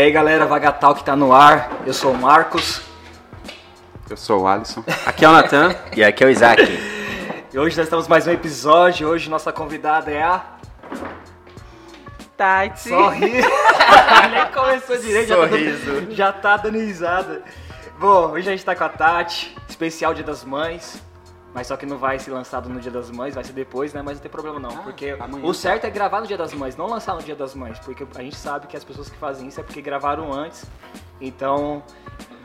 E aí galera, Vagatal que tá no ar, eu sou o Marcos. Eu sou o Alisson. Aqui é o Natan. E aqui é o Isaac. E hoje nós estamos mais um episódio. Hoje nossa convidada é a. Tati. Sorri! Nem começou direito, já tá, dando, já tá dando risada. Bom, hoje a gente tá com a Tati, especial Dia das Mães. Mas só que não vai ser lançado no Dia das Mães, vai ser depois, né? Mas não tem problema não, Ah, porque amanhã. o certo é gravar no Dia das Mães, não lançar no Dia das Mães, porque a gente sabe que as pessoas que fazem isso é porque gravaram antes. Então,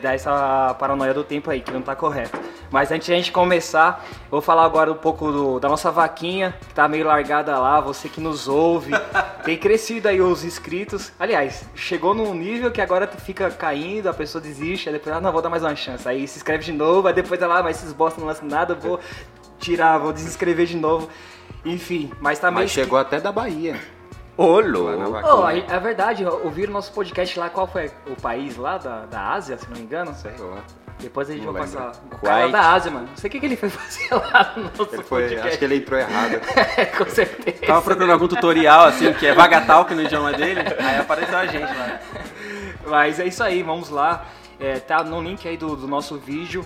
dá essa paranoia do tempo aí, que não tá correto. Mas antes de a gente começar, eu vou falar agora um pouco do- da nossa vaquinha, que tá meio largada lá, você que nos ouve. Tem crescido aí os inscritos. Aliás, chegou num nível que agora fica caindo, a pessoa desiste, aí depois, ah, não, vou dar mais uma chance. Aí se inscreve de novo, aí depois ela, ah, mas esses bosta não lançam nada, vou tirar, vou desinscrever de novo. Enfim, mas tá meio... Mas chegou até da Bahia. Ô, louco. Oh, aí- é verdade, ouviram nosso podcast lá, qual foi o país lá da, da Ásia, se não me engano? Sei lá. Depois a gente Não vai lembro. passar. O cara da Ásia, mano. Não sei o que, que ele foi fazer lá no nosso Ele foi, podcast. acho que ele entrou errado. É, com certeza. Tava procurando algum tutorial, assim, que é Vagatal, que no idioma dele. Aí apareceu a gente lá. Mas é isso aí, vamos lá. É, tá no link aí do, do nosso vídeo,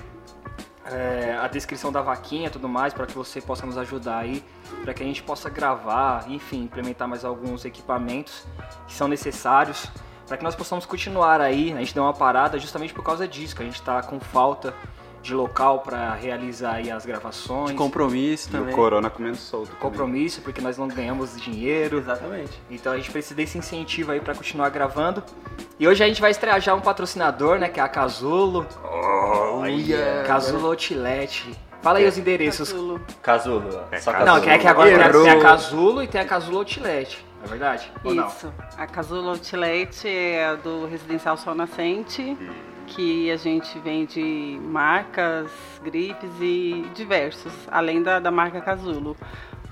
é, a descrição da vaquinha e tudo mais, para que você possa nos ajudar aí, para que a gente possa gravar, enfim, implementar mais alguns equipamentos que são necessários, para que nós possamos continuar aí. A gente deu uma parada justamente por causa disso, que a gente tá com falta de local para realizar aí as gravações. De compromisso E o também. Corona comendo solto. também. compromisso, porque nós não ganhamos dinheiro. Exatamente. Então a gente precisa desse incentivo aí pra continuar gravando. E hoje a gente vai estrear já um patrocinador, né? Que é a Casulo. Olha. Casulo Outlet. Fala aí os endereços. Casulo. Casulo. ó. Só Casulo. Não, é que agora Errou. tem a Casulo e tem a Casulo Outlet. É verdade? Ou não? Isso. A Casulo Outlet é a do Residencial Sol Nascente, que a gente vende marcas, gripes e diversos, além da, da marca Casulo.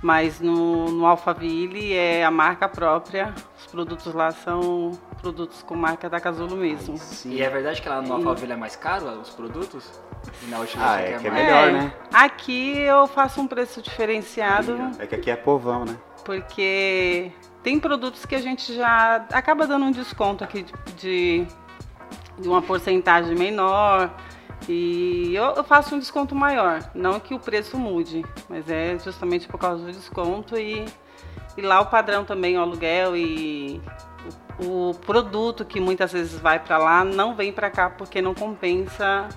Mas no, no Alphaville é a marca própria, os produtos lá são produtos com marca da Casulo mesmo. E é verdade que lá no Alphaville é mais caro os produtos? E na Outlet Ah, é que é melhor, né? Aqui eu faço um preço diferenciado. É que aqui é povão, né? porque tem produtos que a gente já acaba dando um desconto aqui de, de, de uma porcentagem menor e eu, faço um desconto maior. Não que o preço mude, mas é justamente por causa do desconto e, e lá o padrão também, o aluguel e o, o produto que muitas vezes vai para lá não vem para cá porque não compensa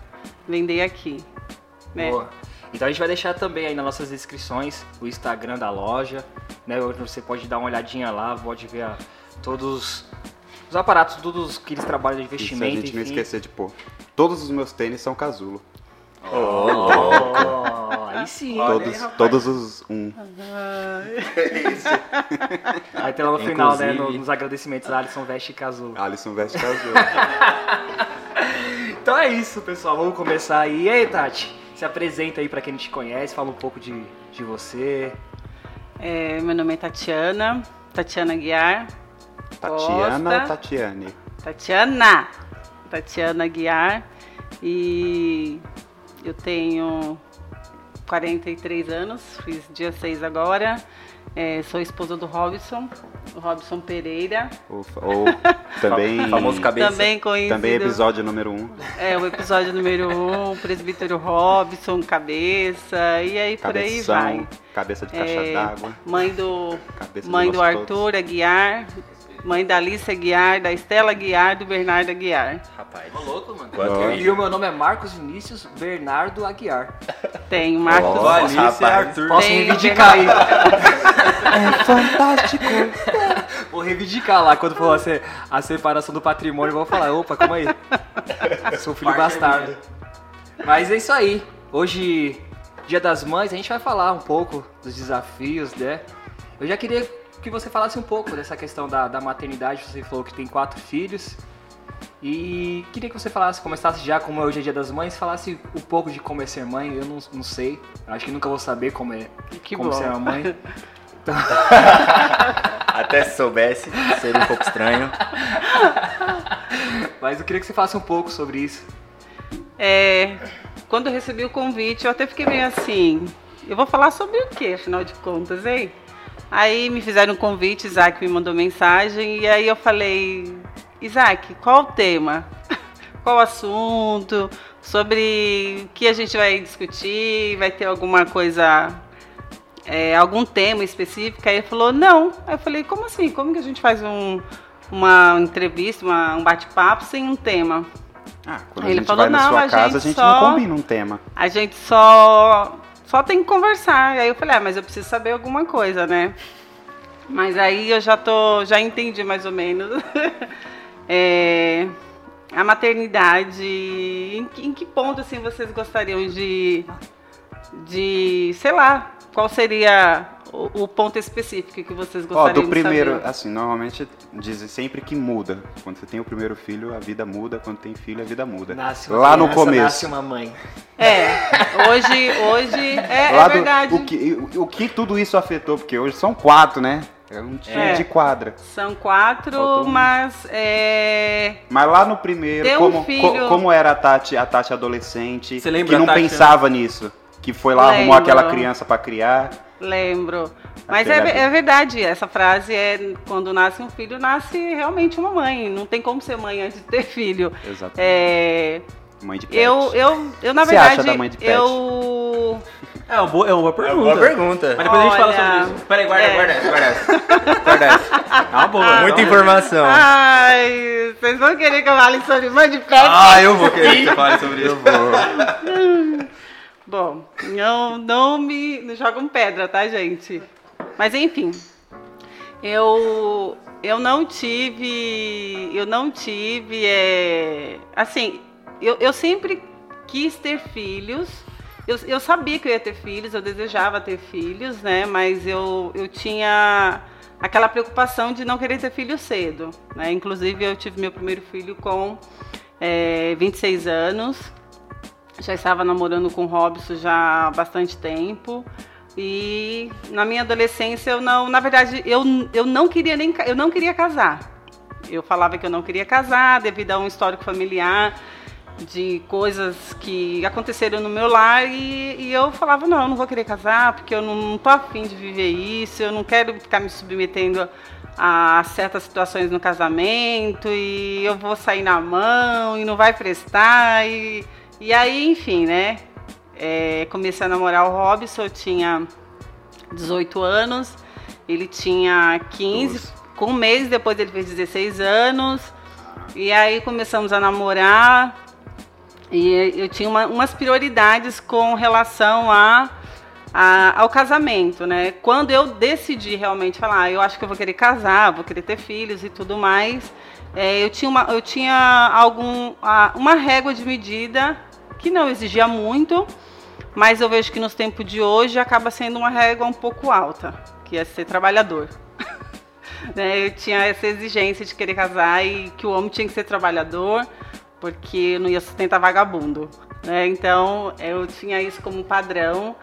vender aqui. Né? Boa. Então a gente vai deixar também aí nas nossas descrições o Instagram da loja, né? Você pode dar uma olhadinha lá, pode ver a- todos os aparatos, todos que eles trabalham de E se a investimento, gente não esquecer de pôr. Todos os meus tênis são casulo. Oh, aí sim. todos, todos os um. Aí tem lá no final, né? Nos agradecimentos, Alisson Veste e Casulo. Alisson veste casulo. Então é isso, pessoal. Vamos começar aí. E aí, Tati? Se apresenta aí pra quem não te conhece, fala um pouco de, de você. É, meu nome é Tatiana, Tatiana Guiar. Tatiana Costa. ou Tatiane? Tatiana! Tatiana Guiar. E eu tenho 43 anos, fiz dia 6 agora. É, sou esposa do Robson, o Robson Pereira. Ou, ou também. Famoso cabeça. Também conhecido. Também episódio número um. É, o episódio número 1, um, presbítero Robson, cabeça, e aí por aí Cabeção, vai. cabeça de caixa É, d'água. Mãe do, Cabeça de mãe do Arthur Aguiar, mãe da Alice Aguiar, da Estela Aguiar, do Bernardo Aguiar. Rapaz. Ô, louco, mano. Quanto E o meu nome é Marcos Vinícius Bernardo Aguiar. Tem Marcos. Ó, Alice e rapaz. Arthur. Posso Tem reivindicar aí. É fantástico! Vou reivindicar lá quando for a, se- a separação do patrimônio. Vou falar, opa, calma aí. Sou filho bastardo. Mas é isso aí. Hoje, dia das mães, a gente vai falar um pouco dos desafios, né? Eu já queria que você falasse um pouco dessa questão da, da maternidade. Você falou que tem quatro filhos. E queria que você falasse, começasse já como é hoje é dia das mães, falasse um pouco de como é ser mãe. Eu não, não sei. Acho que nunca vou saber como é Que como bom. ser uma mãe. Até se soubesse, seria um pouco estranho. Mas eu queria que você falasse um pouco sobre isso. É, quando eu recebi o convite, eu até fiquei meio assim. Eu vou falar sobre o que, afinal de contas, hein? Aí me fizeram um convite, Isaac me mandou mensagem, e aí eu falei, Isaac, qual o tema? Qual o assunto? Sobre o que a gente vai discutir? Vai ter alguma coisa, é, algum tema específico? Aí ele falou, não. Aí eu falei, como assim? Como que a gente faz um, uma entrevista, uma- um bate-papo sem um tema? Ah, quando Ele a gente falou, vai na "Não, sua casa, a gente gente só- não combina um tema. A gente só só tem que conversar. Aí eu falei, ah, mas eu preciso saber alguma coisa, né? Mas aí eu já tô, já entendi mais ou menos. É, a maternidade, em, que- em que ponto assim vocês gostariam de de, sei lá, qual seria o, o ponto específico que vocês Ó, gostariam do primeiro, saber? assim, normalmente dizem sempre que muda. Quando você tem o primeiro filho, a vida muda. Quando tem filho, a vida muda. Nasce uma Lá no criança, começo. Nasce uma mãe. É, hoje, hoje é, é do- verdade. o, que, o, o que tudo isso afetou? Porque hoje são quatro, né? É um time É. de quadra. São quatro, um. mas é, Mas lá no primeiro, um como, filho- co- como era a Tati, a Tati adolescente, Você lembra que a não Tati, pensava nisso, que foi lá, arrumou Lembro. aquela criança pra criar. Lembro. Mas é, é verdade, essa frase é quando nasce um filho, nasce realmente uma mãe. Não tem como ser mãe antes de ter filho. Exatamente. É, Mãe de pet. eu, eu, eu, na Você verdade, acha da mãe de pet? eu. É uma boa, é uma boa É pergunta. uma boa pergunta. Mas depois a gente fala Olha, sobre isso. Peraí, guarda, é. guarda essa, guarda essa. Guarda essa. É uma boa. Muita então. informação. Ai, vocês vão querer que eu fale sobre mãe de pet? Ah, eu vou querer que você fale sobre isso. Bom, não, não me não jogam pedra, tá, gente? Mas enfim, eu eu não tive eu não tive é, assim eu, eu sempre quis ter filhos. Eu, eu sabia que eu ia ter filhos, eu desejava ter filhos, né? Mas eu, eu tinha aquela preocupação de não querer ter filho cedo, né? Inclusive eu tive meu primeiro filho com é, 26 anos já estava namorando com o Robson já há bastante tempo. E na minha adolescência eu não, na verdade, eu, eu não queria nem eu não queria casar. Eu falava que eu não queria casar devido a um histórico familiar de coisas que aconteceram no meu lar e, e eu falava não, eu não vou querer casar porque eu não, não tô afim de viver isso, eu não quero ficar me submetendo a certas situações no casamento e eu vou sair na mão e não vai prestar e, e aí enfim, né? É, comecei a namorar o Robson, eu tinha 18 anos, ele tinha 15, Doze. com um mês depois ele fez 16 anos, e aí começamos a namorar, e eu tinha uma- umas prioridades com relação a, a- ao casamento, né? Quando eu decidi realmente falar, ah, eu acho que eu vou querer casar, vou querer ter filhos e tudo mais, é, eu tinha, uma, eu tinha algum, uma régua de medida que não exigia muito, mas eu vejo que nos tempos de hoje acaba sendo uma régua um pouco alta, que é ser trabalhador. Né, Eu tinha essa exigência de querer casar e que o homem tinha que ser trabalhador, porque não ia sustentar vagabundo. né? Então eu tinha isso como padrão,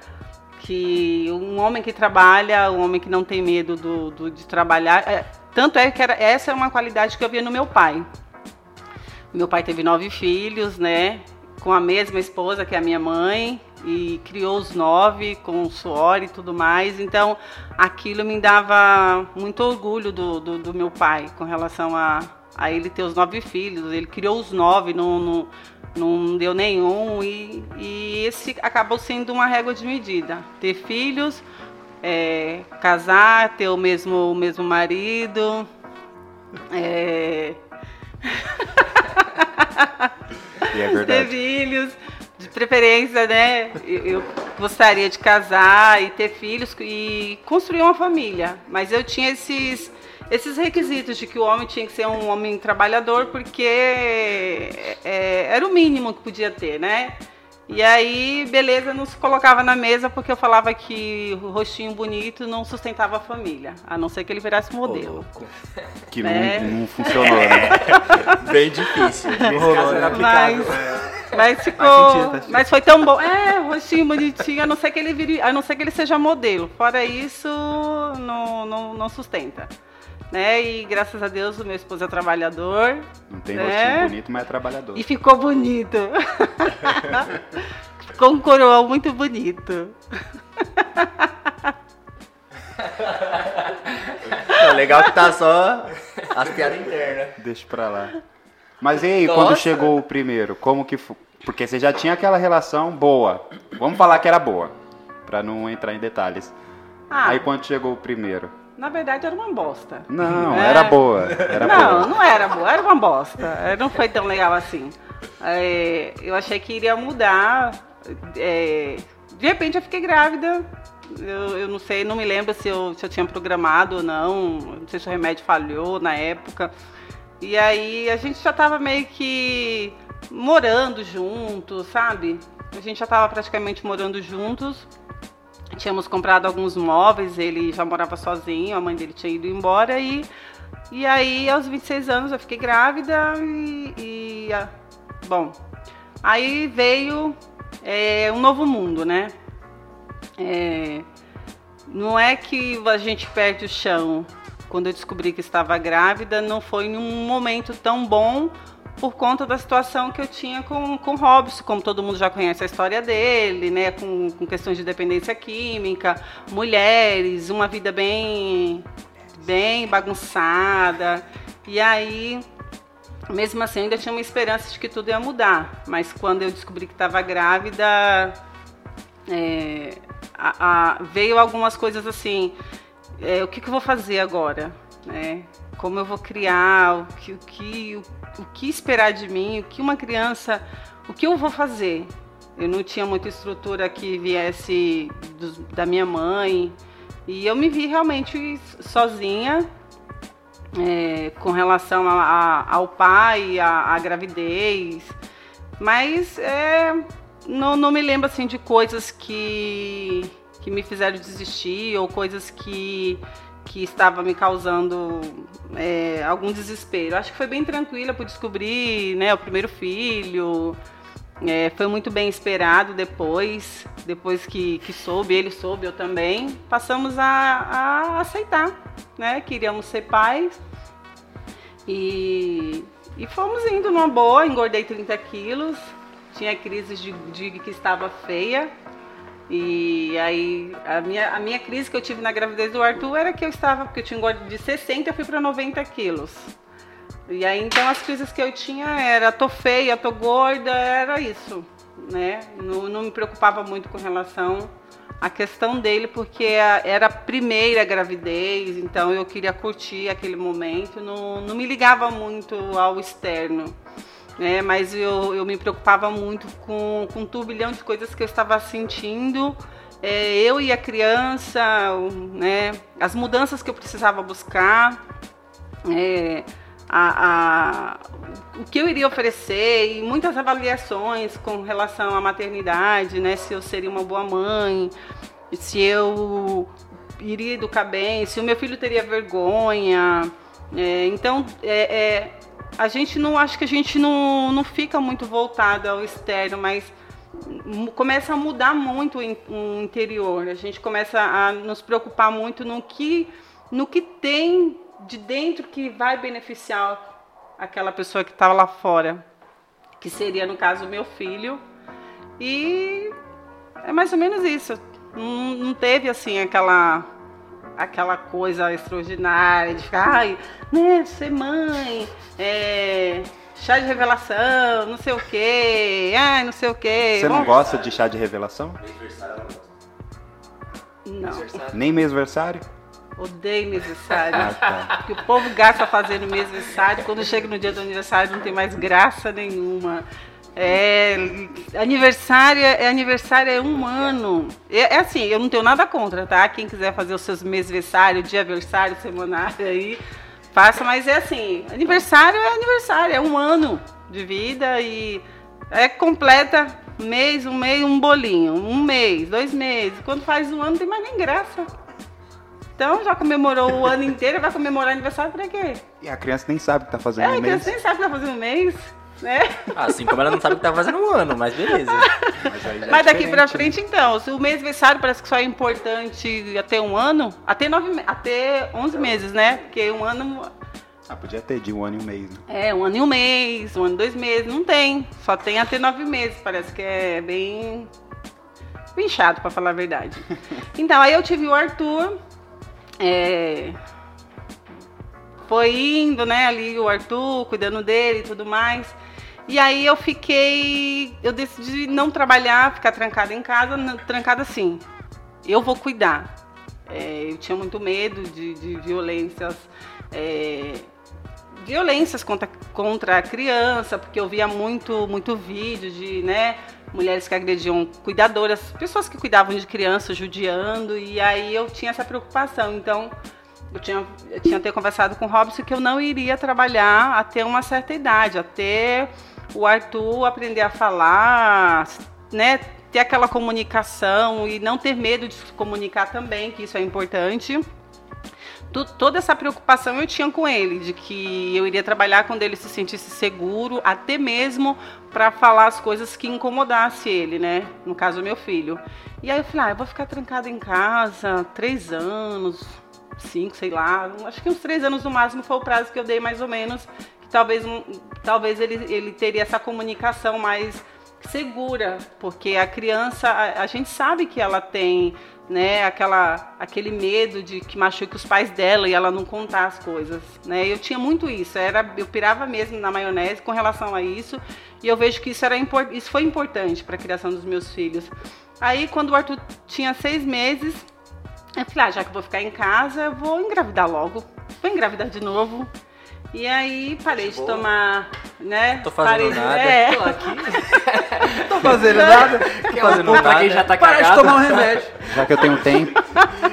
que um homem que trabalha, um homem que não tem medo do, do- de trabalhar. é, tanto é que era, essa é uma qualidade que eu via no meu pai. Meu pai teve nove filhos, né? Com a mesma esposa que a minha mãe, e criou os nove com suor e tudo mais. Então, aquilo me dava muito orgulho do, do, do meu pai com relação a, a ele ter os nove filhos. Ele criou os nove, não, não, não deu nenhum, e, e esse acabou sendo uma régua de medida. Ter filhos, é, casar, ter o mesmo, o mesmo marido. É, E é ter verdade. filhos, de preferência, né? Eu, eu gostaria de casar e ter filhos e construir uma família. Mas eu tinha esses, esses requisitos de que o homem tinha que ser um homem trabalhador, porque é, era o mínimo que podia ter, né? E aí, beleza, não se colocava na mesa porque eu falava que o rostinho bonito não sustentava a família, a não ser que ele virasse modelo. Que É. não, não funcionou, né? Bem difícil. Não rolou, né? Mas, mas ficou. Sentido. mas foi tão bom. É, rostinho bonitinho, a não ser que ele vire, a não ser que ele seja modelo. Fora isso, não, não, não sustenta. Né? E graças a Deus o meu esposo é trabalhador Não tem É. rostinho bonito, mas é trabalhador. e ficou bonito. ficou um coroão muito bonito. Não, legal que tá só As piadas internas. Deixa pra lá. Mas e aí, Nossa. quando chegou o primeiro, como que foi? Porque você já tinha aquela relação boa. Vamos falar que era boa, pra não entrar em detalhes. Ah, Aí quando chegou o primeiro? Na verdade era uma bosta. Não, É. era boa. Era não, boa. não era boa, era uma bosta. É, Não foi tão legal assim. É, eu achei que iria mudar. é, de repente eu fiquei grávida. Eu, eu não sei, não me lembro se eu, se eu tinha programado ou não. Não sei se o remédio falhou na época. E aí a gente já tava meio que morando juntos, sabe? A gente já tava praticamente morando juntos. Tínhamos comprado alguns móveis, ele já morava sozinho, a mãe dele tinha ido embora e e aí, aos 26 anos, eu fiquei grávida e. e, ah, bom, aí veio é, um novo mundo, né? É, não é que a gente perde o chão. Quando eu descobri que estava grávida, não foi num momento tão bom por conta da situação que eu tinha com, com Robson, como todo mundo já conhece a história dele, né? Com, com questões de dependência química, mulheres, uma vida bem bem bagunçada. E aí, mesmo assim, eu ainda tinha uma esperança de que tudo ia mudar. Mas quando eu descobri que estava grávida, é, a- a- veio algumas coisas assim. é, o que, que eu vou fazer agora? né? Como eu vou criar? O que, o, que, o, o que esperar de mim? O que uma criança. O que eu vou fazer? Eu não tinha muita estrutura que viesse dos- da minha mãe. E eu me vi realmente sozinha é, com relação a- a- ao pai, à, à gravidez. Mas é, não, não me lembro assim de coisas que, que me fizeram desistir ou coisas que, que estavam me causando é, algum desespero. Acho que foi bem tranquila por descobrir né, o primeiro filho. É, foi muito bem esperado depois, depois que, que soube, ele soube, eu também. Passamos a, a aceitar, né? Queríamos ser pais. E, e fomos indo numa boa, engordei 30 quilos, tinha crises de, de que estava feia. E aí, a minha, a minha crise que eu tive na gravidez do Arthur era que eu estava, porque eu tinha engordado de 60 eu fui para 90 quilos. E aí, então, as crises que eu tinha era tô feia, tô gorda, era isso, né? Não, não me preocupava muito com relação à questão dele, porque era a primeira gravidez, então eu queria curtir aquele momento, não, não me ligava muito ao externo, né? Mas eu, eu me preocupava muito com, com um turbilhão de coisas que eu estava sentindo, é, eu e a criança, né? As mudanças que eu precisava buscar, é, a, a- o que eu iria oferecer e muitas avaliações com relação à maternidade, né? Se eu seria uma boa mãe, se eu iria educar bem, se o meu filho teria vergonha. É, então, é, é, a gente não acho que a gente não, não fica muito voltado ao externo, mas começa a mudar muito o in- o interior. A gente começa a nos preocupar muito no que, no que tem de dentro que vai beneficiar aquela pessoa que está lá fora, que seria no caso meu filho. E é mais ou menos isso. Não, não teve assim aquela aquela coisa extraordinária de ficar, ai, né, ser mãe, é, chá de revelação, não sei o quê, ai, não sei o quê. Você não gosta de chá de revelação? Não, Nem mêsversário? odeio aniversário. Ah, tá. o povo gasta fazendo aniversário, quando chega no dia do aniversário não tem mais graça nenhuma. É, aniversário é aniversário é um ano. É, é assim, eu não tenho nada contra, tá? Quem quiser fazer os seus mêsversário, diaversário, semanário aí, faça, mas é assim, aniversário é aniversário, é um ano de vida e é completa mês, um mês, um bolinho, um mês, dois meses. Quando faz um ano não tem mais nem graça. Então já comemorou o ano inteiro, vai comemorar aniversário pra quê? E a criança nem sabe que tá fazendo É, um a mês. criança nem sabe que tá fazendo um mês, né? Assim como ela não sabe o que tá fazendo um ano, mas beleza. Mas, é Mas daqui pra diferente, frente, então, se o mês aniversário parece que só é importante até um ano, até nove, até 11 meses, né? Porque um ano né? Ah, podia ter de um ano e um mês, né? é um ano e um mês, um ano e dois meses, não tem. Só tem até nove meses, parece que é bem, bem chato, pra falar a verdade. Então, aí eu tive o Arthur, é, foi indo, né, ali o Arthur cuidando dele e tudo mais. E aí eu fiquei, eu decidi não trabalhar, ficar trancada em casa, trancada assim. Eu vou cuidar. É, eu tinha muito medo de, de violências, é, violências contra, contra a criança, porque eu via muito, muito vídeo de, né, mulheres que agrediam cuidadoras, pessoas que cuidavam de crianças, judiando, e aí eu tinha essa preocupação. Então, eu tinha, eu tinha até conversado com o Robson que eu não iria trabalhar até uma certa idade, até o Arthur aprender a falar, né, ter aquela comunicação e não ter medo de se comunicar também, que isso é importante. Tu- toda essa preocupação eu tinha com ele, de que eu iria trabalhar quando ele se sentisse seguro, até mesmo para falar as coisas que incomodasse ele, né? No caso, meu filho. E aí eu falei, ah, eu vou ficar trancada em casa três anos, cinco, sei lá. Acho que uns três anos no máximo foi o prazo que eu dei mais ou menos. Talvez, um- talvez ele, ele teria essa comunicação mais segura, porque a criança, a, a gente sabe que ela tem né, aquela, aquele medo de que machuque os pais dela e ela não contar as coisas, né? Eu tinha muito isso, era, eu pirava mesmo na maionese com relação a isso, e eu vejo que isso era isso foi importante para a criação dos meus filhos. Aí quando o Arthur tinha seis meses, eu falei, ah, já que eu vou ficar em casa, eu vou engravidar logo. Vou engravidar de novo. E aí parei de tomar, né? Tô fazendo parei de- nada. É. Tô aqui. Não tô fazendo nada. Quer um pum pra quem já tá Para de cagado? tomar um remédio. Já que eu tenho tempo.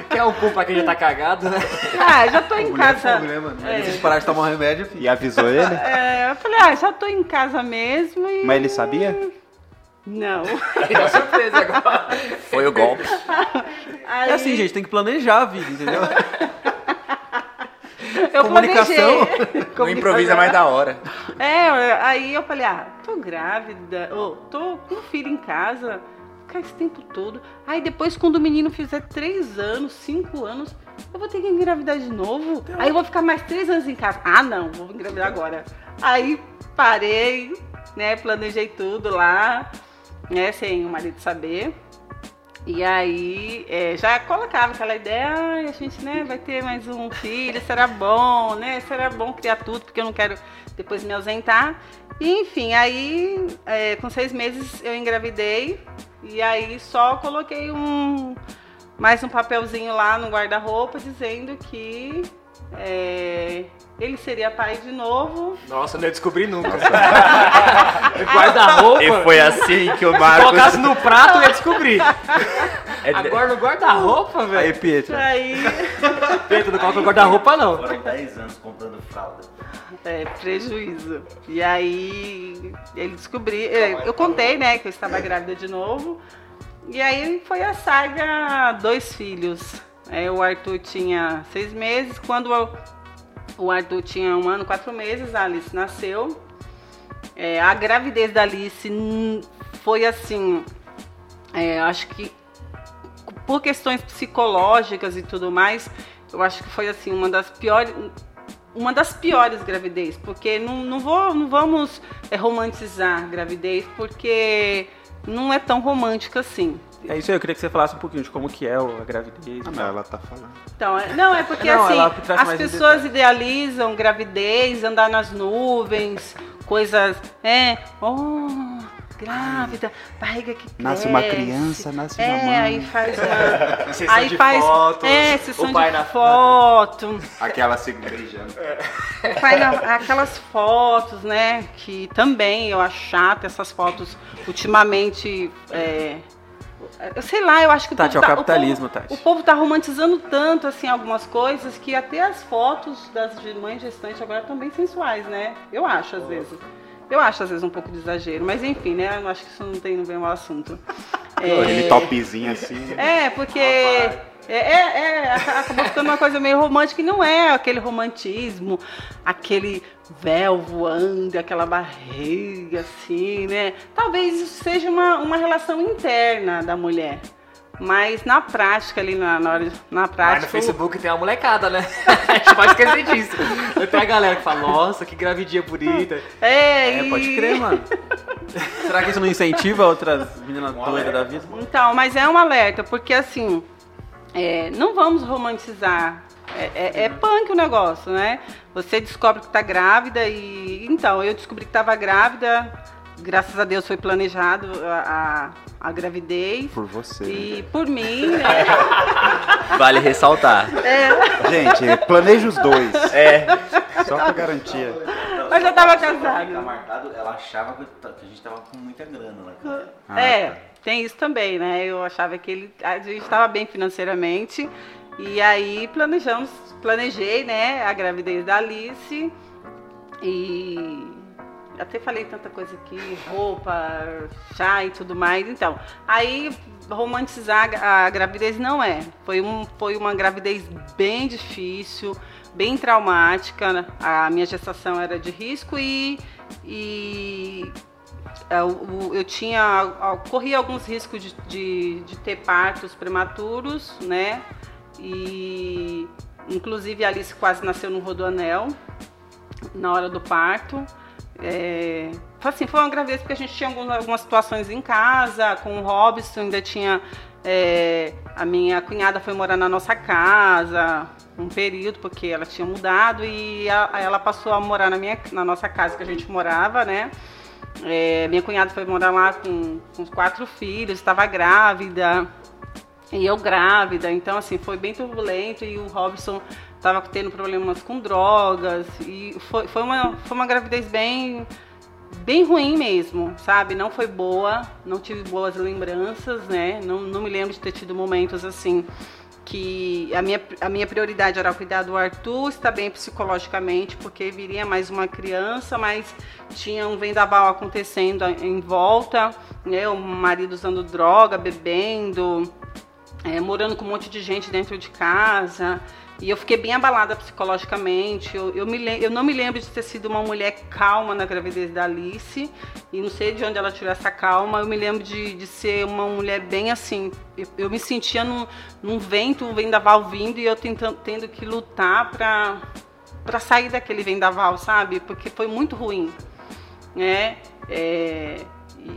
Quer um pum pra quem já tá cagado, né? Ah, já tô em casa. Fogo, né, mano? É. Se parar de tomar um remédio, filho. E avisou ele? É, eu falei, ah, já tô em casa mesmo e. Mas ele sabia? Não. Deu surpresa agora. Foi o golpe. Aí, É assim, gente, tem que planejar a vida, entendeu? Eu comunicação. planejei. Não improvisa mais da hora. É, aí eu falei, ah, tô grávida, ou tô com um filho em casa, ficar esse tempo todo. Aí depois, quando o menino fizer três anos, cinco anos, eu vou ter que engravidar de novo. Aí eu vou ficar mais três anos em casa. Ah, não, vou engravidar agora. Aí parei, né, planejei tudo lá, né, sem o marido saber. E aí é, já colocava aquela ideia, "Ai, a gente né, vai ter mais um filho, será bom, né? Será bom criar tudo, porque eu não quero depois me ausentar. E, enfim, aí é, com seis meses eu engravidei e aí só coloquei um mais um papelzinho lá no guarda-roupa dizendo que é, ele seria pai de novo. Nossa, não ia descobrir nunca. Guarda-roupa. E foi assim que o Se Marcos. colocasse no prato, eu ia descobrir. É de- Agora no guarda-roupa, Aí, velho. Pietro. Aí Pedro, não coloca no guarda-roupa, não. Foram 10 anos comprando fralda. É, prejuízo. E aí ele descobriu. Eu contei, né, que eu estava grávida de novo. E aí foi a saga dois filhos. É, o Arthur tinha seis meses. Quando o- Arthur tinha um ano, quatro meses, a Alice nasceu. É, a gravidez da Alice foi assim. é, acho que por questões psicológicas e tudo mais, eu acho que foi assim uma das piores uma das piores gravidez, porque não, não, vou, não vamos é, romantizar gravidez, porque não é tão romântica assim. É isso aí, eu queria que você falasse um pouquinho de como que é a gravidez. Ah, mas ela tá falando. Então, é- não, é porque Não, assim, as pessoas idealizam gravidez, andar nas nuvens, coisas, é, oh, grávida, barriga que Nasce uma criança, nasce é, uma mãe. aí faz uma, Sessão aí de faz, fotos, é, sessão o pai de na- foto, Aquela se beijando. Aquelas fotos, né? Que também eu acho chato essas fotos ultimamente. é, sei lá, eu acho que o Tati, povo é o tá- capitalismo, o povo, Tati. O povo tá romantizando tanto assim algumas coisas que até as fotos das de mães gestantes agora estão bem sensuais, né? Eu acho às vezes. Eu acho às vezes um pouco de exagero, mas enfim, né? Eu acho que isso não tem no bem ao assunto. Aquele topzinho assim. É, porque é, é, é, aca- acabou ficando uma coisa meio romântica e não é aquele romantismo, aquele véu voando, aquela barriga assim, né? Talvez isso seja uma, uma relação interna da mulher. Mas na prática, ali na, na hora de- na Mas no prática. Facebook tem uma molecada, né? A gente pode esquecer disso. Tem a galera que fala, nossa, que gravidinha bonita. É, É, e- pode crer, mano. Será que isso não incentiva outras meninas doidas da vida? Então, mas é um alerta, porque assim, é, não vamos romantizar É, é, é punk o negócio, né? Você descobre que tá grávida e. Então, eu descobri que estava grávida, graças a Deus foi planejado a, a, a gravidez. Por você. né? E por mim, né? Vale ressaltar. Gente, planeja os dois. É. Só pra garantia. Mas eu tava casada. ela achava que a gente tava com muita grana lá. cara. Ah, é, tá. Tem isso também, né? Eu achava que ele, a gente estava bem financeiramente. E aí planejamos, planejei, né, a gravidez da Alice. E até falei tanta coisa aqui, roupa, chá e tudo mais. Então, aí romantizar a gravidez não é. Foi, um, foi uma gravidez bem difícil, bem traumática. A minha gestação era de risco e, e eu tinha corria alguns riscos de, de, de ter partos prematuros, né? E inclusive a Alice quase nasceu no rodoanel na hora do parto. É, assim, foi uma gravidez porque a gente tinha algumas, algumas situações em casa, com o Robson, ainda tinha. é, a minha cunhada foi morar na nossa casa um período, porque ela tinha mudado e a- ela passou a morar na, minha, na nossa casa que a gente morava, né? É, minha cunhada foi morar lá com, com quatro filhos, estava grávida. E eu grávida, então assim, foi bem turbulento e o Robson estava tendo problemas com drogas e foi, foi, uma, foi uma gravidez bem, bem ruim mesmo, sabe? Não foi boa, não tive boas lembranças, né? Não, não me lembro de ter tido momentos assim que a minha, a minha prioridade era cuidar do Arthur, estar bem psicologicamente, porque viria mais uma criança, mas tinha um vendaval acontecendo em volta, né? O marido usando droga, bebendo, é, morando com um monte de gente dentro de casa. E eu fiquei bem abalada psicologicamente. Eu, eu, me, eu não me lembro de ter sido uma mulher calma na gravidez da Alice. E não sei de onde ela tirou essa calma. Eu me lembro de, de ser uma mulher bem assim. Eu, eu me sentia num, num vento, um vendaval vindo e eu tentando, tendo que lutar pra, pra sair daquele vendaval, sabe? Porque foi muito ruim né? É,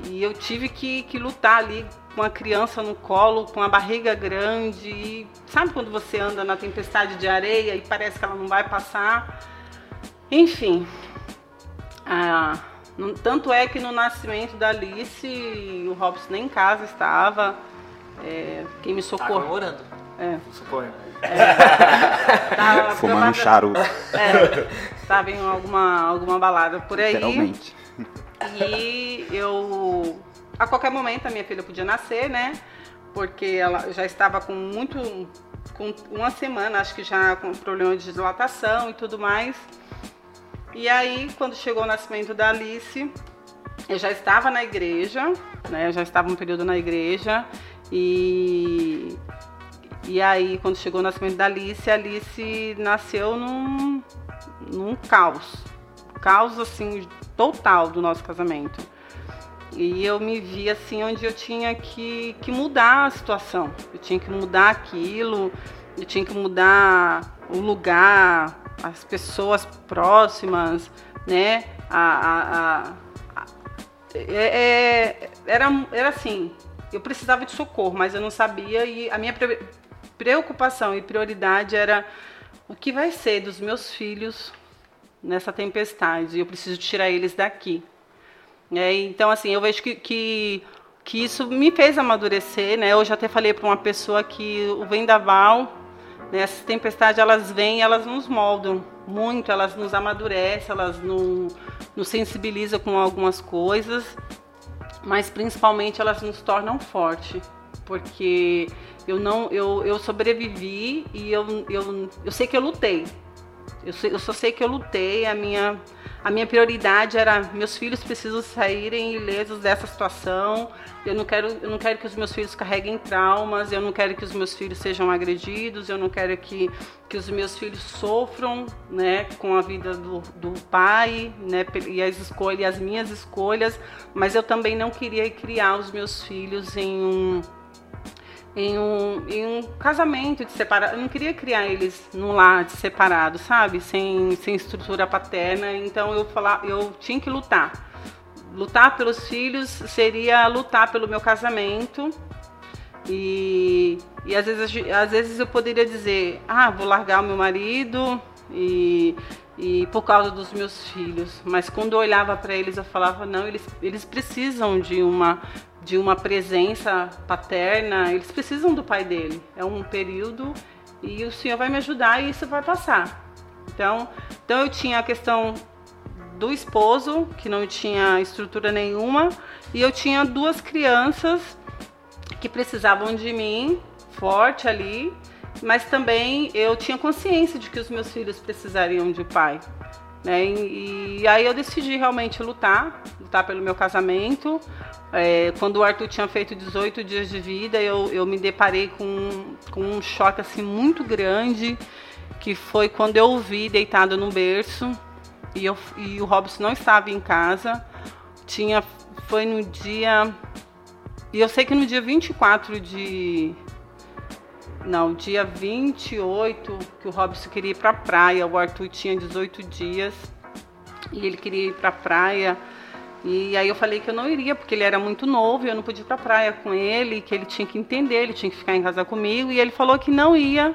e eu tive que, que lutar ali com a criança no colo, com a barriga grande. E sabe quando você anda na tempestade de areia e parece que ela não vai passar? Enfim. ah, não- tanto é que no nascimento da Alice, o Robson nem em casa estava. É, quem me Tá socorreu. comemorando, É, suponho. tava Fumando um charuto, É, estava em alguma, alguma balada por aí. literalmente. E eu. A qualquer momento a minha filha podia nascer, né? Porque ela já estava com muito. com uma semana, acho que já com problema de dilatação e tudo mais. E aí, quando chegou o nascimento da Alice, eu já estava na igreja, né? Eu já estava um período na igreja. E. E aí, quando chegou o nascimento da Alice, a Alice nasceu num, num caos. Caos, assim, total do nosso casamento. E eu me vi assim onde eu tinha que, que mudar a situação. Eu tinha que mudar aquilo, eu tinha que mudar o lugar, as pessoas próximas, né? A, a- a- é- é- era, era assim, eu precisava de socorro, mas eu não sabia e a minha pre- preocupação e prioridade era o que vai ser dos meus filhos nessa tempestade. Eu preciso tirar eles daqui. É, então, assim, eu vejo que, que, que isso me fez amadurecer, né? Eu já até falei para uma pessoa que o vendaval, né, essas tempestades, elas vêm elas nos moldam muito, elas nos amadurecem, elas nos, nos sensibilizam com algumas coisas, mas principalmente elas nos tornam forte, porque eu não, eu, eu sobrevivi e eu, eu, eu sei que eu lutei, eu, sei- eu só sei que eu lutei, a minha, a minha prioridade era meus filhos precisam saírem ilesos dessa situação. Eu não quero, eu não quero que os meus filhos carreguem traumas, eu não quero que os meus filhos sejam agredidos, eu não quero que, que os meus filhos sofram, né, com a vida do, do pai, né, e as escolhas, as minhas escolhas, mas eu também não queria criar os meus filhos em um em um, em um casamento de separado. Eu não queria criar eles num lar de separado, sabe? Sem, sem estrutura paterna. Então eu falar, eu tinha que lutar. Lutar pelos filhos seria lutar pelo meu casamento. E, E às vezes, às vezes eu poderia dizer, ah, vou largar o meu marido e, e por causa dos meus filhos. Mas quando eu olhava para eles, eu falava, não, eles, eles precisam de uma, de uma presença paterna, eles precisam do pai dele. É um período e o Senhor vai me ajudar e isso vai passar. Então, então eu tinha a questão do esposo, que não tinha estrutura nenhuma, e eu tinha duas crianças que precisavam de mim, forte ali, mas também eu tinha consciência de que os meus filhos precisariam de pai. Né? E, e aí eu decidi realmente lutar, lutar pelo meu casamento. É, quando o Arthur tinha feito 18 dias de vida, eu, eu me deparei com, com um choque assim muito grande, que foi quando eu o vi deitado no berço e, eu, e o Robson não estava em casa. Tinha, foi no dia. E eu sei que no dia 24 de. Não, dia 28, que o Robson queria ir pra praia. O Arthur tinha 18 dias e ele queria ir pra praia. E aí eu falei que eu não iria, porque ele era muito novo e eu não podia ir pra praia com ele, que ele tinha que entender, ele tinha que ficar em casa comigo. E ele falou que não ia,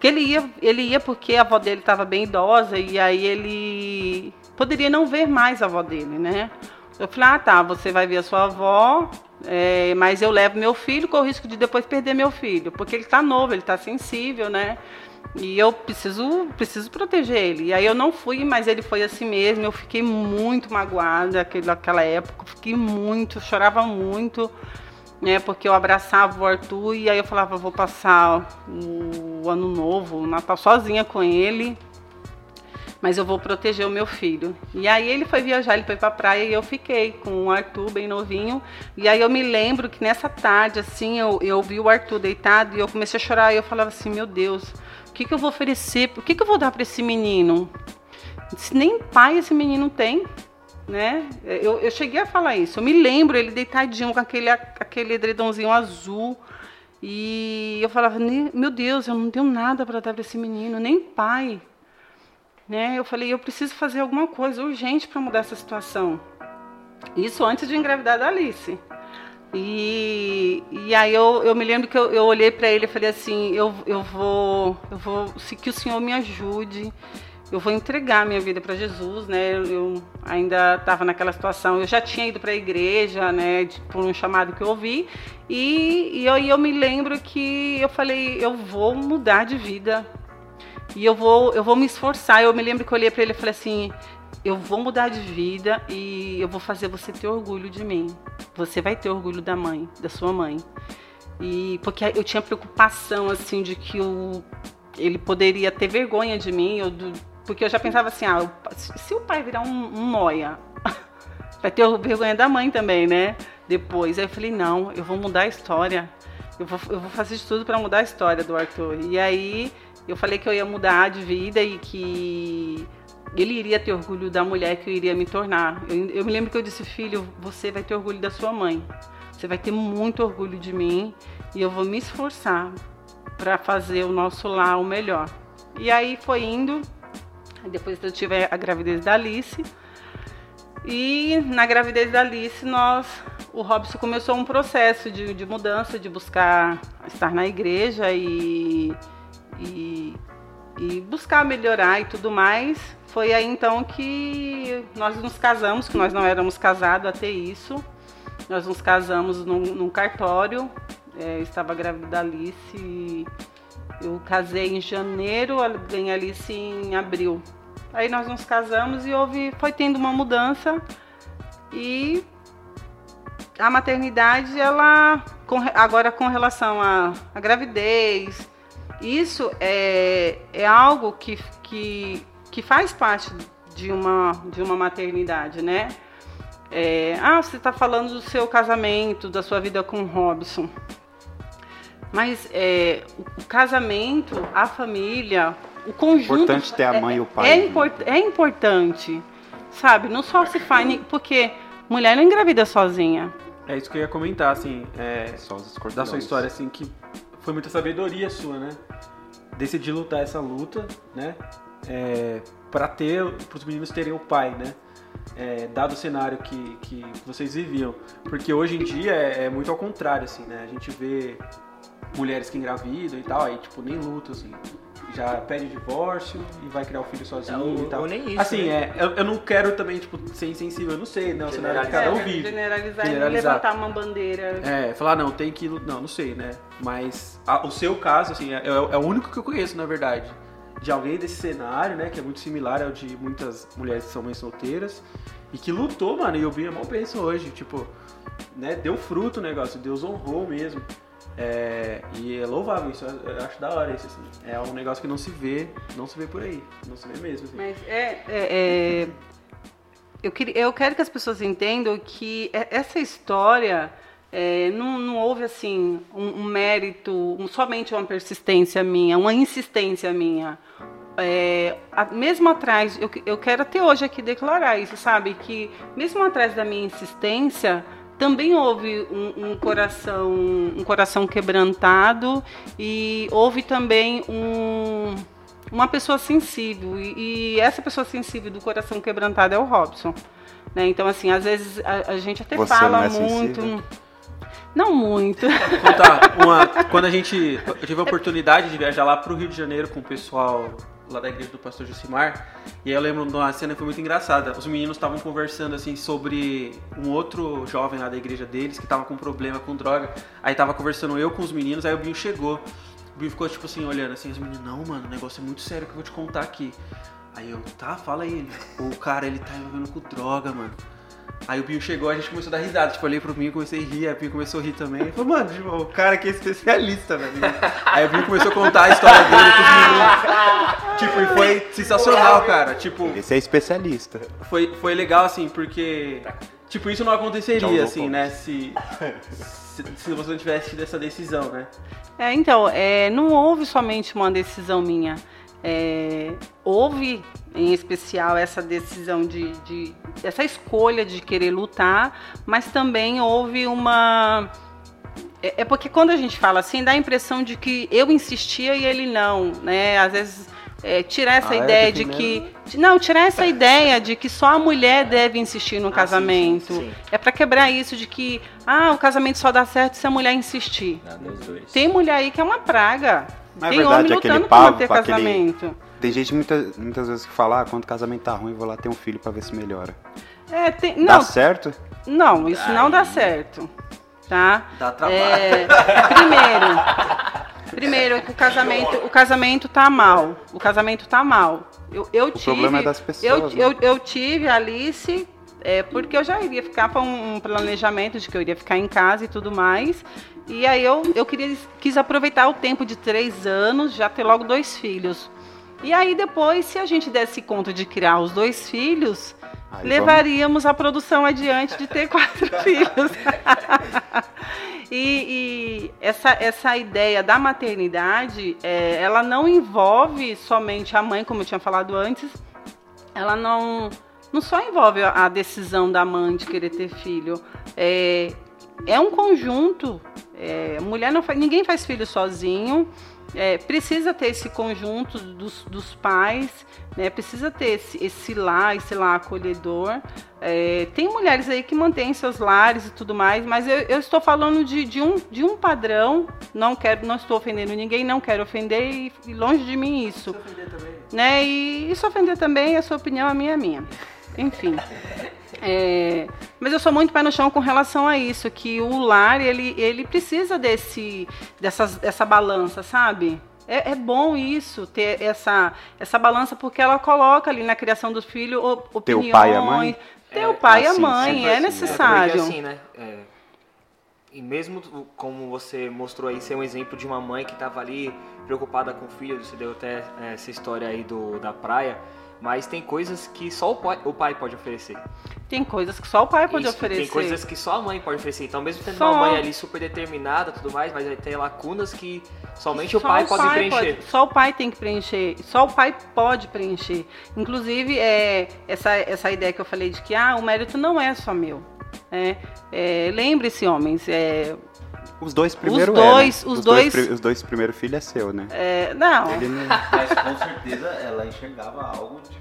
que ele ia, ele ia porque a avó dele estava bem idosa e aí ele poderia não ver mais a avó dele, né? Eu falei, ah tá, você vai ver a sua avó, é, mas eu levo meu filho com o risco de depois perder meu filho, porque ele está novo, ele está sensível, né? E eu preciso, preciso proteger ele. E aí eu não fui, mas ele foi assim mesmo. Eu fiquei muito magoada naquele- naquela época, fiquei muito, chorava muito né? Porque eu abraçava o Arthur e aí eu falava, vou passar o ano novo, o Natal sozinha com ele, mas eu vou proteger o meu filho. E aí ele foi viajar, ele foi pra praia e eu fiquei com o Arthur bem novinho. E aí eu me lembro que nessa tarde, assim, eu, eu vi o Arthur deitado e eu comecei a chorar e eu falava assim, meu Deus, que, que eu vou oferecer? O que, que eu vou dar para esse menino? Se nem pai esse menino tem, né? Eu, eu cheguei a falar isso. Eu me lembro ele deitadinho com aquele, aquele edredomzinho azul. E eu falava, "Ne- meu Deus, eu não tenho nada para dar para esse menino, nem pai. Né? Eu falei, eu preciso fazer alguma coisa urgente para mudar essa situação. Isso antes de engravidar da Alice. E, e aí eu, eu me lembro que eu, eu olhei para ele e falei assim, eu, eu vou, eu vou, se que o Senhor me ajude, eu vou entregar minha vida para Jesus, né? Eu, eu ainda estava naquela situação, eu já tinha ido para a igreja, né? de- por um chamado que eu ouvi, e, e eu, e eu me lembro que eu falei, eu vou mudar de vida, e eu vou, eu vou me esforçar. Eu me lembro que eu olhei para ele e falei assim: eu vou mudar de vida e eu vou fazer você ter orgulho de mim. Você vai ter orgulho da mãe, da sua mãe. E porque eu tinha preocupação assim de que o, ele poderia ter vergonha de mim, eu, porque eu já pensava assim: ah, se o pai virar um, um noia, vai ter vergonha da mãe também, né? Depois. Aí eu falei: não, eu vou mudar a história. Eu vou, eu vou fazer de tudo para mudar a história do Arthur. E aí eu falei que eu ia mudar de vida e que ele iria ter orgulho da mulher que eu iria me tornar. Eu, eu me lembro que eu disse, filho, você vai ter orgulho da sua mãe. Você vai ter muito orgulho de mim e eu vou me esforçar para fazer o nosso lar o melhor. E aí foi indo. Depois eu tive a gravidez da Alice. E na gravidez da Alice, nós, o Robson começou um processo de, de mudança, de buscar estar na igreja e, e, e buscar melhorar e tudo mais. Foi aí então que nós nos casamos, que nós não éramos casados até isso. Nós nos casamos num, num cartório. É, eu estava grávida da Alice. e Eu casei em janeiro, ganhei a Alice em abril. Aí nós nos casamos e houve, foi tendo uma mudança e a maternidade, ela agora com relação à, à gravidez, isso é, é algo que, que, que faz parte de uma, de uma maternidade, né? É, ah, você está falando do seu casamento, da sua vida com o Robson. Mas é, o, o casamento, a família, o conjunto. Importante ter a mãe e o pai. É, import- é importante, sabe? Não só se faz. Porque mulher não engravida sozinha. É isso que eu ia comentar, assim, é, Só os escorpiões. da sua história, assim, que foi muita sabedoria sua, né? Decidir lutar essa luta, né? É, para ter, para os meninos terem o pai, né? É, dado o cenário que, que vocês viviam. Porque hoje em dia é, é muito ao contrário, assim, né? A gente vê mulheres que engravidam e tal, aí tipo nem luta assim. Já pede divórcio e vai criar o filho sozinho Ou- e tal. ou nem isso, Assim, né? é, eu, eu não quero também, tipo, ser insensível, eu não sei, né? O cenário Generalizar. cada um É, vive. generalizar, Generalizar. e levantar uma bandeira. É, falar, não, tem que. Não, não sei, né? Mas a- o seu caso, assim, é, é o único que eu conheço, na verdade. De alguém desse cenário, né? Que é muito similar ao de muitas mulheres que são mães solteiras. E que lutou, mano. E o é mal penso hoje. Tipo, né? Deu fruto o negócio. Deus honrou mesmo. É, e é louvável isso. Eu acho da hora isso, assim. É um negócio que não se vê, não se vê por aí. Não se vê mesmo, assim. Mas é, é- é- eu, queria, eu quero que as pessoas entendam que essa história é, não, não houve assim um, um mérito, um- somente uma persistência minha, uma insistência minha. É, a- mesmo atrás, eu, eu quero até hoje aqui declarar isso, sabe? Que mesmo atrás da minha insistência, também houve um, um coração, um coração quebrantado e houve também um, uma pessoa sensível e, e essa pessoa sensível do coração quebrantado é o Robson. Né? Então, assim, às vezes a, a gente até Você fala é muito. sensível? Não muito. contar uma. Quando a gente. Eu tive a oportunidade de viajar lá pro Rio de Janeiro com o pessoal lá da igreja do pastor Josimar. E aí eu lembro de uma cena que foi muito engraçada. Os meninos estavam conversando assim sobre um outro jovem lá da igreja deles que tava com problema com droga. Aí tava conversando eu com os meninos, aí o Binho chegou. O Binho ficou tipo assim, olhando assim, os meninos, não, mano, o negócio é muito sério que eu vou te contar aqui. Aí eu, tá, fala aí. Ele, O cara, ele tá envolvendo com droga, mano. Aí o Binho chegou, a gente começou a dar risada. Tipo, olhei pro Binho, comecei a rir, aí o Binho começou a rir também. Ele falou, mano, tipo, o cara aqui é especialista, velho. Aí o Binho começou a contar a história dele pros meninos. Tipo, e foi sensacional, cara. Tipo, Esse é especialista. foi, foi legal, assim, porque. Tipo, isso não aconteceria, assim, né? Se, se, se você não tivesse tido essa decisão, né? É, então, é, não houve somente uma decisão minha. É, houve, em especial, essa decisão de, de- essa escolha de querer lutar, mas também houve uma. É, é porque quando a gente fala assim, dá a impressão de que eu insistia e ele não, né? Às vezes é, tirar essa Ah, é? ideia de que. Não, tirar essa ideia de que só a mulher deve insistir no Ah, sim, casamento. sim, sim. É para quebrar isso de que ah, o casamento só dá certo se a mulher insistir. Tem mulher aí que é uma praga. Não é Tem verdade, homem aquele por manter aquele- casamento. Tem gente muitas, muitas vezes que fala, ah, quando o casamento tá ruim, eu vou lá ter um filho pra ver se melhora. É, tem, Dá não, certo? não, isso não dá certo. Tá? Dá trabalho. É, primeiro, primeiro o casamento, o casamento tá mal. O casamento tá mal. Eu, eu tive, problema é das pessoas, Eu, né? eu, eu tive a Alice é, porque eu já iria ficar para um, um planejamento de que eu iria ficar em casa e tudo mais. E aí eu, eu queria, quis aproveitar o tempo de três anos, já ter logo dois filhos. E aí depois, se a gente desse conta de criar os dois filhos, Aí levaríamos a produção adiante de ter quatro filhos. e e essa, essa ideia da maternidade, é, ela não envolve somente a mãe, como eu tinha falado antes, ela não, não só envolve a decisão da mãe de querer ter filho. É, é um conjunto. É, mulher não faz, ninguém faz filho sozinho. É, precisa ter esse conjunto dos, dos pais, né? Precisa ter esse, esse lar, esse lar acolhedor. É, tem mulheres aí que mantêm seus lares e tudo mais, mas eu, eu estou falando de, de, um, de um padrão. Não quero, não estou ofendendo ninguém, não quero ofender e, e longe de mim isso né? E, e se ofender também, a sua opinião, a minha é minha. Enfim. É, mas eu sou muito pé no chão com relação a isso, que o lar, ele, ele precisa desse, dessas, dessa balança, sabe? É, é bom isso, ter essa, essa balança, porque ela coloca ali na criação do filho o- Ter o opiniões. pai e a mãe? Ter É, o pai e a assim, mãe, é assim, né? necessário. É assim, né? é, e mesmo como você mostrou aí ser um exemplo de uma mãe que estava ali preocupada com o filho, você deu até é, essa história aí do, da praia, mas tem coisas que só o pai, o pai pode oferecer. Tem coisas que só o pai pode Isso, oferecer. Tem coisas que só a mãe pode oferecer. Então, mesmo tendo Só. uma mãe ali super determinada e tudo mais, mas aí tem lacunas que somente o pai pode preencher. pode- só o pai tem que preencher. Só o pai pode preencher. Inclusive, é, essa, essa ideia que eu falei de que ah, o mérito não é só meu. É, é, Lembre-se, homens, é, Os dois primeiro Os é, né? dois- os dois- pri- os dois primeiros filhos é seu, né? é, não, Ele não... Mas com certeza ela enxergava algo que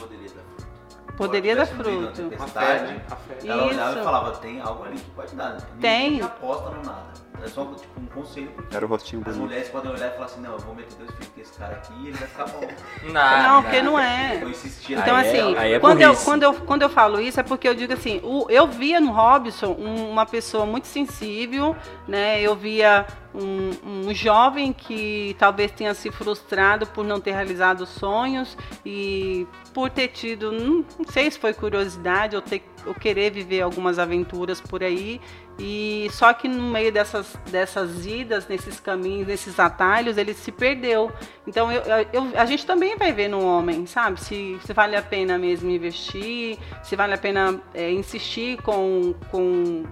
poderia dar fruto. Poderia dar fruto. uma fé, né? A fé. Ela olhava Isso. e falava, tem algo ali que pode dar. Tem. Ninguém aposta no nada. É só tipo, um conselho porque Era o rostinho as bonito. mulheres podem olhar e falar assim, não, eu vou meter dois filhos com esse cara aqui e ele vai ficar bom. Não, porque não é. Eu insisti Então, Aí é- assim, aí é quando, eu, quando, eu, quando eu falo isso, é porque eu digo assim, o- eu via no Robson um- uma pessoa muito sensível, né? Eu via um, um jovem que talvez tenha se frustrado por não ter realizado sonhos e por ter tido, não, sei se foi curiosidade ou, ter, ou querer viver algumas aventuras por aí. E só que no meio dessas, dessas idas, nesses caminhos, nesses atalhos, ele se perdeu. Então eu, eu- a gente também vai ver no homem, sabe? Se, se vale a pena mesmo investir, se vale a pena é, insistir com, com,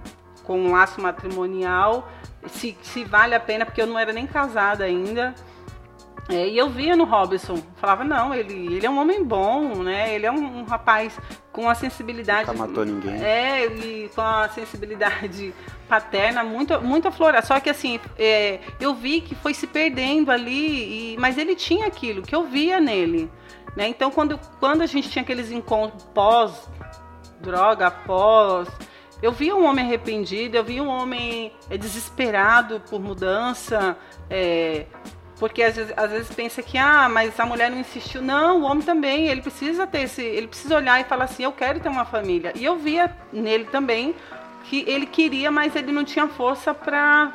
com um laço matrimonial, se, se vale a pena, porque eu não era nem casada ainda. É, e eu via no Robson, falava, não, ele, ele é um homem bom, né? Ele é um, um rapaz com a sensibilidade. Nunca matou ninguém. É, e com a sensibilidade paterna muito, muito aflorada. Só que assim, é, eu vi que foi se perdendo ali, e- mas ele tinha aquilo que eu via nele. Né? Então, quando, quando a gente tinha aqueles encontros pós-droga, pós. Eu via um homem arrependido, eu via um homem é, desesperado por mudança, é, porque às vezes, às vezes pensa que ah, mas a mulher não insistiu. Não, o homem também, ele precisa ter esse, ele precisa olhar e falar assim, eu quero ter uma família. E eu via nele também que ele queria, mas ele não tinha força para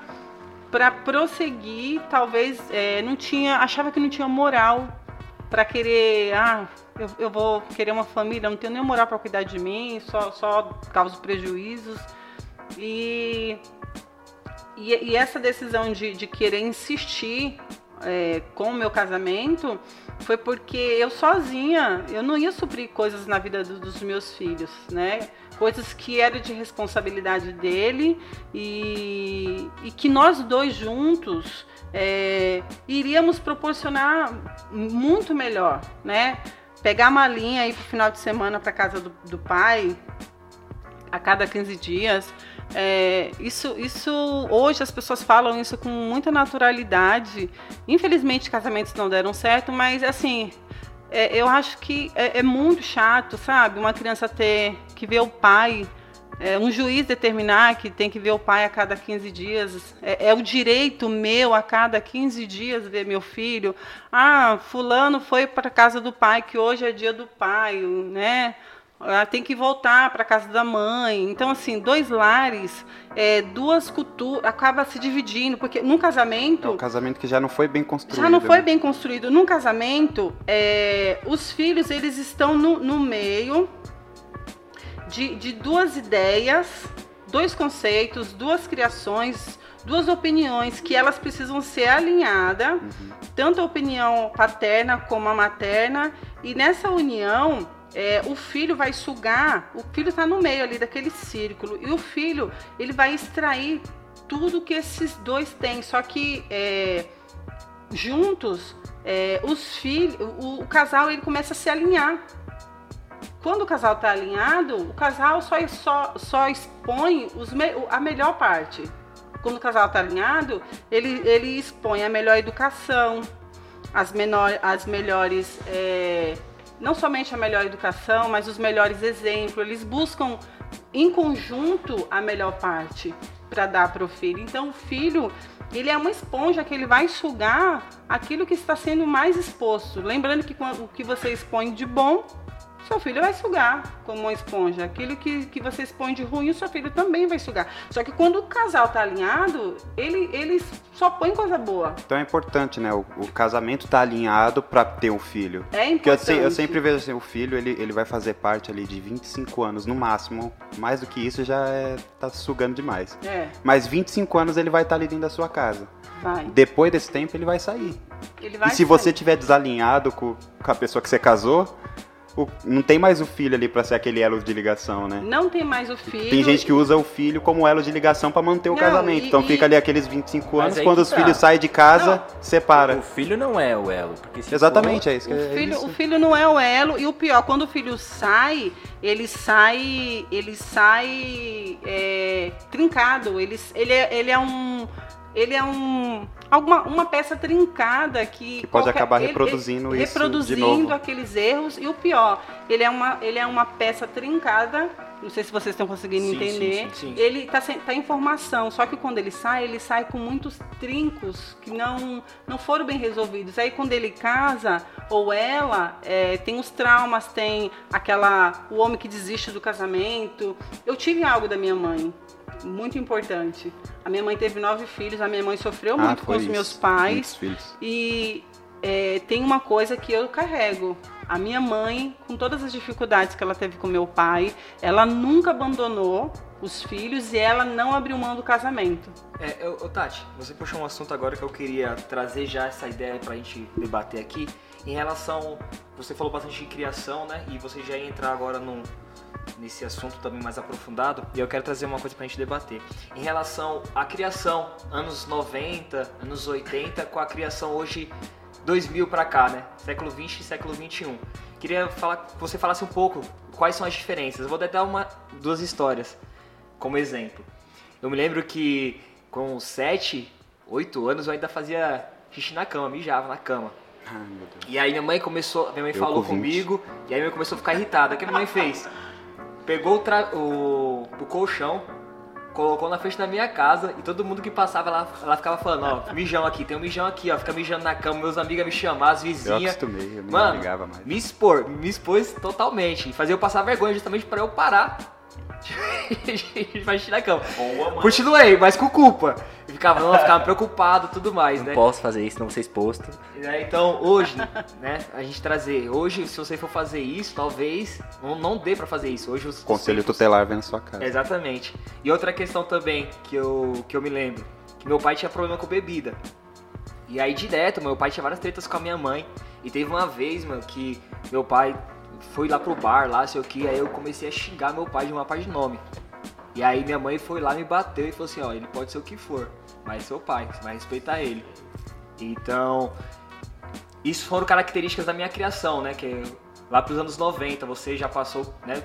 para prosseguir, talvez é, não tinha, achava que não tinha moral para querer, ah, eu, eu vou querer uma família, não tenho nem moral para cuidar de mim, só só causo prejuízos. E e, e essa decisão de, de querer insistir é, com o meu casamento foi porque eu sozinha, eu não ia suprir coisas na vida do- dos meus filhos, né? Coisas que eram de responsabilidade dele e, e que nós dois juntos é, iríamos proporcionar muito melhor, né? Pegar uma linha aí pro final de semana para casa do, do pai, a cada 15 dias. É, isso, isso hoje as pessoas falam isso com muita naturalidade. Infelizmente casamentos não deram certo, mas assim é, eu acho que é, é muito chato, sabe? Uma criança ter que ver o pai, é, um juiz determinar que tem que ver o pai a cada 15 dias. É, é o direito meu a cada 15 dias ver meu filho. Ah, fulano foi para casa do pai, que hoje é dia do pai, né? Ela tem que voltar para casa da mãe. Então, assim, dois lares, é, duas culturas, acaba se dividindo, porque num É um casamento casamento que já não foi bem construído. já não foi né? bem construído. Num casamento, é, os filhos eles estão no, no meio de, de duas ideias, dois conceitos, duas criações, duas opiniões que elas precisam ser alinhadas, tanto a opinião paterna como a materna, e nessa união é, o filho vai sugar, o filho está no meio ali daquele círculo, e o filho ele vai extrair tudo que esses dois têm, só que é, juntos, é, os filhos, o, o casal ele começa a se alinhar. Quando o casal está alinhado, o casal só, só, só expõe os me- a melhor parte. Quando o casal está alinhado, ele, ele expõe a melhor educação, as, menor, as melhores. é, não somente a melhor educação, mas os melhores exemplos. Eles buscam em conjunto a melhor parte para dar para o filho. Então, o filho, ele é uma esponja que ele vai sugar aquilo que está sendo mais exposto. Lembrando que o que você expõe de bom, seu filho vai sugar como uma esponja. Aquilo que, que você expõe de ruim, o seu filho também vai sugar. Só que quando o casal tá alinhado, ele, ele só põe coisa boa. Então é importante, né? O, o casamento tá alinhado pra ter um filho. É Porque eu, importante. eu sempre vejo assim, o filho, ele, ele vai fazer parte ali de 25 anos no máximo. Mais do que isso já é, tá sugando demais. É, Mas 25 anos ele vai estar ali dentro da sua casa. vai. Depois desse tempo ele vai sair. Ele vai e se sair. você tiver desalinhado com, com a pessoa que você casou, o- não tem mais o filho ali pra ser aquele elo de ligação, né? Não tem mais o filho. Tem gente que usa o filho como elo de ligação pra manter o Não, casamento. e- então e- fica ali aqueles 25 Mas anos, quando os tá. filhos saem de casa, separa. O filho não é o elo. Porque se Exatamente, for- é isso que O é filho, isso. o filho não é o elo e o pior, quando o filho sai, ele sai, ele sai é, trincado. Ele, ele, é, ele é um ele é um alguma uma peça trincada que, Que pode qualquer- acabar ele- reproduzindo ele- isso de reproduzindo novo. aqueles erros e o pior, ele é uma ele é uma peça trincada. Não sei se vocês estão conseguindo Sim, entender. sim, sim, sim. Ele tá, sem- tá em formação, só que quando ele sai, ele sai com muitos trincos que não, não foram bem resolvidos. Aí quando ele casa, ou ela, é, tem os traumas, tem aquela. o homem que desiste do casamento. Eu tive algo da minha mãe, muito importante. A minha mãe teve nove filhos, a minha mãe sofreu Ah, muito com os isso. meus pais. E é, tem uma coisa que eu carrego. A minha mãe, com todas as dificuldades que ela teve com meu pai, ela nunca abandonou os filhos e ela não abriu mão do casamento. É, ô, Tati, você puxou um assunto agora que eu queria trazer já essa ideia pra gente debater aqui. Em relação. Você falou bastante de criação, né? E você já ia entrar agora num, nesse assunto também mais aprofundado. E eu quero trazer uma coisa pra gente debater. Em relação à criação, anos 90, anos 80, com a criação hoje 2000 pra cá, né? Século 20 e século 21. Queria falar, que você falasse um pouco quais são as diferenças. Eu vou dar uma, duas histórias como exemplo. Eu me lembro que com 7, 8 anos eu ainda fazia xixi na cama, mijava na cama. Ai, Deus. E aí minha mãe começou, minha mãe Eu falou com 20. comigo, e aí minha mãe começou a ficar irritada. O que a minha mãe fez? Pegou o, o, o colchão, colocou na frente da minha casa e todo mundo que passava ela, ela ficava falando, ó, mijão aqui, tem um mijão aqui, ó, fica mijando na cama, meus amigos me chamar, as Eu vizinhas. acostumei, eu não Mano, ligava mais. me expor, me expôs totalmente. E fazia eu passar vergonha justamente pra eu parar de fazer na cama. Boa. Continuei, mas com culpa. E ficava, não, ficava preocupado tudo mais, Não né? posso fazer isso, não vou ser exposto. E aí, Então, hoje, né, a gente trazer. Hoje, se você for fazer isso, talvez não, não dê pra fazer isso. Hoje os Conselho os- tutelar vem na sua casa. Exatamente. E outra questão também que eu, que eu me lembro, que meu pai tinha problema com bebida. E aí direto, meu pai tinha várias tretas com a minha mãe. E teve uma vez, mano, que meu pai foi lá pro bar, lá, sei o que, aí eu comecei a xingar meu pai de uma parte de nome. E aí minha mãe foi lá, me bateu e falou assim, ó, ele pode ser o que for, mas seu pai, você vai respeitar ele. Então, isso foram características da minha criação, né? Que lá pros anos 90, você já passou, né?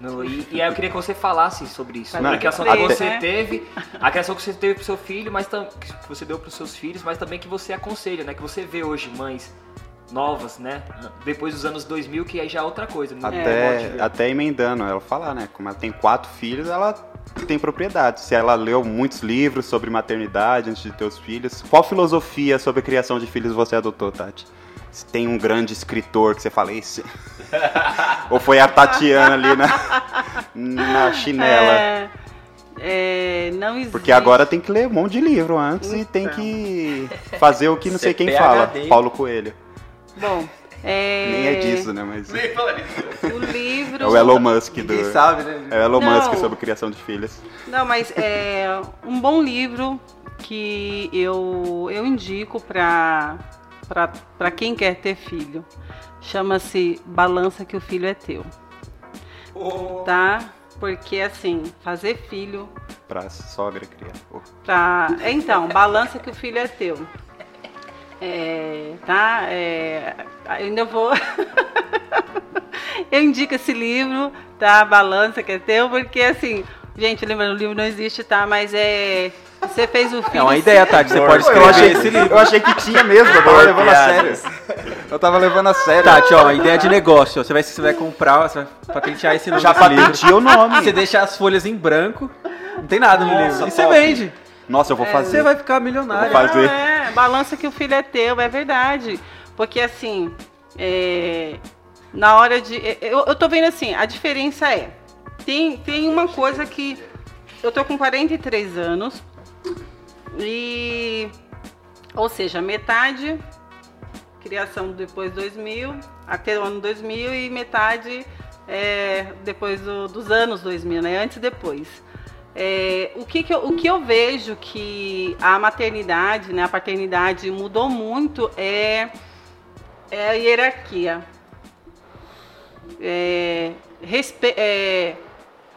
no- e, e aí eu queria que você falasse sobre isso. Sobre Não, a criação que você teve, a criação que você teve pro seu filho, mas que você deu pros seus filhos, mas também que você aconselha, né? Que você vê hoje mães novas, né? Depois dos anos 2000, que aí já é outra coisa. né? Até, ver. até emendando, ela falar, né? Como ela tem quatro filhos, ela tem propriedade. Se ela leu muitos livros sobre maternidade antes de ter os filhos, qual filosofia sobre a criação de filhos você adotou, Tati? Se tem um grande escritor que você fala, esse. Ou foi a Tatiana ali na, na chinela? É, é, não existe. Porque agora tem que ler um monte de livro antes e tem Então. que fazer o que não sei quem CPHD. fala. Paulo Coelho. Bom, é, Nem é disso, né? Mas Nem fala disso. O livro. é o Elon Musk do. Ninguém sabe, né? É o Elon Não. Musk sobre criação de filhos. Não, mas é um bom livro que eu, eu indico para para quem quer ter filho. Chama-se Balança que o filho é teu. Tá? Porque assim, fazer filho Pra sogra criar. Pô. Pra... é, Então, balança que o filho é teu. É, tá? É, ainda vou. eu indico esse livro, tá? Balança que é teu, porque assim, gente, lembrando, o livro não existe, tá? Mas é. Você fez o filho. É uma ideia, Tati. Você pode Eu escrever achei, esse livro. eu achei que tinha mesmo, eu tava levando a sério. Eu tava levando a sério. Tati, ó, ideia de negócio. Você vai, você vai comprar, você vai patentear esse nome Já patenteei o nome. Você deixa as folhas em branco, não tem nada no Nossa, livro. E você vende. Nossa, eu vou Você fazer. vai ficar milionário. Eu vou fazer. Não, é, balança que o filho é teu, é verdade. Porque assim, é, na hora de. Eu, eu tô vendo assim, a diferença é. Tem, tem uma coisa que. Eu tô com 43 anos. E. Ou seja, metade criação depois 2000, até o ano 2000 e metade é, depois do- dos anos 2000, né? Antes e depois. É, o, que, que eu, o que eu vejo que a maternidade, né, a paternidade mudou muito é, é a hierarquia. É, respe, é,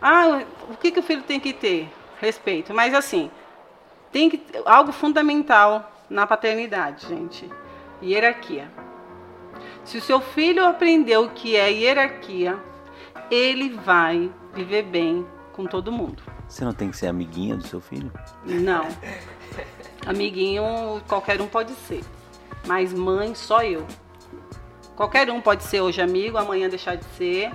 ah, o que, que o filho tem que ter? Respeito. Mas assim, tem que algo fundamental na paternidade, gente. Hierarquia. Se o seu filho aprendeu o que é hierarquia, ele vai viver bem com todo mundo. Você não tem que ser amiguinha do seu filho? Não. Amiguinho, qualquer um pode ser. Mas mãe, só eu. Qualquer um pode ser hoje amigo, amanhã deixar de ser.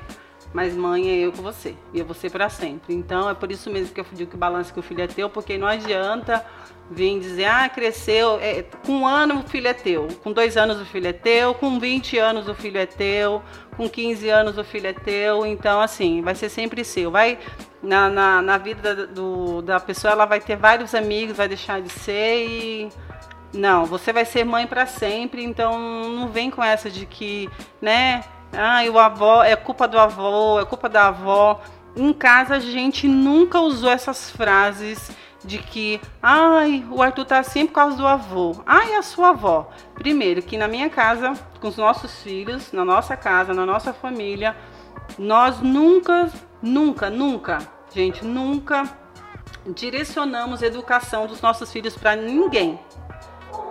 Mas mãe é eu com você. E eu vou ser pra sempre. Então é por isso mesmo que eu digo que o balanço que o filho é teu, porque não adianta vir dizer, ah, cresceu. É, com um ano o filho é teu. Com dois anos o filho é teu. Com 20 anos o filho é teu. Com 15 anos o filho é teu. Então, assim, vai ser sempre seu. Vai. Na, na, na vida do, da pessoa, ela vai ter vários amigos, vai deixar de ser e. Não, você vai ser mãe para sempre, então não vem com essa de que, né, ah, o avó, é culpa do avô, é culpa da avó. Em casa a gente nunca usou essas frases de que, ai, o Arthur tá assim por causa do avô. Ai, a sua avó. Primeiro, que na minha casa, com os nossos filhos, na nossa casa, na nossa família, nós nunca, nunca, nunca, gente, nunca direcionamos a educação dos nossos filhos para ninguém.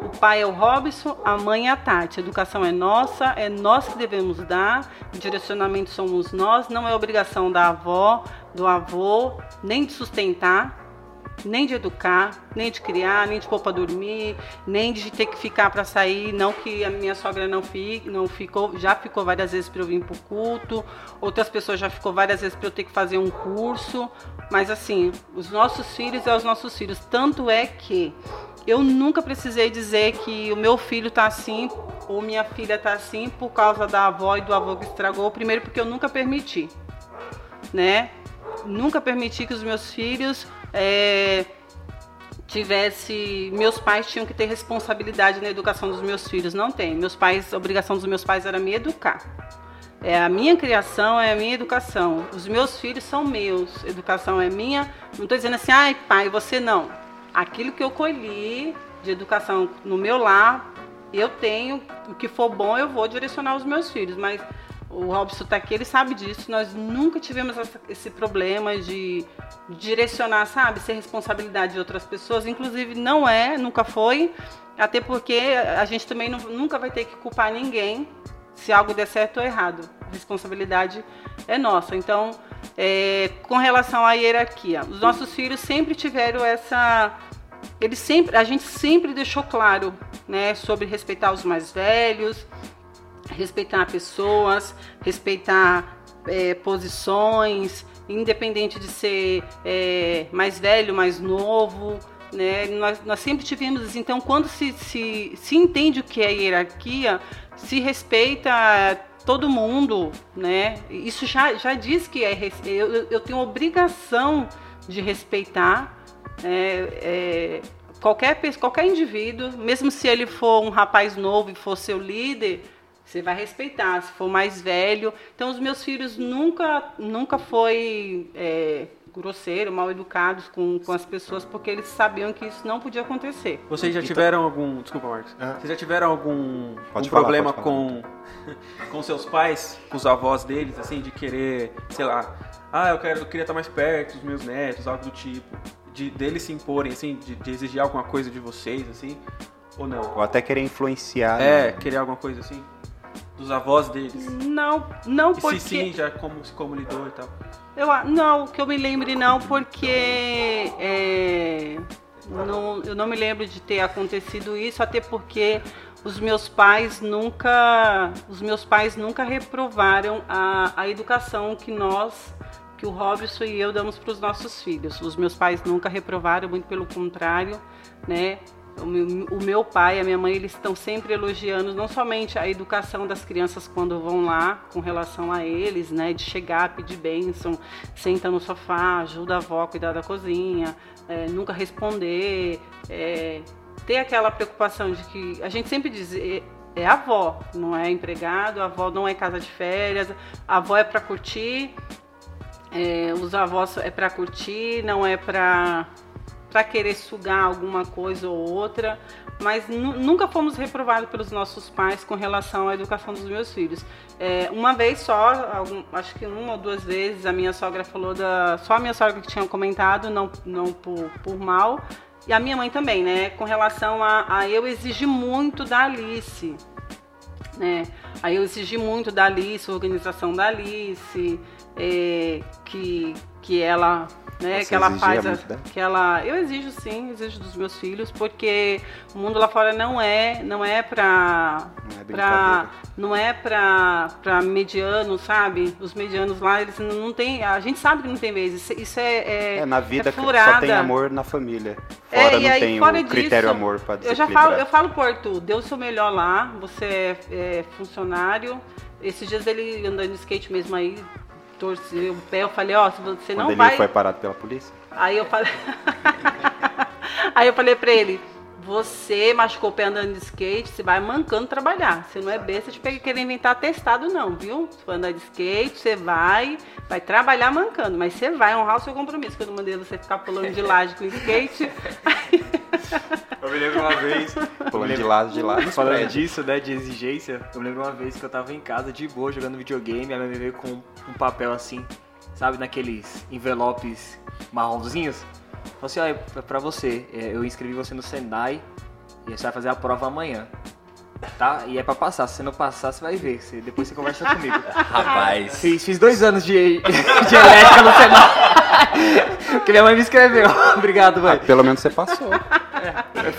O pai é o Robson, a mãe é a Tati. A educação é nossa, é nós que devemos dar, o direcionamento somos nós, não é obrigação da avó, do avô, nem de sustentar, nem de educar, nem de criar, nem de pôr para dormir, nem de ter que ficar para sair. Não que a minha sogra não, fique, não ficou, já ficou várias vezes para eu vir para o culto, outras pessoas já ficou várias vezes para eu ter que fazer um curso. Mas assim, os nossos filhos é os nossos filhos. Tanto é que eu nunca precisei dizer que o meu filho está assim ou minha filha está assim por causa da avó e do avô que estragou. Primeiro porque eu nunca permiti, né? Nunca permiti que os meus filhos é, tivesse, meus pais tinham que ter responsabilidade na educação dos meus filhos. Não tem. Meus pais, a obrigação dos meus pais era me educar. É a minha criação, é a minha educação. Os meus filhos são meus. Educação é minha. Não estou dizendo assim, ai pai, você não aquilo que eu colhi de educação no meu lar, eu tenho, o que for bom eu vou direcionar os meus filhos, mas o Robson está aqui, ele sabe disso, nós nunca tivemos essa, esse problema de direcionar, sabe, ser responsabilidade de outras pessoas, inclusive não é, nunca foi, até porque a gente também não, nunca vai ter que culpar ninguém se algo der certo ou errado, responsabilidade é nossa, então é, com relação à hierarquia. Os nossos filhos sempre tiveram essa. Eles sempre, a gente sempre deixou claro, né, sobre respeitar os mais velhos, respeitar pessoas, respeitar é, posições, independente de ser é, mais velho, mais novo, né? Nós, nós sempre tivemos. Então, quando se, se, se entende o que é hierarquia, se respeita todo mundo, né? Isso já, já diz que é eu, eu tenho obrigação de respeitar é, é, qualquer qualquer indivíduo, mesmo se ele for um rapaz novo e for seu líder, você vai respeitar. Se for mais velho, então os meus filhos nunca nunca foi é, grosseiro, mal educados com, com as pessoas, porque eles sabiam que isso não podia acontecer. Vocês já então- tiveram algum. Desculpa, Marcos. Ah. Vocês já tiveram algum, algum falar, problema com, com seus pais, com os avós deles, assim, de querer, sei lá, ah, eu, quero, eu queria estar mais perto dos meus netos, algo do tipo. De deles se imporem, assim, de, de exigir alguma coisa de vocês, assim, ou não? Ou até querer influenciar. É, né? querer alguma coisa assim? Dos avós deles. Não, não E porque se sim, já como, como lidou e tal. Eu, não, que eu me lembre não, porque é, não, eu não me lembro de ter acontecido isso, até porque os meus pais nunca, os meus pais nunca reprovaram a, a educação que nós, que o Robson e eu damos para os nossos filhos. Os meus pais nunca reprovaram, muito pelo contrário, né? O meu, o meu pai e a minha mãe, eles estão sempre elogiando não somente a educação das crianças quando vão lá, com relação a eles, né? De chegar, pedir bênção, senta no sofá, ajuda a avó a cuidar da cozinha, é, nunca responder, é, ter aquela preocupação de que a gente sempre diz é, é avó, não é empregado, a avó não é casa de férias, a avó é para curtir, é, os avós é para curtir, não é para para querer sugar alguma coisa ou outra, mas nu- nunca fomos reprovados pelos nossos pais com relação à educação dos meus filhos. É, uma vez só, algum- acho que uma ou duas vezes, a minha sogra falou da. Só a minha sogra que tinha comentado, não, não por, por mal. E a minha mãe também, né? Com relação a, a eu exigir muito da Alice. Né? Aí eu exigi muito da Alice, organização da Alice, é, que, que ela né? Você que ela faz, a- dela? que ela, eu exijo sim, exijo dos meus filhos, porque o mundo lá fora não é, não é pra, Não é pra não é pra, pra medianos, sabe? Os medianos lá, eles não, tem, a gente sabe que não tem vez, isso, isso é, é, É, na vida é só furada. tem amor na família. É, Fora e não aí, tem fora o critério disso, amor pra Eu já falo, eu falo pro Arthur, dê o seu melhor lá, você é, é funcionário. Esses dias ele andando de skate mesmo aí, torceu o pé, eu falei, ó, se você Quando não ele vai. foi parado pela polícia. Aí eu falei. aí eu falei pra ele, você machucou o pé andando de skate, você vai mancando trabalhar. Você não é besta de pegar- querer inventar testado, não, viu? Se for andar de skate, você vai, vai trabalhar mancando, mas você vai honrar o seu compromisso. Quando eu mandei você ficar pulando de laje com skate. Eu me lembro uma vez. Pulando de lado, de lado. Falando prédios. disso, né, de exigência, eu me lembro uma vez que eu tava em casa de boa jogando videogame, a minha mãe veio com um papel assim, sabe, naqueles envelopes marronzinhos. Falou assim, ó, é pra você, é, eu inscrevi você no Senai e você vai fazer a prova amanhã. Tá? E é pra passar, se você não passar, você vai ver. Você- depois você conversa comigo. Rapaz. Fiz, fiz dois anos de, de elétrica no Senai. que minha mãe me escreveu. Obrigado, Ah, mãe. pelo menos você passou.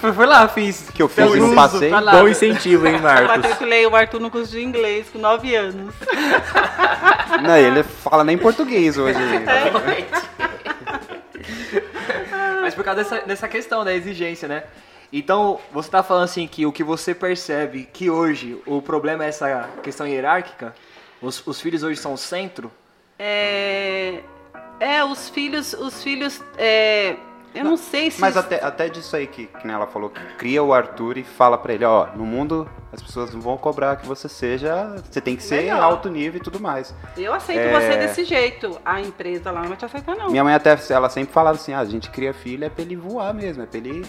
Foi, foi lá, fiz. Que eu fiz e não passei. Bom incentivo, hein, Eu Marcos? matriculei o Arthur no curso de inglês com 9 anos. Não, ele fala nem português hoje. Mas por causa dessa, dessa questão da exigência, né? Então, você tá falando assim que o que você percebe que hoje o problema é essa questão hierárquica? Os, os filhos hoje são o centro? É, é os filhos, os filhos, é, eu não sei se Mas até, até disso aí que, que ela falou, que cria o Arthur e fala pra ele, ó, no mundo as pessoas não vão cobrar que você seja, você tem que ser Melhor. alto nível e tudo mais. eu aceito É. você desse jeito. A empresa lá não vai te aceitar não. Minha mãe até, ela sempre falava assim, ah, a gente cria filho é pra ele voar mesmo, é pra ele...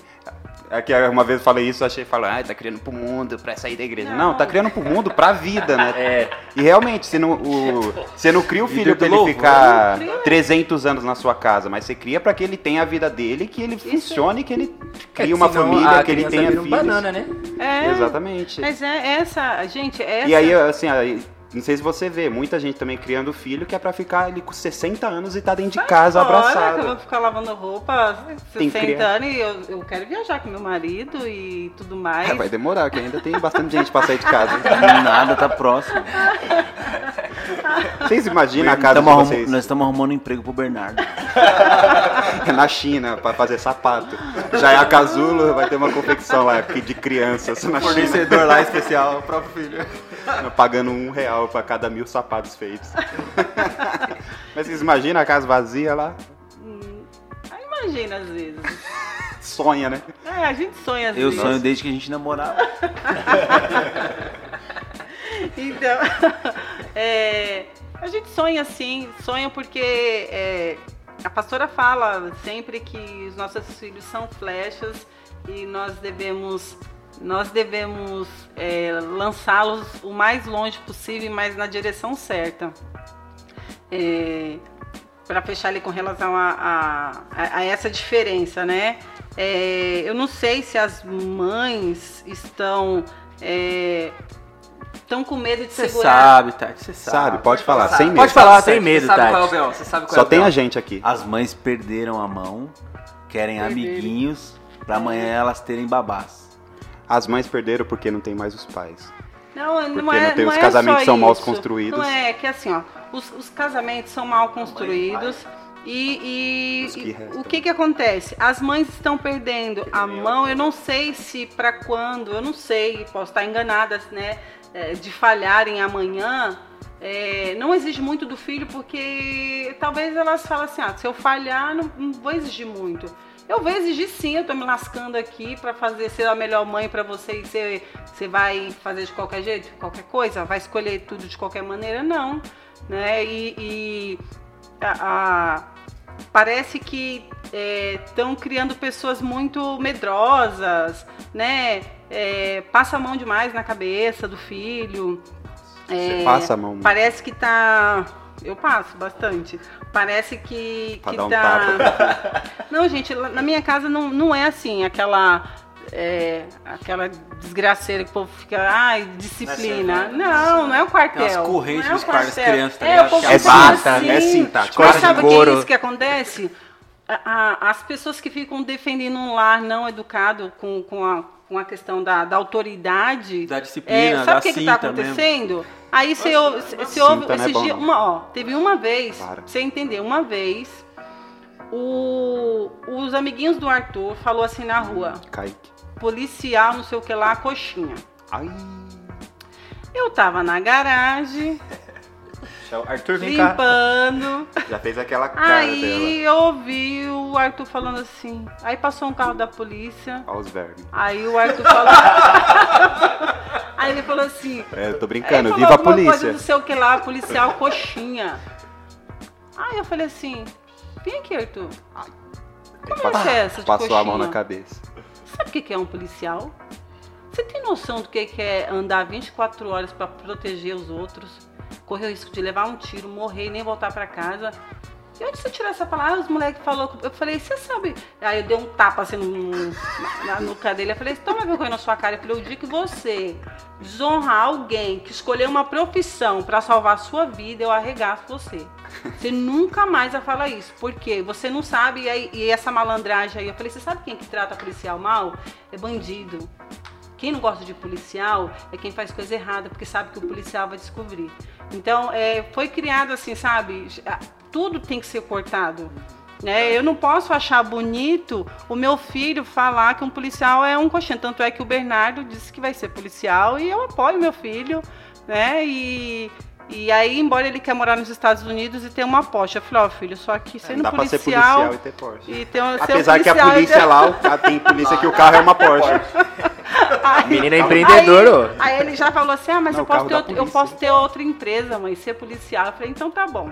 Aqui uma vez eu falei isso, achei, falou, ah, tá criando pro mundo, pra sair da igreja. Não, Não. tá criando pro mundo, pra vida, né? É. E realmente, você não, o, você não cria o filho pra ele louvor. ficar Não cria. 300 anos na sua casa, mas você cria pra que ele tenha a vida dele, que ele funcione, que ele crie uma Senão família, a que ele tenha um filhos. banana, né? É, Exatamente. Mas é essa, gente, essa. E aí, assim, aí, não sei se você vê, muita gente também criando filho que é pra ficar ali com 60 anos e tá dentro de casa Olha, que eu abraçado. vou ficar lavando roupa, Tem que 60 criar. anos e eu, eu quero viajar com meu marido e tudo mais. É, vai demorar, que ainda tem bastante gente pra sair de casa. Nada, tá próximo. Vocês imaginam a casa Tamo de arrum- vocês Nós estamos arrumando emprego pro Bernardo. na China pra fazer sapato. Já é a Casulo, vai ter uma confecção lá aqui de crianças na China. Fornecedor lá especial, o próprio filho. Pagando um real pra cada mil sapatos feitos. Mas vocês imaginam a casa vazia lá? Ah, imagina às vezes. Sonha, né? É, a gente sonha às Eu vezes. sonho desde que a gente namorava. Então, é, a gente sonha assim, sonha porque é, a pastora fala sempre que os nossos filhos são flechas e nós devemos nós devemos é, lançá-los o mais longe possível, mas na direção certa. para fechar ali com relação a, a, a- essa diferença, né? É, eu não sei se as mães estão é, estão com medo de Você segurar. sabe, Tati, você sabe. Sabe, pode falar, sem medo. Pode falar, Você sem medo, sabe qual é Tati. Você sabe qual Só é o tem a gente aqui. As mães perderam a mão, querem Perderam. amiguinhos, pra amanhã elas terem babás. As mães perderam porque não tem mais os pais. Não, não é, não tem- os é casamentos só são mal construídos. Não é, que assim, ó, os, os casamentos são mal construídos e, e- que e o que que acontece? As mães estão perdendo a mão, eu não sei se para quando, eu não sei, posso estar enganada, né, é, de falharem amanhã, é, não exige muito do filho, porque talvez elas falem assim, ah, se eu falhar, não, não vou exigir muito. Eu vou exigir sim, eu tô me lascando aqui para fazer ser a melhor mãe para você e você, você vai fazer de qualquer jeito, qualquer coisa, vai escolher tudo de qualquer maneira, não, né? E, e a- a- parece que estão criando pessoas muito medrosas, né? É, passa a mão demais na cabeça do filho. Você É, passa a mão. Parece que tá. Eu passo bastante. Parece que, Pra que dar um tá. Não, gente, na minha casa não, não é assim, aquela. é, aquela desgraceira que o povo fica, ai, disciplina. Não, não é o quartel. Tem umas correntes não é o das crianças, tá É, ligado? o povo Que fica é cinta, assim. é cinta, Mas corte de sabe o que é isso que acontece? as pessoas que ficam defendendo um lar não educado com, com, a, com a questão da, da autoridade. Da disciplina, é, da sabe o que está cinta mesmo. acontecendo? Aí você ouve, você ouve Cinta não é esses dias. Uma, ó, teve uma vez, Para. pra você entender, uma vez, o- os amiguinhos do Arthur falou assim na rua: Kaique. policial, não sei o que lá, coxinha. Ai. Eu tava na garagem, Arthur, vem cá. limpando. Já fez aquela cara Aí dela. eu ouvi o Arthur falando assim. Aí passou um carro da polícia. Olha os vermes. Aí o Arthur falou. aí ele falou assim. É, eu tô brincando. Viva a alguma Coisa, polícia. não sei o que lá, policial coxinha. Aí eu falei assim: vem aqui, Arthur. Como é que é essa de Passou a mão coxinha? na cabeça. Sabe o que é um policial? Você tem noção do que que é andar 24 horas para proteger os outros? Correr o risco de levar um tiro, morrer e nem voltar para casa? E onde você tirou essa palavra? Os moleques falaram. Eu falei, você sabe. Aí eu dei um tapa assim no, na nuca dele. Eu falei, toma vergonha na sua cara. Eu falei, o dia que você desonrar alguém que escolheu uma profissão para salvar a sua vida, eu arregaço você. Você nunca mais vai falar isso. Porque você não sabe. E, aí- e essa malandragem aí. Eu falei, você sabe quem que trata policial mal? É bandido. Quem não gosta de policial é quem faz coisa errada, porque sabe que o policial vai descobrir. Então, é, foi criado assim, sabe? Tudo tem que ser cortado. Né? Eu não posso achar bonito o meu filho falar que um policial é um coxinha. Tanto é que o Bernardo disse que vai ser policial e eu apoio meu filho. Né? E, e aí, embora ele quer morar nos Estados Unidos e ter uma Porsche, eu falei, ó filho, só que sendo Dá pra ser policial... policial e ter Porsche. e ter Apesar que a policial polícia ter- lá, tem polícia que o carro é uma Porsche. Menino é empreendedor, ô. Aí, aí ele já falou assim: ah, mas Não, eu, posso ter outro- eu posso ter outra empresa, mãe, ser policial. Eu falei: então tá bom.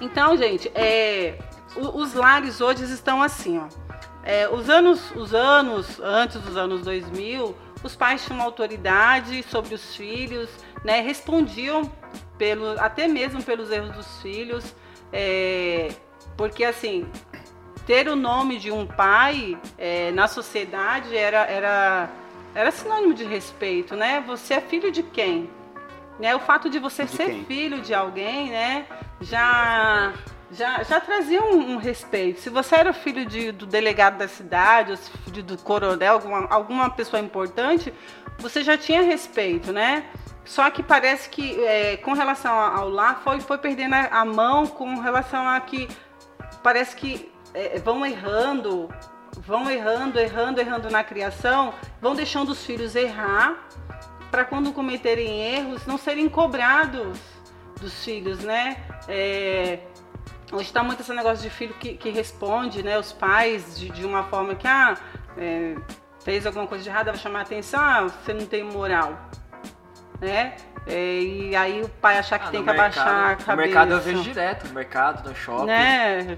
Então, gente, é, os lares hoje estão assim, ó. É, os, anos, os anos, antes dos anos 2000, os pais tinham autoridade sobre os filhos, né? Respondiam pelo, até mesmo pelos erros dos filhos. é, porque, assim, ter o nome de um pai é, na sociedade era, era, era sinônimo de respeito, né? Você é filho de quem? Né? O fato de você De ser quem? filho de alguém, né? Já, já, já trazia um, um respeito. Se você era filho de, do delegado da cidade, ou filho do coronel, alguma, alguma pessoa importante, você já tinha respeito, né? Só que parece que é, com relação ao lar foi, foi perdendo a, mão com relação a que parece que é, vão errando, vão errando, errando, errando na criação, vão deixando os filhos errar para quando cometerem erros não serem cobrados dos filhos, né? É, hoje está muito esse negócio de filho que, que responde, né? Os pais de, de uma forma que ah, é, fez alguma coisa de errada, vai chamar atenção, ah, você não tem moral, né? É, e aí o pai achar que Ah, tem que abaixar a mercado- cabeça. No mercado eu vejo direto, no mercado, no shopping. né?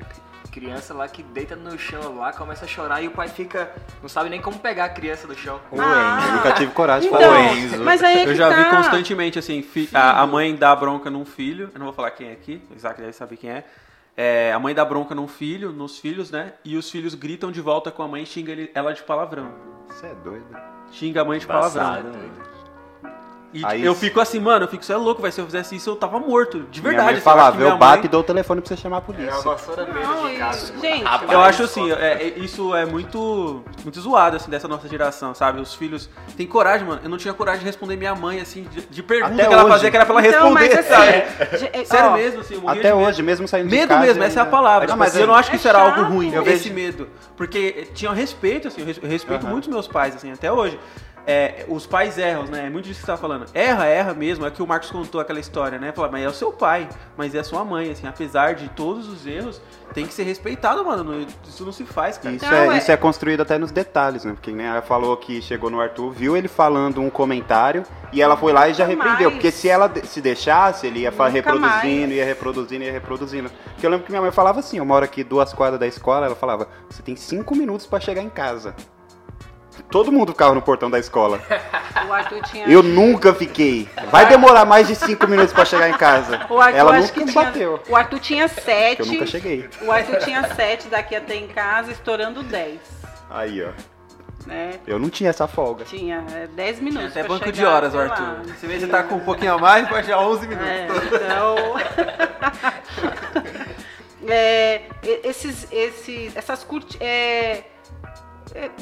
Criança lá que deita no chão lá, começa a chorar e o pai fica. não sabe nem como pegar a criança do chão. Ah, Eu nunca tive coragem de Então, falar isso. mas aí é que Eu já vi tá. constantemente, assim, fi- a, a mãe dá bronca num filho, eu não vou falar quem é aqui, o Isaac deve saber quem é. É, a mãe dá bronca num filho, nos filhos, né? E os filhos gritam de volta com a mãe e xinga ele- ela de palavrão. Você é doido. Xinga a mãe de Embaçado, palavrão. né? E Aí eu fico assim, mano, eu fico, você é louco, vai se eu fizesse isso eu tava morto. De Minha verdade. mãe eu falava, eu minha bato mãe- e dou o telefone pra você chamar a É uma polícia. vassoura Não, mesmo de casa. gente, Eu acho assim, é, é- isso é muito, muito zoado, assim, dessa nossa geração, sabe? Os filhos têm coragem, mano. Eu não tinha coragem de responder minha mãe, assim, de, de pergunta Até que ela hoje. fazia, que era pra ela Então, responder, mas sabe? assim, é, Sério ó, mesmo, assim, eu morria Até de medo. hoje, mesmo saindo de Medo mesmo, essa é a palavra. Não, Tipo mas assim, eu não acho que é isso era algo ruim, Eu esse vejo- medo. Porque tinham respeito, assim, eu res- eu respeito muito os meus pais, assim, até hoje. É, os pais erram, né? É muito disso que você tá falando. Erra, erra mesmo. É que o Marcos contou aquela história, né? Falar, mas é o seu pai, mas é a sua mãe, assim. Apesar de todos os erros, tem que ser respeitado, mano. Isso não se faz, cara. Isso, Não, é, é- isso é construído até nos detalhes, né? Porque nem ela falou que chegou no Arthur, viu ele falando um comentário e ela foi lá e já Nunca repreendeu. mais. Porque se ela se deixasse, ele ia Nunca reproduzindo, mais. ia reproduzindo, ia reproduzindo. Porque eu lembro que minha mãe falava assim: eu moro aqui duas quadras da escola, ela falava, você tem cinco minutos pra chegar em casa. Todo mundo ficava no portão da escola. o Arthur tinha. Eu nunca fiquei. Vai demorar mais de cinco minutos pra chegar em casa. o Arthur, ela nunca que me tinha, bateu. O Arthur tinha sete. Que eu nunca cheguei. O Arthur tinha sete daqui até em casa, estourando 10. Aí, ó. Né? Eu não tinha essa folga. Tinha é, 10 minutos. Até banco de horas, o até lá. Arthur. Você vê que você tá com um pouquinho a mais, pode já 11 minutos. É, então. É, e- esses, esses, essas curti é, é,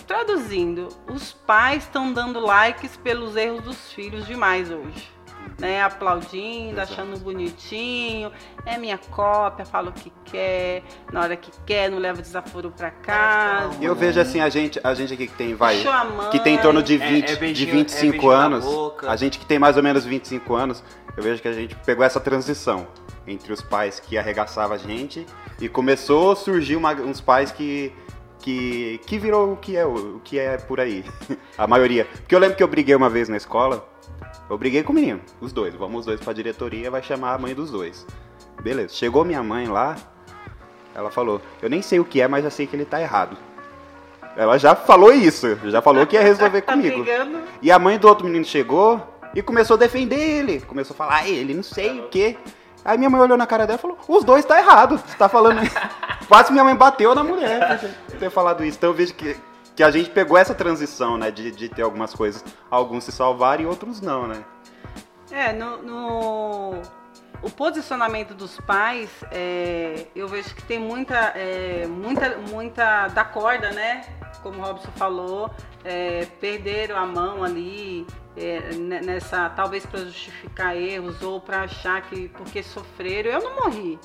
traduzindo, os pais estão dando likes pelos erros dos filhos demais hoje. Né, aplaudindo, Exato. achando bonitinho, é minha cópia, fala o que quer, na hora que quer, não leva desaforo pra casa. E eu vejo assim, a gente, a gente aqui que tem, vai, que tem em torno de É- 20, é de beijinho- 25 é anos, a gente que tem mais ou menos 25 anos, eu vejo que a gente pegou essa transição entre os pais que arregaçavam a gente e começou a surgir uma- uns pais que que que virou o que é o que é por aí, a maioria. Porque eu lembro que eu briguei uma vez na escola, eu briguei com o menino, os dois, vamos os dois pra diretoria, vai chamar a mãe dos dois. Beleza, chegou minha mãe lá, ela falou, eu nem sei o que é, mas já sei que ele tá errado. Ela já falou isso, já falou que ia resolver Tá comigo. brigando? E a mãe do outro menino chegou e começou a defender ele. Começou a falar, "Ah, ele não sei o quê. Aí minha mãe olhou na cara dela e falou, os dois tá errado. Você tá falando isso. Quase minha mãe bateu na mulher por ter falado isso. Então eu vejo que, que a gente pegou essa transição, né? De, de ter algumas coisas, alguns se salvarem e outros não, né? É, no, no- o posicionamento dos pais, é, eu vejo que tem muita, é, muita, muita da corda, né? Como o Robson falou, é, perderam a mão ali é, ne- nessa, talvez para justificar erros ou para achar que porque sofreram, eu não morri,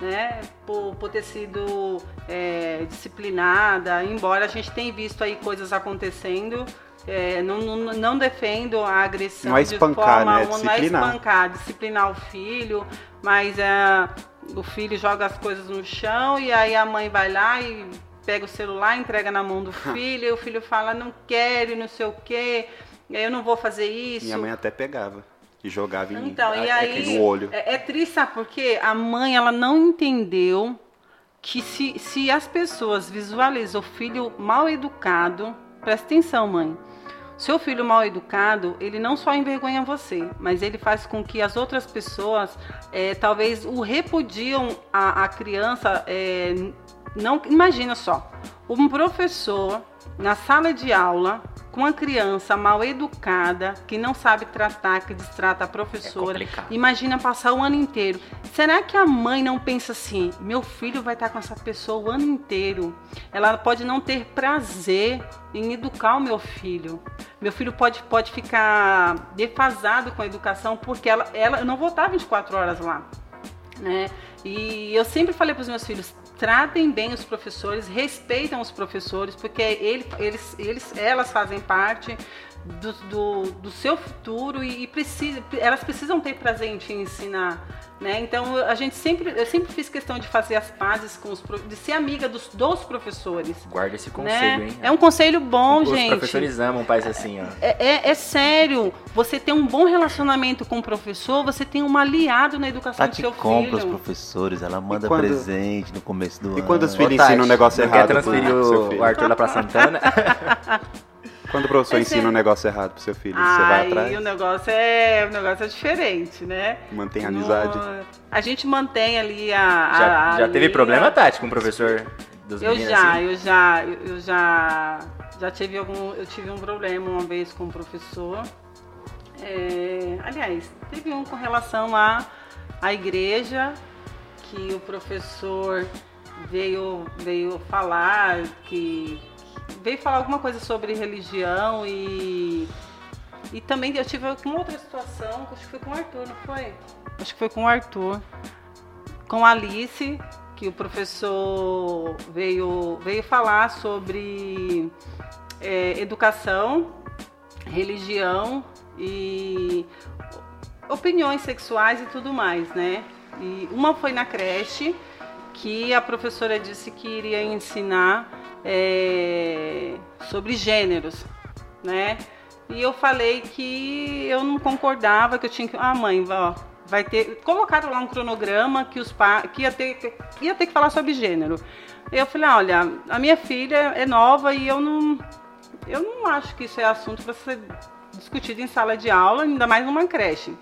né? Por, por ter sido é, disciplinada, embora a gente tenha visto aí coisas acontecendo. é, não, não, não defendo a agressão Não é de espancar, forma, né? É não é disciplinar. espancar, disciplinar o filho, mas é, o filho joga as coisas no chão e aí a mãe vai lá e pega o celular, entrega na mão do filho, e o filho fala, não quero, e não sei o quê, eu não vou fazer isso. Minha mãe até pegava e jogava em mim. Então, e Ah, aí no olho. É, é triste, sabe? Porque a mãe ela não entendeu que se, se as pessoas visualizam o filho mal educado, presta atenção, mãe. Seu filho mal educado, ele não só envergonha você, mas ele faz com que as outras pessoas é, talvez o repudiam a, a criança. é, não imagina só, um professor na sala de aula com uma criança mal educada que não sabe tratar, que distrata a professora. complicado. Imagina passar o ano inteiro. Será que a mãe não pensa assim? Meu filho vai estar com essa pessoa o ano inteiro. Ela pode não ter prazer em educar o meu filho. Meu filho pode, pode ficar defasado com a educação porque ela, ela eu não vou estar 24 horas lá né? E eu sempre falei para os meus filhos, tratem bem os professores, respeitem os professores, porque ele, eles, eles, elas fazem parte do, do, do seu futuro e, precisa, elas precisam ter prazer em ensinar, né? Então a gente sempre, eu sempre fiz questão de fazer as pazes com os, de ser amiga dos, dos professores. Guarda esse né? conselho, hein? É um conselho bom, Os gente. professores amam pais assim, ó. É, é- é sério, você tem um bom relacionamento com o professor, você tem um aliado na educação do Tati seu compra os filho. professores, ela manda quando- presente no começo do E ano. quando os filhos ensinam um negócio não errado quer transferir o, filho? o Arthur lá pra Santana? Quando o professor Esse ensina é- um negócio errado pro seu filho, você vai Aí atrás, o negócio é, o negócio é diferente, né? mantém a No- amizade. a gente mantém ali a. a- Já, a já teve linha. problema, Tati, com o professor dos Eu meninos? já, assim? eu já, eu eu já, já tive algum, eu tive um problema uma vez com o professor. É, aliás, teve um com relação à à igreja que o professor veio veio falar que veio falar alguma coisa sobre religião e e também eu tive uma outra situação, acho que foi com o Arthur, não foi? Acho que foi com o Arthur com a Alice, que o professor veio, veio falar sobre é, educação, religião e opiniões sexuais e tudo mais, né? E uma foi na creche, que a professora disse que iria ensinar é, sobre gêneros, né? E eu falei que eu não concordava, que eu tinha que. Ah, mãe, ó, vai ter. Colocaram lá um cronograma que os pa... que ia ter, que ia ter que falar sobre gênero. Eu falei, ah, olha, a minha filha é nova e eu não. Eu não acho que isso é assunto para ser discutido em sala de aula, ainda mais numa creche.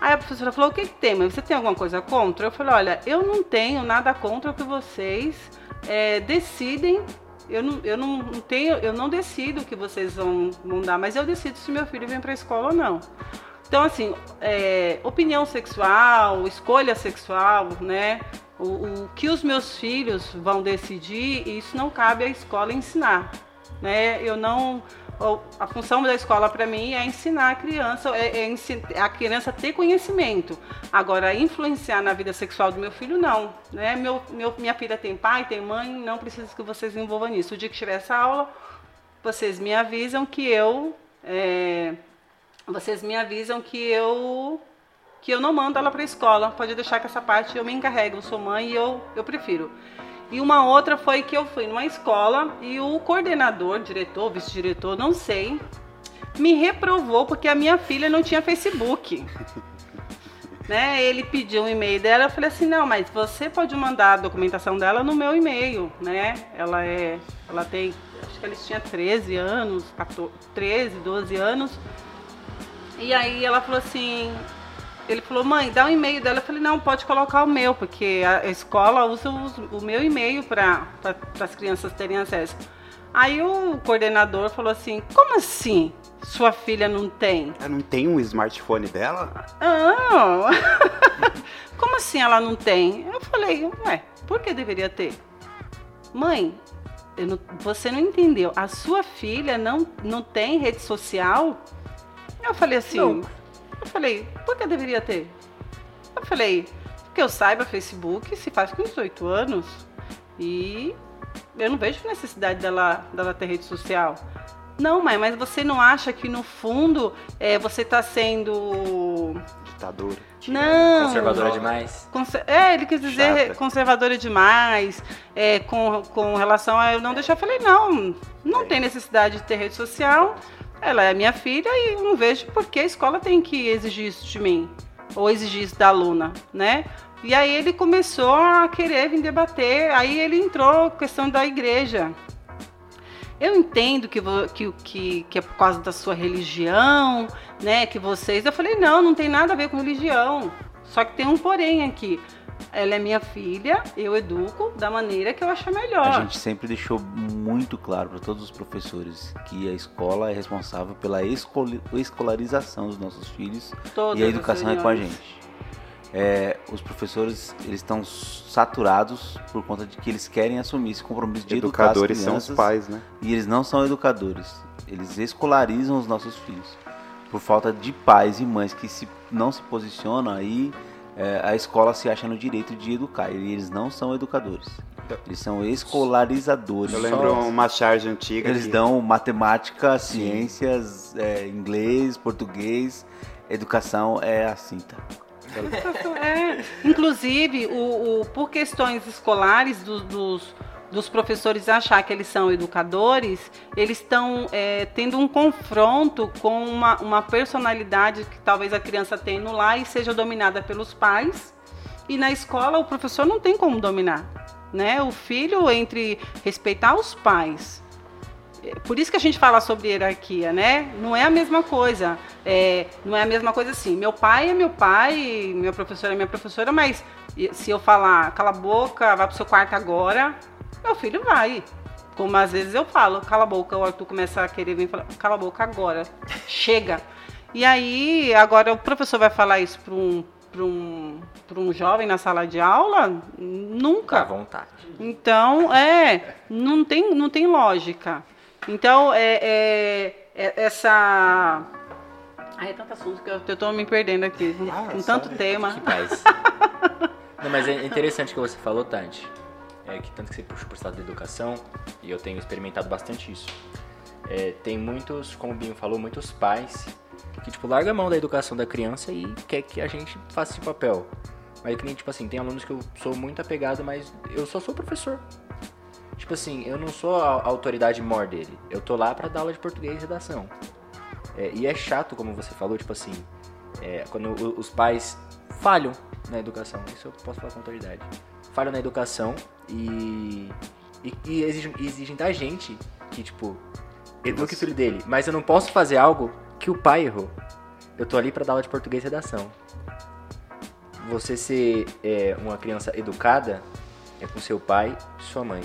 Aí a professora falou, o que, que tem? Mas você tem alguma coisa contra? Eu falei, olha, eu não tenho nada contra o que vocês é, decidem. Eu não, eu não tenho, eu não decido o que vocês vão, vão dar, mas eu decido se meu filho vem para a escola ou não. Então, assim, é, opinião sexual, escolha sexual, né? O, o que os meus filhos vão decidir, isso não cabe à escola ensinar. Né? Eu não. A função da escola para mim é ensinar a criança, é, é a criança ter conhecimento. Agora, influenciar na vida sexual do meu filho, não. Né? Meu, meu- minha filha tem pai, tem mãe, não precisa que vocês envolvam nisso. O dia que tiver essa aula, vocês me avisam que eu. é, vocês me avisam que eu que eu não mando ela para a escola. Pode deixar que essa parte eu me encarrego. Eu sou mãe e eu, eu prefiro. E uma outra foi que eu fui numa escola e o coordenador, diretor, vice-diretor, não sei, me reprovou porque a minha filha não tinha Facebook. né? Ele pediu um e-mail dela, eu falei assim, não, mas você pode mandar a documentação dela no meu e-mail, né? Ela é, ela tem, acho que eles tinha 13 anos, 14, 13, 12 anos. E aí ela falou assim, ele falou, mãe, dá o e-mail dela. Eu falei, não, pode colocar o meu, porque a escola usa os- o meu e-mail para as crianças terem acesso. Aí o coordenador falou assim, como assim sua filha não tem? Ela não tem um smartphone dela? Ah, como assim ela não tem? Eu falei, ué, por que deveria ter? Mãe, eu não- você não entendeu. A sua filha não, não tem rede social? Eu falei assim, Não. Eu falei, por que deveria ter? Eu falei, que eu saiba, Facebook se faz com 18 anos e eu não vejo necessidade dela, dela ter rede social. Não, mãe, mas você não acha que no fundo é, você está sendo. Ditadura. Não! Conservadora demais. Conser- É, ele quis dizer Chata. conservadora demais, é, com, com relação a eu não deixar. Eu falei, não, não tem necessidade de ter rede social. Ela é minha filha e não vejo por que a escola tem que exigir isso de mim. Ou exigir isso da aluna, né? E aí ele começou a querer vir debater. Aí ele entrou questão da igreja. Eu entendo que, que, que, que é por causa da sua religião, né? Que vocês. Eu falei, não, não tem nada a ver com religião. Só que tem um porém aqui. Ela é minha filha, eu educo da maneira que eu achar melhor. A gente sempre deixou muito claro para todos os professores que a escola é responsável pela escolarização dos nossos filhos Todas e a educação é com a gente. É, os professores eles estão saturados por conta de que eles querem assumir esse compromisso de Educadores educar são as os crianças pais, né? e eles não são educadores. Eles escolarizam os nossos filhos. Por falta de pais e mães que se, não se posicionam, aí é, a escola se acha no direito de educar. E eles não são educadores. Eles são escolarizadores. Eu lembro uma charge antiga. Eles que- dão matemática, ciências, é, inglês, português. Educação é assim, tá? É, inclusive, o, o- por questões escolares do- dos, dos professores achar que eles são educadores, eles estão é, tendo um confronto com uma, uma personalidade que talvez a criança tenha no lar e seja dominada pelos pais. E na escola o professor não tem como dominar. Né? O filho, entre respeitar os pais por isso que a gente fala sobre hierarquia, né? Não é a mesma coisa. É, não é a mesma coisa assim. Meu pai é meu pai, minha professora é minha professora, mas se eu falar, cala a boca, vai pro seu quarto agora, meu filho vai. Como às vezes eu falo, cala a boca, o Arthur começa a querer vir falar, cala a boca agora, chega. E aí, agora o professor vai falar isso para um, pra um, pra um jovem na sala de aula? Nunca. À vontade. Então, é, não tem, não tem lógica. Então, é, é- é- essa. Ai, é tanto assunto que eu, eu tô me perdendo aqui. Ah, com tanto tema. Não, mas é interessante o que você falou, Tante. É que tanto que você puxa pro estado da educação, e eu tenho experimentado bastante isso. É, tem muitos, como o Binho falou, muitos pais que, tipo, larga a mão da educação da criança e quer que a gente faça esse papel. Mas que nem, tipo assim, tem alunos que eu sou muito apegado, mas eu só sou professor. Tipo assim, eu não sou a autoridade maior dele. Eu tô lá pra dar aula de português e redação. É, e é chato, como você falou, tipo assim, é, quando o- os pais falham na educação, isso eu posso falar com autoridade. Falham na educação e, e, e exigem, exigem da gente que, tipo, eduque o filho dele. Mas eu não posso fazer algo que o pai errou. Eu tô ali pra dar aula de português e redação. Você ser é, uma criança educada é com seu pai e sua mãe.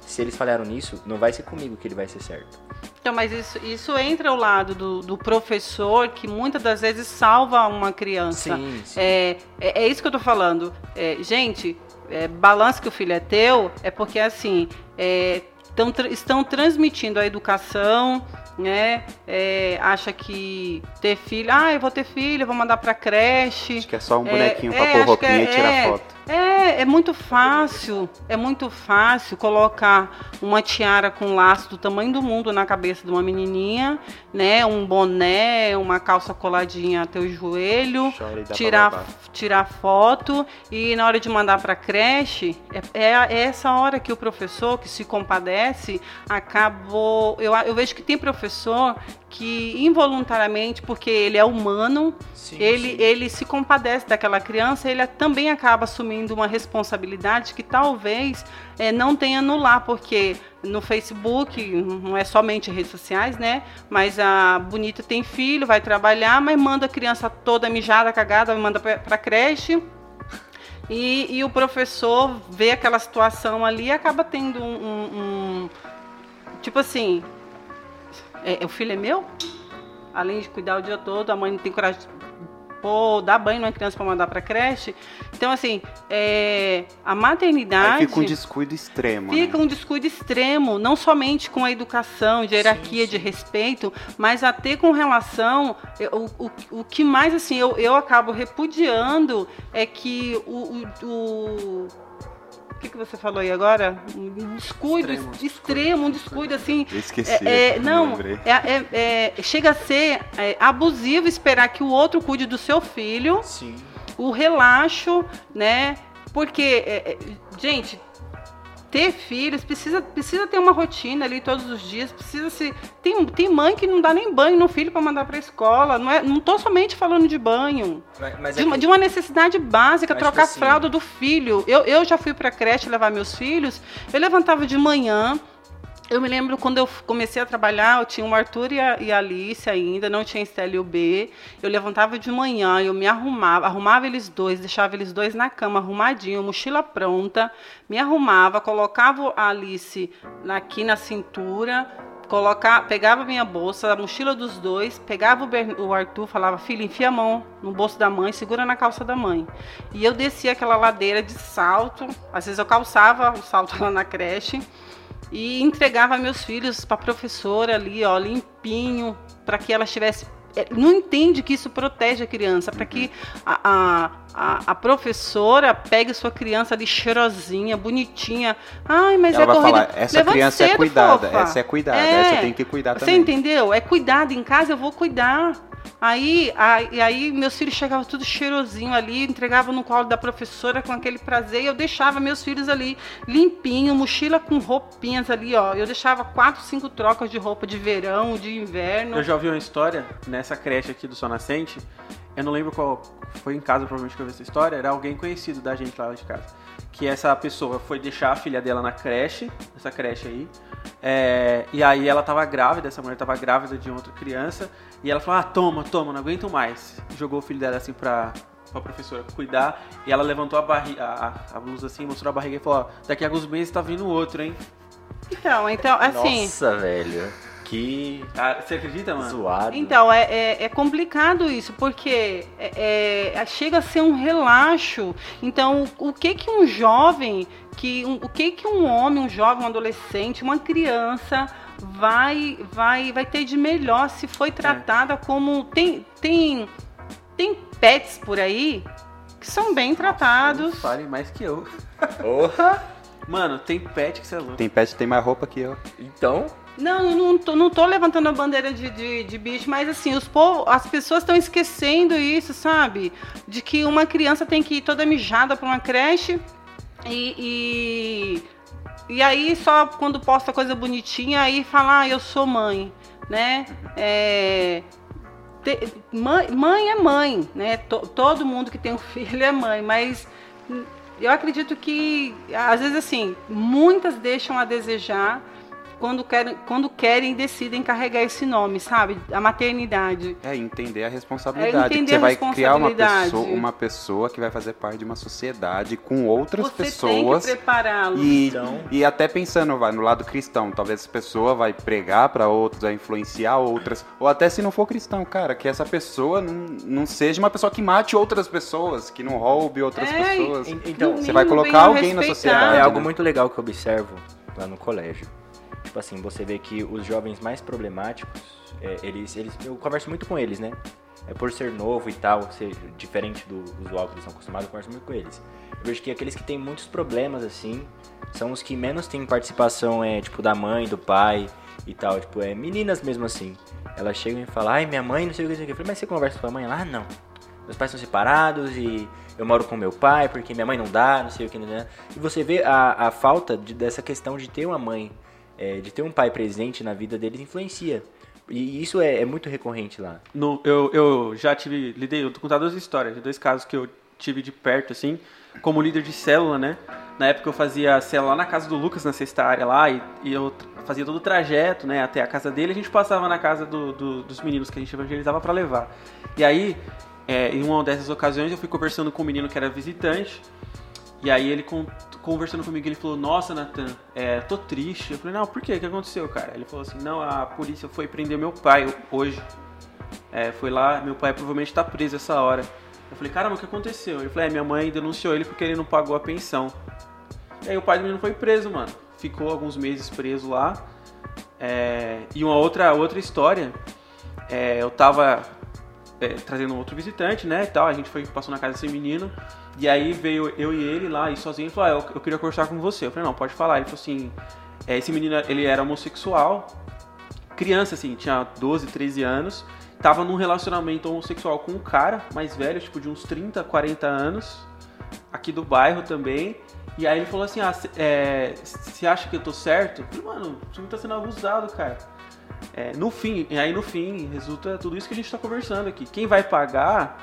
Se eles falharam nisso, não vai ser comigo que ele vai ser certo. Então, mas isso, isso entra ao lado do, do professor que muitas das vezes salva uma criança. Sim, sim. É, é, é isso que eu tô falando. É, gente, é, balanço que o filho é teu é porque assim é, tão estão transmitindo a educação, né? É, acha que ter filho, ah, eu vou ter filho, eu vou mandar pra creche. Acho que é só um É, bonequinho é, pra pôr acho roupinha que é- e tirar é. foto. É, é muito fácil, é muito fácil colocar uma tiara com laço do tamanho do mundo na cabeça de uma menininha, né? Um boné, uma calça coladinha até o joelho, tirar, tirar foto e na hora de mandar para creche, é, é é essa hora que o professor que se compadece acabou. Eu, eu vejo que tem professor que involuntariamente, porque ele é humano, Sim, ele, sim. ele se compadece daquela criança, ele também acaba assumindo uma responsabilidade que talvez eh, não tenha no lar, porque no Facebook, não é somente redes sociais, né? Mas a bonita tem filho, vai trabalhar, mas manda a criança toda mijada, cagada, manda pra, pra creche. E, e o professor vê aquela situação ali e acaba tendo um- um- um tipo assim, é, o filho é meu? Além de cuidar o dia todo, a mãe não tem coragem de pôr, dar banho numa criança para mandar para creche. Então, assim, é, a maternidade Aí fica um descuido extremo. fica né? um descuido extremo, não somente com a educação, de hierarquia, de respeito, mas até com relação. eu- O, o, o que mais assim eu, eu acabo repudiando é que o. o, o o que, que você falou aí agora? Um descuido Extremo, extremo, um descuido assim. Eu esqueci. É, é, não é, é- é- chega a ser é, abusivo esperar que o outro cuide do seu filho, Sim. o relaxo, né? Porque, é, é, gente, ter filhos precisa, precisa ter uma rotina ali todos os dias, precisa se. Tem, tem mãe que não dá nem banho no filho para mandar para escola. Não, é, não tô somente falando de banho. Mas, mas De é uma, que- de uma necessidade básica, Mas, trocar tipo assim- a fralda do filho. Eu, eu já fui pra creche levar meus filhos, eu levantava de manhã. Eu me lembro quando eu comecei a trabalhar, eu tinha o Arthur e a, e a Alice ainda, não tinha Estela e o B. Eu levantava de manhã, eu me arrumava, arrumava eles dois, deixava eles dois na cama, arrumadinho, mochila pronta, me arrumava, colocava a Alice aqui na cintura, colocar, pegava minha bolsa, a mochila dos dois, pegava o, Ber- o Arthur, falava, filho, enfia a mão no bolso da mãe, segura na calça da mãe. E eu descia aquela ladeira de salto, às vezes eu calçava o salto lá na creche e entregava meus filhos para a professora ali, ó, limpinho, para que ela estivesse é, não entende que isso protege a criança, para que a, a, a, professora pegue sua criança ali cheirosinha, bonitinha. Ai, mas Ela é vai corrida. falar, essa Levante criança é cedo, cuidada, fofa. essa é cuidada, É. essa tem que cuidar Você também. entendeu? É cuidado em casa, eu vou cuidar. Aí, aí, aí meus filhos chegavam tudo cheirosinho ali, entregavam no colo da professora com aquele prazer e eu deixava meus filhos ali limpinho, mochila com roupinhas ali, ó. Eu deixava quatro, cinco trocas de roupa de verão, de inverno. Eu já ouvi uma história nessa creche aqui do Sol Nascente. Eu não lembro qual. Foi em casa, provavelmente, que eu vi essa história. Era alguém conhecido da gente lá de casa. Que essa pessoa foi deixar a filha dela na creche, nessa creche aí. É, e aí ela tava grávida, essa mulher tava grávida de outra criança. E ela falou: Ah, toma, toma, não aguento mais. Jogou o filho dela assim pra, pra professora cuidar. E ela levantou a, barri a, a, a blusa assim, mostrou a barriga e falou: Ó, daqui a alguns meses tá vindo outro, hein? Então, então, assim. Nossa, velho. Que Ah, você acredita, mano? zoado. Então, é, é, é complicado isso, porque é, é, chega a ser um relaxo. Então, o, o que que um jovem, que um- o que que um homem, um jovem, um adolescente, uma criança vai vai vai ter de melhor se foi tratada como tem tem tem pets por aí que são bem tratados. Fale mais que eu. Porra! Mano, tem pet que você é louco. Tem pet que tem mais roupa que eu. Então, Não, eu não tô, não tô levantando a bandeira de, de, de bicho, mas assim, os povo, as pessoas estão esquecendo isso, sabe? De que uma criança tem que ir toda mijada pra uma creche e, e, e aí só quando posta coisa bonitinha, aí fala, ah, eu sou mãe, né? É, te- mãe, mãe é mãe, né? To- todo mundo que tem um filho é mãe, mas eu acredito que, às vezes, assim, muitas deixam a desejar. Quando querem, quando querem decidem carregar esse nome, sabe? A maternidade. É entender a responsabilidade. É entender você a vai criar uma pessoa, uma pessoa que vai fazer parte de uma sociedade com outras Você pessoas. tem que prepará-los. E, Então- e até pensando vai, no lado cristão, talvez essa pessoa vai pregar para outros, vai influenciar outras, ou até se não for cristão, cara, que essa pessoa não, não seja uma pessoa que mate outras pessoas, que não roube outras É, pessoas. en- então, Você vai colocar alguém na respeitar. sociedade. É né? algo muito legal que eu observo lá no colégio. Tipo assim, você vê que os jovens mais problemáticos, é, eles, eles, eu converso muito com eles, né? É por ser novo e tal, ser diferente do usual que eles estão acostumados, eu converso muito com eles. Eu vejo que aqueles que têm muitos problemas, assim, são os que menos têm participação, é, tipo, da mãe, do pai e tal. Tipo, é meninas mesmo assim. Elas chegam e falam, ai, minha mãe, não sei o que, não sei o que. Eu falei, mas você conversa com a mãe? Ah, não. Meus pais são separados e eu moro com meu pai porque minha mãe não dá, não sei o que. Né? E você vê a, a falta de- dessa questão de ter uma mãe, é, de ter um pai presente na vida deles influencia. E isso é, é muito recorrente lá. No- eu, eu já tive, lidei, eu tô contando duas histórias, de dois casos que eu tive de perto, assim, como líder de célula, né? Na época eu fazia célula lá na casa do Lucas, na sexta área lá, e, e eu fazia todo o trajeto, né, até a casa dele, a gente passava na casa do- do- dos meninos que a gente evangelizava para levar. E aí, é, em uma dessas ocasiões, eu fui conversando com um menino que era visitante, e aí ele con- conversando comigo, ele falou, nossa, Natan, é, tô triste. Eu falei, não, por quê? O que aconteceu, cara? Ele falou assim, não, a polícia foi prender meu pai hoje. É, foi lá, meu pai provavelmente tá preso essa hora. Eu falei, caramba, o que aconteceu? Ele falou, é, minha mãe denunciou ele porque ele não pagou a pensão. E aí o pai do menino foi preso, mano. Ficou alguns meses preso lá. É, e uma outra, outra história, é, eu tava trazendo um outro visitante, né, e tal, a gente foi, passou na casa desse menino, e aí veio eu e ele lá, e sozinho, ele falou, ah, eu, eu queria conversar com você. Eu falei, não, pode falar. Ele falou assim, é, esse menino, ele era homossexual, criança, assim, tinha 12, 13 anos, tava num relacionamento homossexual com um cara mais velho, tipo de uns 30, 40 anos, aqui do bairro também. E aí ele falou assim, ah, você acha que eu tô certo? Eu falei, mano, você tá sendo abusado, cara. É, no fim, e aí no fim, resulta tudo isso que a gente tá conversando aqui. Quem vai pagar,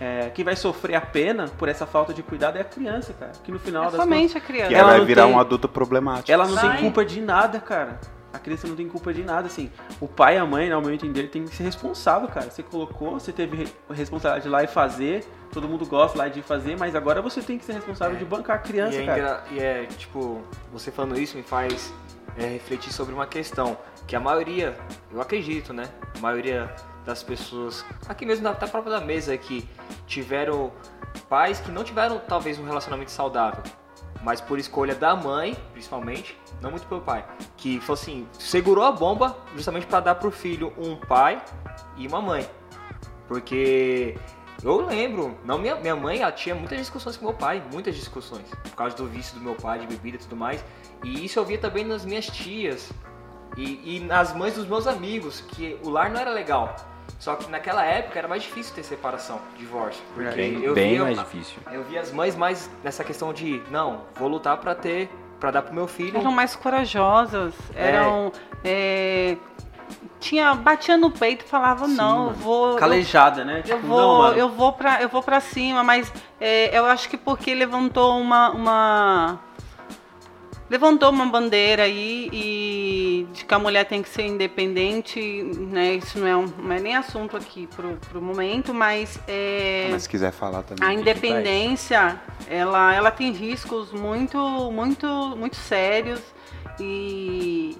é, quem vai sofrer a pena por essa falta de cuidado é a criança, cara. Que no final É das somente a criança. Que Ela ela vai virar tem- um adulto problemático. ela não tem Vai. culpa de nada, cara. A criança não tem culpa de nada, assim. O pai e a mãe, ao meu entender, tem que ser responsável, cara. Você colocou, você teve re- responsabilidade de lá e fazer, todo mundo gosta lá de fazer, mas agora você tem que ser responsável É. de bancar a criança, e, é cara. engra- e é, tipo, você falando isso me faz é, refletir sobre uma questão. Que a maioria, eu acredito, né? A maioria das pessoas, aqui mesmo na, na própria da mesa aqui, tiveram pais que não tiveram talvez um relacionamento saudável. Mas por escolha da mãe, principalmente, não muito pelo pai, que falou assim, segurou a bomba justamente para dar pro filho um pai e uma mãe. Porque eu lembro, não minha, minha mãe, ela tinha muitas discussões com meu pai, muitas discussões, por causa do vício do meu pai, de bebida e tudo mais. E isso eu via também nas minhas tias e, e nas mães dos meus amigos, que o lar não era legal. Só que naquela época era mais difícil ter separação, divórcio. Porque Bem, eu bem via, mais difícil. eu vi as mães mais nessa questão de, não, vou lutar pra ter, pra dar pro meu filho. Eram mais corajosas, eram. é, tinha, batia no peito e falava, Sim, não, eu vou. eu- Calejada, né? Eu Tipo, vou, não, eu vou pra, eu vou pra cima, mas é, eu acho que porque levantou uma, uma levantou uma bandeira aí e de que a mulher tem que ser independente, né? Isso não é, um, não é nem assunto aqui pro, pro momento, mas é, Mas se quiser falar também. a independência, ela, ela tem riscos muito, muito, muito sérios e,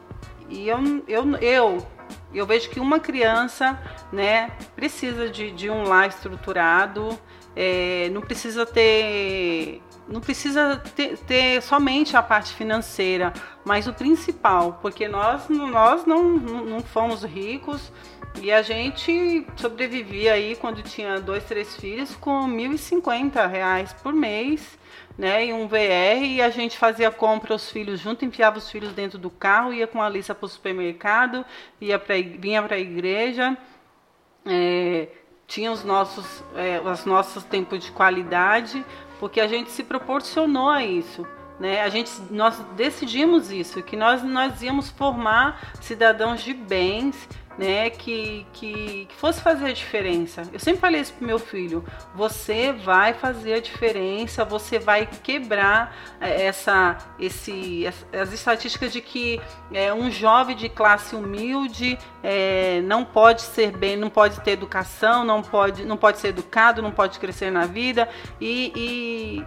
e eu, eu, eu, eu vejo que uma criança, né, precisa de, de um lar estruturado, é, não precisa ter não precisa ter, ter somente a parte financeira, mas o principal, porque nós, nós não, não fomos ricos, e a gente sobrevivia aí quando tinha dois, três filhos com 1.050 reais por mês, né? E um VR, e a gente fazia compra os filhos junto, enfiava os filhos dentro do carro, ia com a Alissa para o supermercado, ia pra, vinha para a igreja, é, tinha os nossos, é, os nossos tempos de qualidade, porque a gente se proporcionou a isso. Né? A gente, nós decidimos isso, que nós, nós íamos formar cidadãos de bens, né, que, que, que, fosse fazer a diferença. Eu sempre falei isso pro meu filho: você vai fazer a diferença, você vai quebrar é, essa, esse, as estatísticas de que é, um jovem de classe humilde é, não pode ser bem, não pode ter educação, não pode, não pode ser educado, não pode crescer na vida e,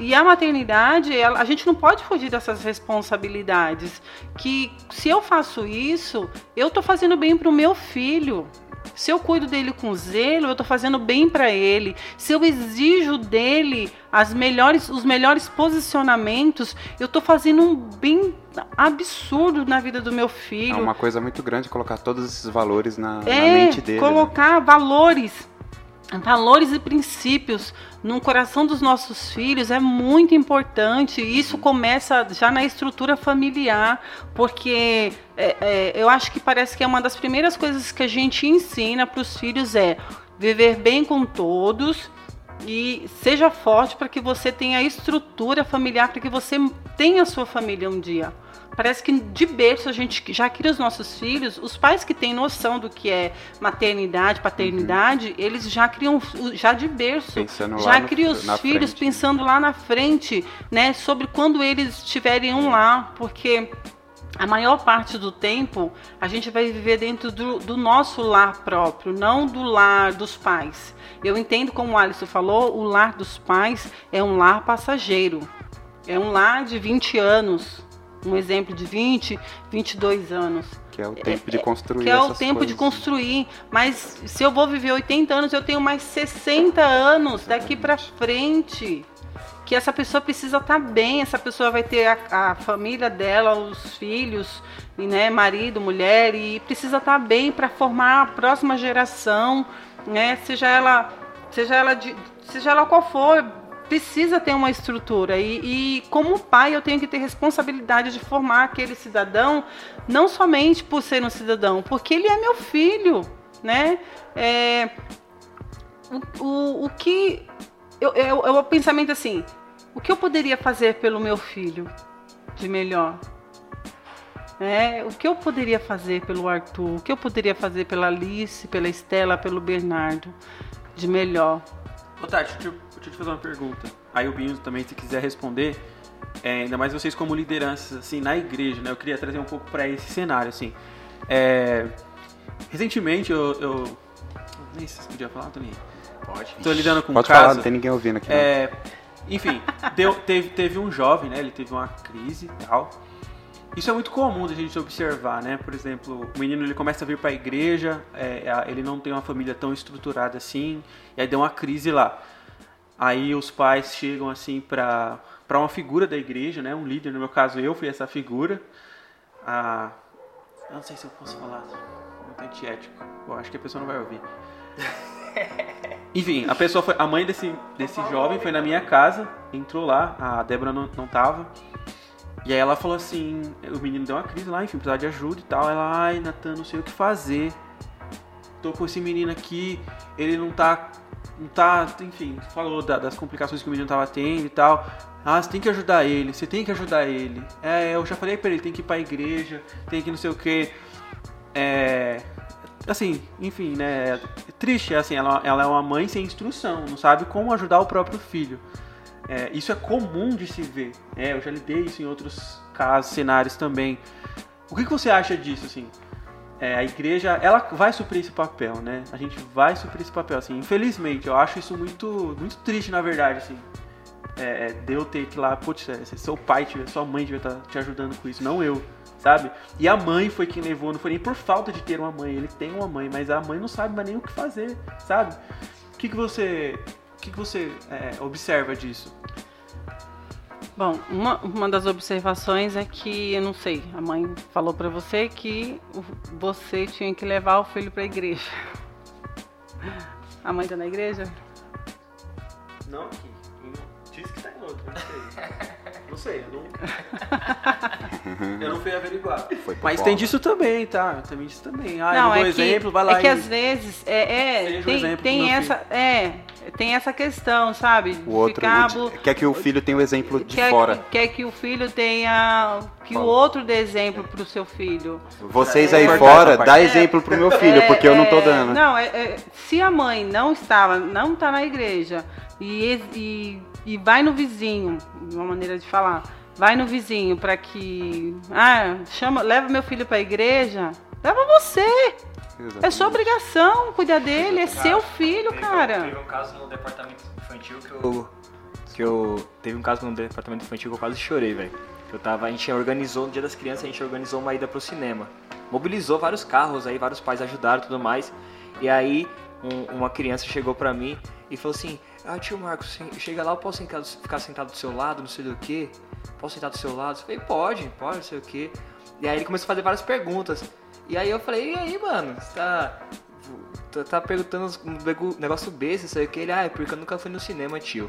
e a maternidade, a gente não pode fugir dessas responsabilidades. Que se eu faço isso, eu estou fazendo bem para o meu filho. Se eu cuido dele com zelo, eu estou fazendo bem para ele. Se eu exijo dele as melhores, os melhores posicionamentos, eu estou fazendo um bem absurdo na vida do meu filho. É uma coisa muito grande colocar todos esses valores na, é, na mente dele. Né? Colocar né? valores valores e princípios no coração dos nossos filhos é muito importante. Isso começa já na estrutura familiar, porque é, é, eu acho que parece que é uma das primeiras coisas que a gente ensina para os filhos é viver bem com todos e seja forte para que você tenha estrutura familiar, para que você tenha a sua família um dia parece que de berço a gente já cria os nossos filhos, os pais que têm noção do que é maternidade, paternidade, uhum. eles já criam, já de berço, pensando já criam os filhos frente. pensando lá na frente, né, sobre quando eles tiverem um lá, porque a maior parte do tempo a gente vai viver dentro do, do, nosso lar próprio, não do lar dos pais. Eu entendo, como o Alisson falou, o lar dos pais é um lar passageiro. É um lar de 20 anos, um exemplo de 20, 22 anos. Que é o tempo de é, construir. Que é o tempo coisas. de construir. Mas se eu vou viver 80 anos, eu tenho mais 60 anos daqui para frente. Que essa pessoa precisa estar tá bem, essa pessoa vai ter a, a família dela, os filhos, né, marido, mulher, e precisa estar tá bem para formar a próxima geração, né? Seja ela, seja ela de, seja ela qual for, precisa ter uma estrutura e, e, como pai eu tenho que ter responsabilidade de formar aquele cidadão não somente por ser um cidadão, porque ele é meu filho, né? É, o, o, o que eu, eu, eu, o pensamento assim, o que eu poderia fazer pelo meu filho de melhor? É, o que eu poderia fazer pelo Arthur? O que eu poderia fazer pela Alice, pela Estela, pelo Bernardo de melhor? Ô Tati, deixa eu, deixa eu te fazer uma pergunta. Aí o Binho também, se quiser responder, é, ainda mais vocês como lideranças, assim, na igreja, né? Eu queria trazer um pouco para esse cenário, assim. É, recentemente eu, eu... Nem sei se podia falar, Toninho. Pode. Tô lidando com Pode um caso... falar, não tem ninguém ouvindo aqui. É, enfim, deu, teve, teve um jovem, né? Ele teve uma crise e tal. Isso é muito comum da gente observar, né? Por exemplo, o menino ele começa a vir para a igreja, é, ele não tem uma família tão estruturada assim, e aí deu uma crise lá. Aí os pais chegam assim para para uma figura da igreja, né? Um líder, no meu caso eu fui essa figura. Ah, eu não sei se eu posso falar, muito antiético. Eu acho que a pessoa não vai ouvir. Enfim, a pessoa foi, a mãe desse desse jovem foi na minha casa, entrou lá, a Débora não, não tava. E aí ela falou assim, o menino deu uma crise lá, enfim, precisava de ajuda e tal. Ela, ai, Natan, não sei o que fazer. Tô com esse menino aqui, ele não tá. Tá, enfim, falou da, das complicações que o menino tava tendo e tal. Ah, você tem que ajudar ele, você tem que ajudar ele. É, eu já falei pra ele, tem que ir pra igreja, tem que não sei o que. É. Assim, enfim, né? É triste, assim, ela, ela é uma mãe sem instrução, não sabe como ajudar o próprio filho. É, isso é comum de se ver. É, eu já lidei isso em outros casos, cenários também. O que, que você acha disso, assim? É, a igreja, ela vai suprir esse papel, né? A gente vai suprir esse papel, assim. Infelizmente, eu acho isso muito, muito triste, na verdade, assim. É, é de eu ter que ir lá, putz, é, seu pai, sua mãe devia estar tá te ajudando com isso, não eu, sabe? E a mãe foi quem levou, não foi nem por falta de ter uma mãe, ele tem uma mãe, mas a mãe não sabe mais nem o que fazer, sabe? O que, que você o que, que você é, observa disso? Bom, uma, uma das observações é que, eu não sei, a mãe falou para você que você tinha que levar o filho para a igreja. A mãe tá na igreja? Não aqui. Diz que tá em outro, não sei. Não sei, eu não. eu não fui averiguar. Foi por Mas bola. tem disso também, tá? Tem disso também. Ah, não, é exemplo, que, vai lá é que e... às vezes é, é, Seja um tem, tem essa é tem essa questão, sabe? O outro Ficar o de- quer que o filho tenha o exemplo de quer, fora. quer que o filho tenha que o Fala. outro dê exemplo pro seu filho. Vocês É, aí cortar fora, dá exemplo pro meu filho, É, porque eu não tô é, dando. Não, é, é, se a mãe não estava, não está na igreja e, e, e vai no vizinho, uma maneira de falar, vai no vizinho para que, ah, chama, leva meu filho para a igreja, leva você. É sua obrigação cuidar dele, é seu filho, Teve- cara. Teve um caso no departamento infantil que eu. Que eu. Teve um caso no departamento infantil que eu quase chorei, velho. Eu tava. A gente organizou, no dia das crianças, a gente organizou uma ida pro cinema. Mobilizou vários carros aí, vários pais ajudaram e tudo mais. E aí, um- uma criança chegou pra mim e falou assim: Ah, tio Marcos, chega lá, eu posso ficar sentado do seu lado, não sei do que? Posso sentar do seu lado? Eu falei: Pode, pode, não sei o que. E aí ele começou a fazer várias perguntas. E aí eu falei: E aí, mano, você tá. Tá, tá perguntando um negócio besta, sei o que. Ele, ah, é porque eu nunca fui no cinema, tio.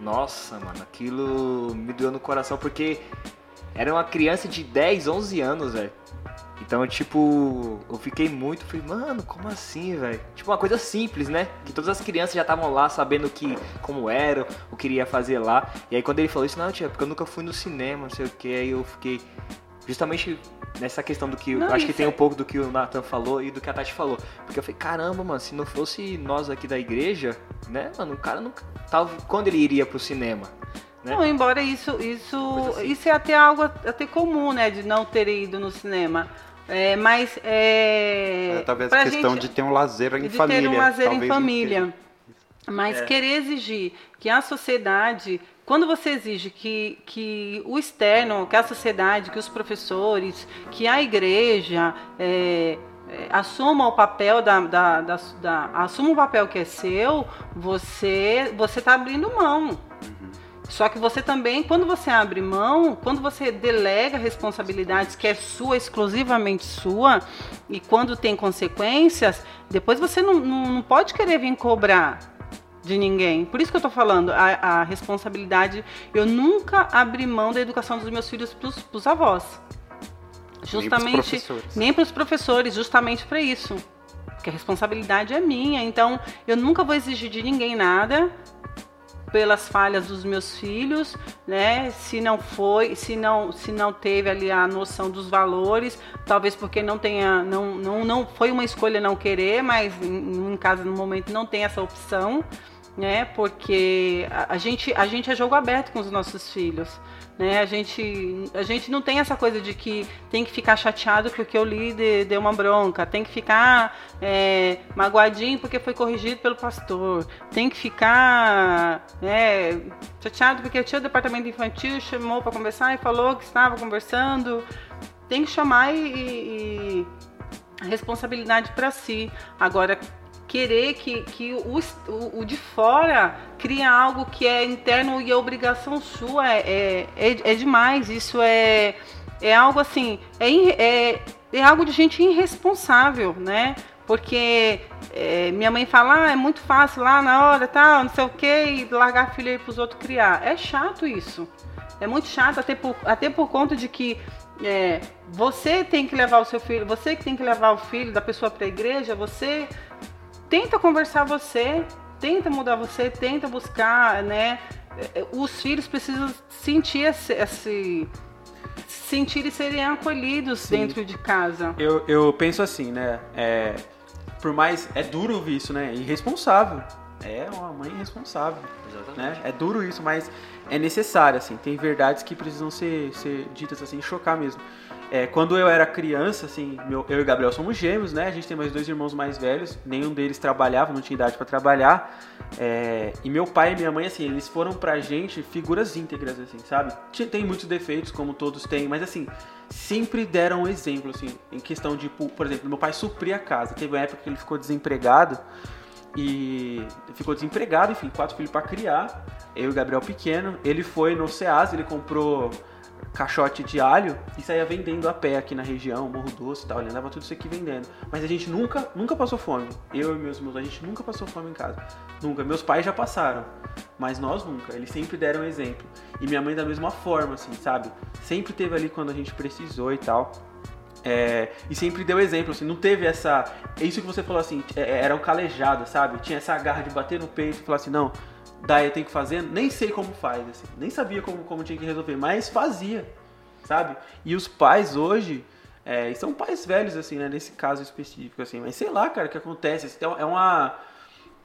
Nossa, mano, aquilo me doeu no coração porque era uma criança de 10, 11 anos, velho. Então, tipo, eu fiquei muito, falei, mano, como assim, velho? Tipo, uma coisa simples, né? Que todas as crianças já estavam lá sabendo que, como era, o que iria fazer lá. E aí quando ele falou isso, não, tia, porque eu nunca fui no cinema, não sei o que, aí eu fiquei justamente nessa questão do que. Não, eu acho que tem é- um pouco do que o Nathan falou e do que a Tati falou. Porque eu falei, caramba, mano, se não fosse nós aqui da igreja, né, mano, o cara nunca. Tal, quando ele iria pro cinema? Né? Não, embora isso, isso, assim. isso é até algo até comum, né, de não ter ido no cinema. É, mas é, É, talvez a questão gente- de ter um lazer em de família. ter um lazer em talvez família. Mas É. querer exigir que a sociedade, quando você exige que, que o externo, que a sociedade, que os professores, que a igreja é, é, assuma o papel da, da, da, da- assuma o papel que é seu, você você está abrindo mão. Só que você também, quando você abre mão, quando você delega responsabilidades que é sua, exclusivamente sua, e quando tem consequências, depois você não, não, não pode querer vir cobrar de ninguém. Por isso que eu tô falando, a, a responsabilidade, eu nunca abri mão da educação dos meus filhos pros, pros avós. Justamente, nem para os professores, justamente para isso. Porque a responsabilidade é minha, então eu nunca vou exigir de ninguém nada pelas falhas dos meus filhos, né? Se não foi, se não, se não teve ali a noção dos valores, talvez porque não tenha, não, não, não foi uma escolha não querer, mas em, em casa no momento não tem essa opção, né? Porque a, gente, a gente é jogo aberto com os nossos filhos. Né? A, gente, a gente não tem essa coisa de que tem que ficar chateado porque o líder deu uma bronca, tem que ficar é, magoadinho porque foi corrigido pelo pastor, tem que ficar né, chateado porque tinha o departamento infantil chamou para conversar e falou que estava conversando. Tem que chamar e, e responsabilidade para si. Agora, querer que, que o, o, de fora cria algo que é interno e é obrigação sua é, é, é demais. Isso é, é algo assim, é, é, é algo de gente irresponsável, né? Porque é, minha mãe fala, ah, é muito fácil lá na hora, tal, não sei o que, e largar a filha aí pros outros criar. É chato isso. É muito chato, até por, até por conta de que é, você tem que levar o seu filho, você que tem que levar o filho da pessoa para a igreja, você tenta conversar você, tenta mudar você, tenta buscar, né? É, Os filhos precisam sentir esse, esse sentir e serem acolhidos Sim. dentro de casa. Eu, eu penso assim, né? É, por mais. É duro ouvir isso, né? Irresponsável. É uma mãe irresponsável. Né? É duro isso, mas é necessário, assim. Tem verdades que precisam ser, ser ditas assim, chocar mesmo. É, quando eu era criança, assim, meu- eu e Gabriel somos gêmeos, né? A gente tem mais dois irmãos mais velhos. Nenhum deles trabalhava, não tinha idade para trabalhar. É, e meu pai e minha mãe, assim, eles foram pra gente figuras íntegras, assim, sabe? Tem muitos defeitos, como todos têm, mas assim, sempre deram um exemplo, assim, em questão de, por por exemplo, meu pai supria a casa. Teve uma época que ele ficou desempregado e ficou desempregado, enfim, quatro filhos para criar. Eu e o Gabriel pequeno. Ele foi no Ceasa, ele comprou caixote de alho e saía vendendo a pé aqui na região, Morro Doce e tal. Ele andava tudo isso aqui vendendo. Mas a gente nunca, nunca passou fome. Eu e meus irmãos, a gente nunca passou fome em casa. Nunca. Meus pais já passaram. mas nós nunca. Eles sempre deram exemplo. E minha mãe da mesma forma, assim, sabe? Sempre teve ali quando a gente precisou e tal. É, e sempre deu exemplo, assim, não teve essa. É isso que você falou assim, é, era um calejado, sabe? Tinha essa garra de bater no peito e falar assim, não, daí eu tenho que fazer, nem sei como faz, assim, nem sabia como, como tinha que resolver, mas fazia, sabe? E os pais hoje, é, são pais velhos, assim, né, nesse caso específico, assim, mas sei lá, cara, o que acontece, assim, é uma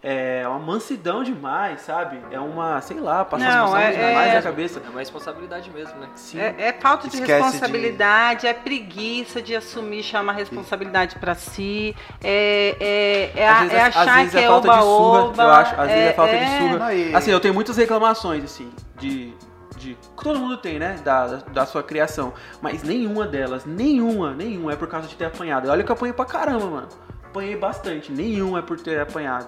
é uma mansidão demais, sabe? É uma, sei lá, passar Não, responsabilidade é- demais é- na cabeça. É uma responsabilidade mesmo, né? Sim. É, é falta de Esquece responsabilidade, é preguiça de assumir, chamar responsabilidade pra si, é, é, é, a- vezes é às achar vezes que é é falta de surra, oba-oba. eu acho. Às vezes é falta de surra. E- Assim, eu tenho muitas reclamações, assim, de. de que todo mundo tem, né? Da, da, da sua criação. Mas nenhuma delas, nenhuma, nenhuma é por causa de ter apanhado. Olha que eu apanhei pra caramba, mano. Apanhei bastante. Nenhuma é por ter apanhado.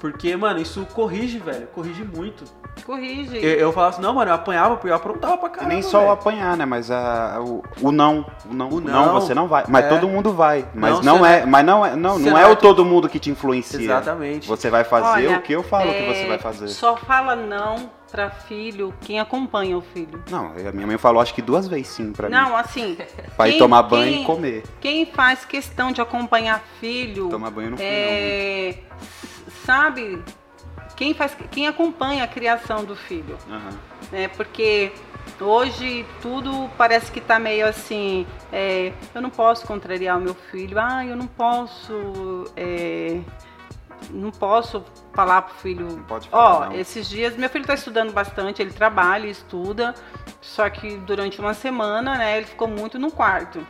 Porque, mano, isso corrige, velho. Corrige muito. Corrige. Eu, eu falava assim, não, mano, eu apanhava porque eu aprontava pra E caramba. nem só o velho. apanhar, né? Mas a, o, o não. O não, O o não, não, você não vai. Mas é. todo mundo vai. Mas Não, não, é. não- Mas não é. Não, você não não é é o todo mundo que te influencia. Exatamente. Você vai fazer Olha, o que eu falo que você é, vai fazer. Só fala não pra filho quem acompanha o filho. Não, a minha mãe falou acho que duas vezes sim pra mim. Não, assim. Pra ir tomar banho quem- e comer. Quem faz questão de acompanhar filho. Tomar banho não fui é, s- Sabe? Quem, faz, quem acompanha a criação do filho. Aham. né? Porque hoje tudo parece que tá meio assim, é, eu não posso contrariar o meu filho, ah, eu não posso, é, não posso falar pro filho, Não pode falar, ó, esses dias meu filho tá estudando bastante, ele trabalha, estuda, só que durante uma semana, né, ele ficou muito no quarto.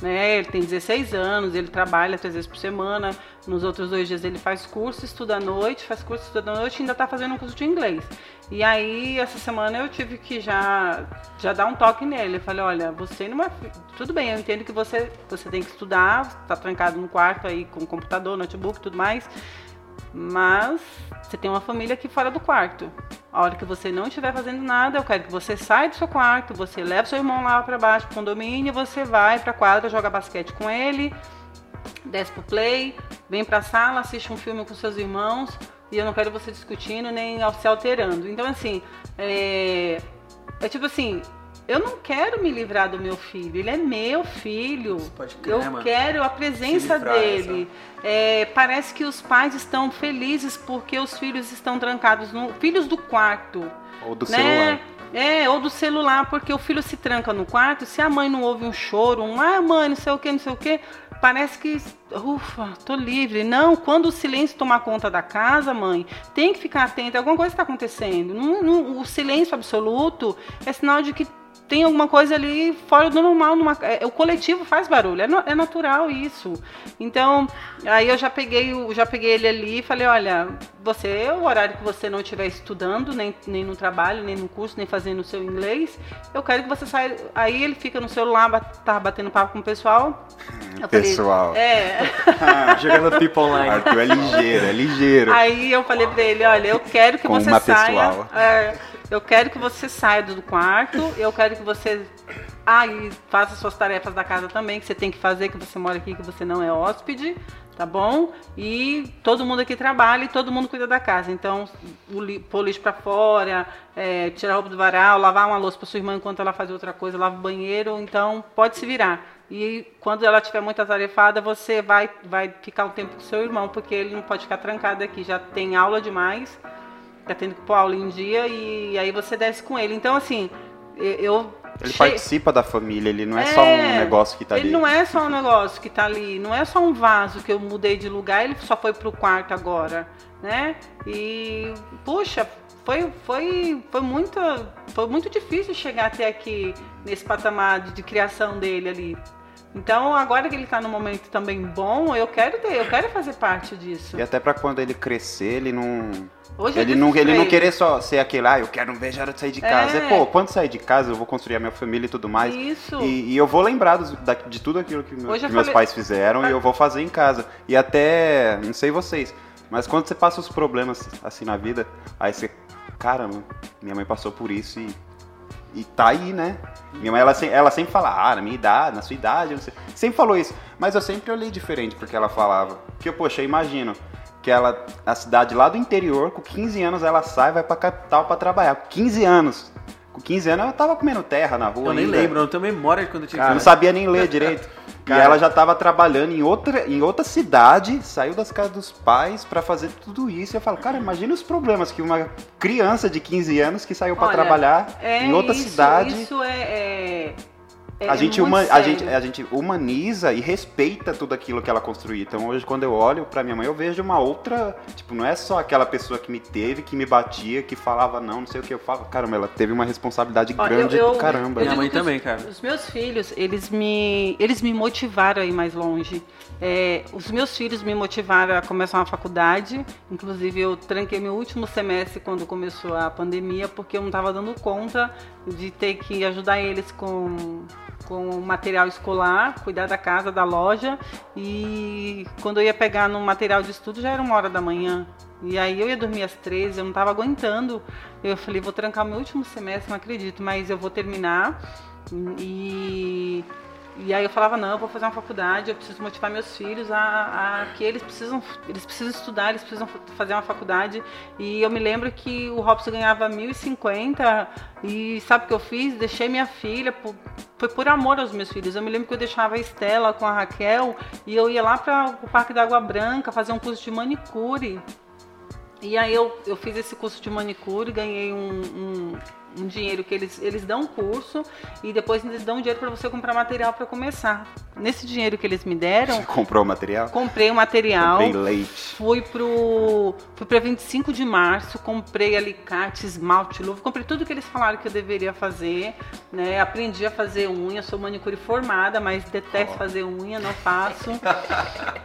Né, ele tem 16 anos, ele trabalha três vezes por semana. Nos outros dois dias ele faz curso, estuda à noite, faz curso, estuda à noite e ainda está fazendo um curso de inglês. E aí, essa semana eu tive que já, já dar um toque nele. Eu falei, olha, você não é. Tudo bem, eu entendo que você, você tem que estudar, está trancado no quarto aí com computador, notebook tudo mais. Mas você tem uma família aqui fora do quarto. A hora que você não estiver fazendo nada, eu quero que você saia do seu quarto, você leve seu irmão lá para baixo pro condomínio, você vai pra quadra jogar basquete com ele, desce pro play, vem pra sala, assiste um filme com seus irmãos, e eu não quero você discutindo nem se alterando. Então, assim, é, é tipo assim, eu não quero me livrar do meu filho, ele é meu filho. Pode crer, eu mano. quero a presença Se livrar, dele. É, parece que os pais estão felizes porque os filhos estão trancados no. Filhos do quarto. Ou do né? celular. É, ou do celular, porque o filho se tranca no quarto, se a mãe não ouve um choro, um ah, mãe, não sei o que, não sei o que, parece que, ufa, tô livre. Não, quando o silêncio tomar conta da casa, mãe, tem que ficar atenta, alguma coisa está acontecendo. Não- não- o silêncio absoluto é sinal de que tem alguma coisa ali fora do normal. Numa, é, o coletivo faz barulho, é, no- é natural isso. Então, aí eu já peguei, já peguei ele ali e falei, olha, você, o horário que você não estiver estudando, nem, nem no trabalho, nem no curso, nem fazendo o seu inglês, eu quero que você saia. Aí ele fica no celular, bat- tava batendo papo com o pessoal. Eu falei, Pessoal. é. Jogando pipa online. Arthur é ligeiro, é ligeiro. Aí eu falei pra ele, olha, eu quero que Com você uma saia. pessoal. é, eu quero que você saia do quarto, eu quero que você. Ah, e faça suas tarefas da casa também, que você tem que fazer, que você mora aqui, que você não é hóspede, tá bom? E todo mundo aqui trabalha e todo mundo cuida da casa. Então, pôr lixo pra fora, é, tirar a roupa do varal, lavar uma louça pra sua irmã enquanto ela faz outra coisa, lava o banheiro, então pode se virar. E quando ela tiver muito atarefada, você vai, vai ficar um tempo com seu irmão, porque ele não pode ficar trancado aqui, já tem aula demais, tá tendo que pôr aula em dia, e aí você desce com ele. Então, assim, eu. Ele che- participa da família, ele não é, só um negócio que tá ele ali. não é só um negócio que tá ali, não é só um vaso que eu mudei de lugar, ele só foi pro quarto agora, né? E puxa, foi foi foi muito foi muito difícil chegar até aqui nesse patamar de, de criação dele ali. Então, agora que ele tá num momento também bom, eu quero ter, eu quero fazer parte disso. E até pra quando ele crescer, ele não. Hoje eu Ele não, ele não querer só ser aquele, ah, eu quero a hora de sair de casa. É. É, pô, quando sair de casa, eu vou construir a minha família e tudo mais. Isso. E, e eu vou lembrar dos- da- de tudo aquilo que, meu- que meus pais fizeram e eu vou fazer em casa. E até, não sei vocês, mas quando você passa os problemas assim na vida, aí você, caramba, minha mãe passou por isso e, e tá aí, né? Minha mãe, ela, ela sempre fala, ah, na minha idade, na sua idade, não sei. Sempre falou isso, mas eu sempre olhei diferente porque ela falava. Porque, poxa, eu imagino, que ela, a cidade lá do interior, com 15 anos ela sai, vai pra capital pra trabalhar. Com 15 anos. Com 15 anos ela tava comendo terra na rua. Eu nem ainda. lembro, eu não tenho memória de quando eu tinha Eu não 15 sabia nem ler direito. Cara. E ela já estava trabalhando em outra, em outra cidade, saiu das casas dos pais para fazer tudo isso. E eu falo, cara, imagina os problemas que uma criança de 15 anos que saiu para trabalhar É em outra isso, cidade. Isso é- é a, gente uma, a, gente, a gente humaniza e respeita tudo aquilo que ela construiu. Então hoje, quando eu olho pra minha mãe, eu vejo uma outra. Tipo, não é só aquela pessoa que me teve, que me batia, que falava não, não sei o que. Eu falo, caramba, ela teve uma responsabilidade Ó, grande eu- eu- do caramba. eu Minha mãe que os- também, cara. Os meus filhos, eles me, eles me motivaram a ir mais longe. É, os meus filhos me motivaram a começar uma faculdade. Inclusive, eu tranquei meu último semestre quando começou a pandemia, porque eu não estava dando conta de ter que ajudar eles com, com o material escolar, cuidar da casa, da loja. E quando eu ia pegar no material de estudo, já era uma hora da manhã. E aí eu ia dormir às 13, eu não estava aguentando. Eu falei, vou trancar meu último semestre, não acredito, mas eu vou terminar. E, e aí eu falava, não, eu vou fazer uma faculdade, eu preciso motivar meus filhos a, a que eles precisam, eles precisam estudar, eles precisam fazer uma faculdade. E eu me lembro que o Robson ganhava 1.050 e sabe o que eu fiz? Deixei minha filha, por, foi por amor aos meus filhos. Eu me lembro que eu deixava a Estela com a Raquel e eu ia lá para o Parque da Água Branca fazer um curso de manicure. E aí eu, eu fiz esse curso de manicure, ganhei um, um, um dinheiro que eles, eles dão um curso e depois eles dão um dinheiro para você comprar material para começar. Nesse dinheiro que eles me deram, Você comprou o material? comprei o material. Comprei leite. Fui pro fui para 25 de março, comprei alicate, esmalte, luva, comprei tudo que eles falaram que eu deveria fazer, né? Aprendi a fazer unha, sou manicure formada, mas detesto fazer unha, não faço.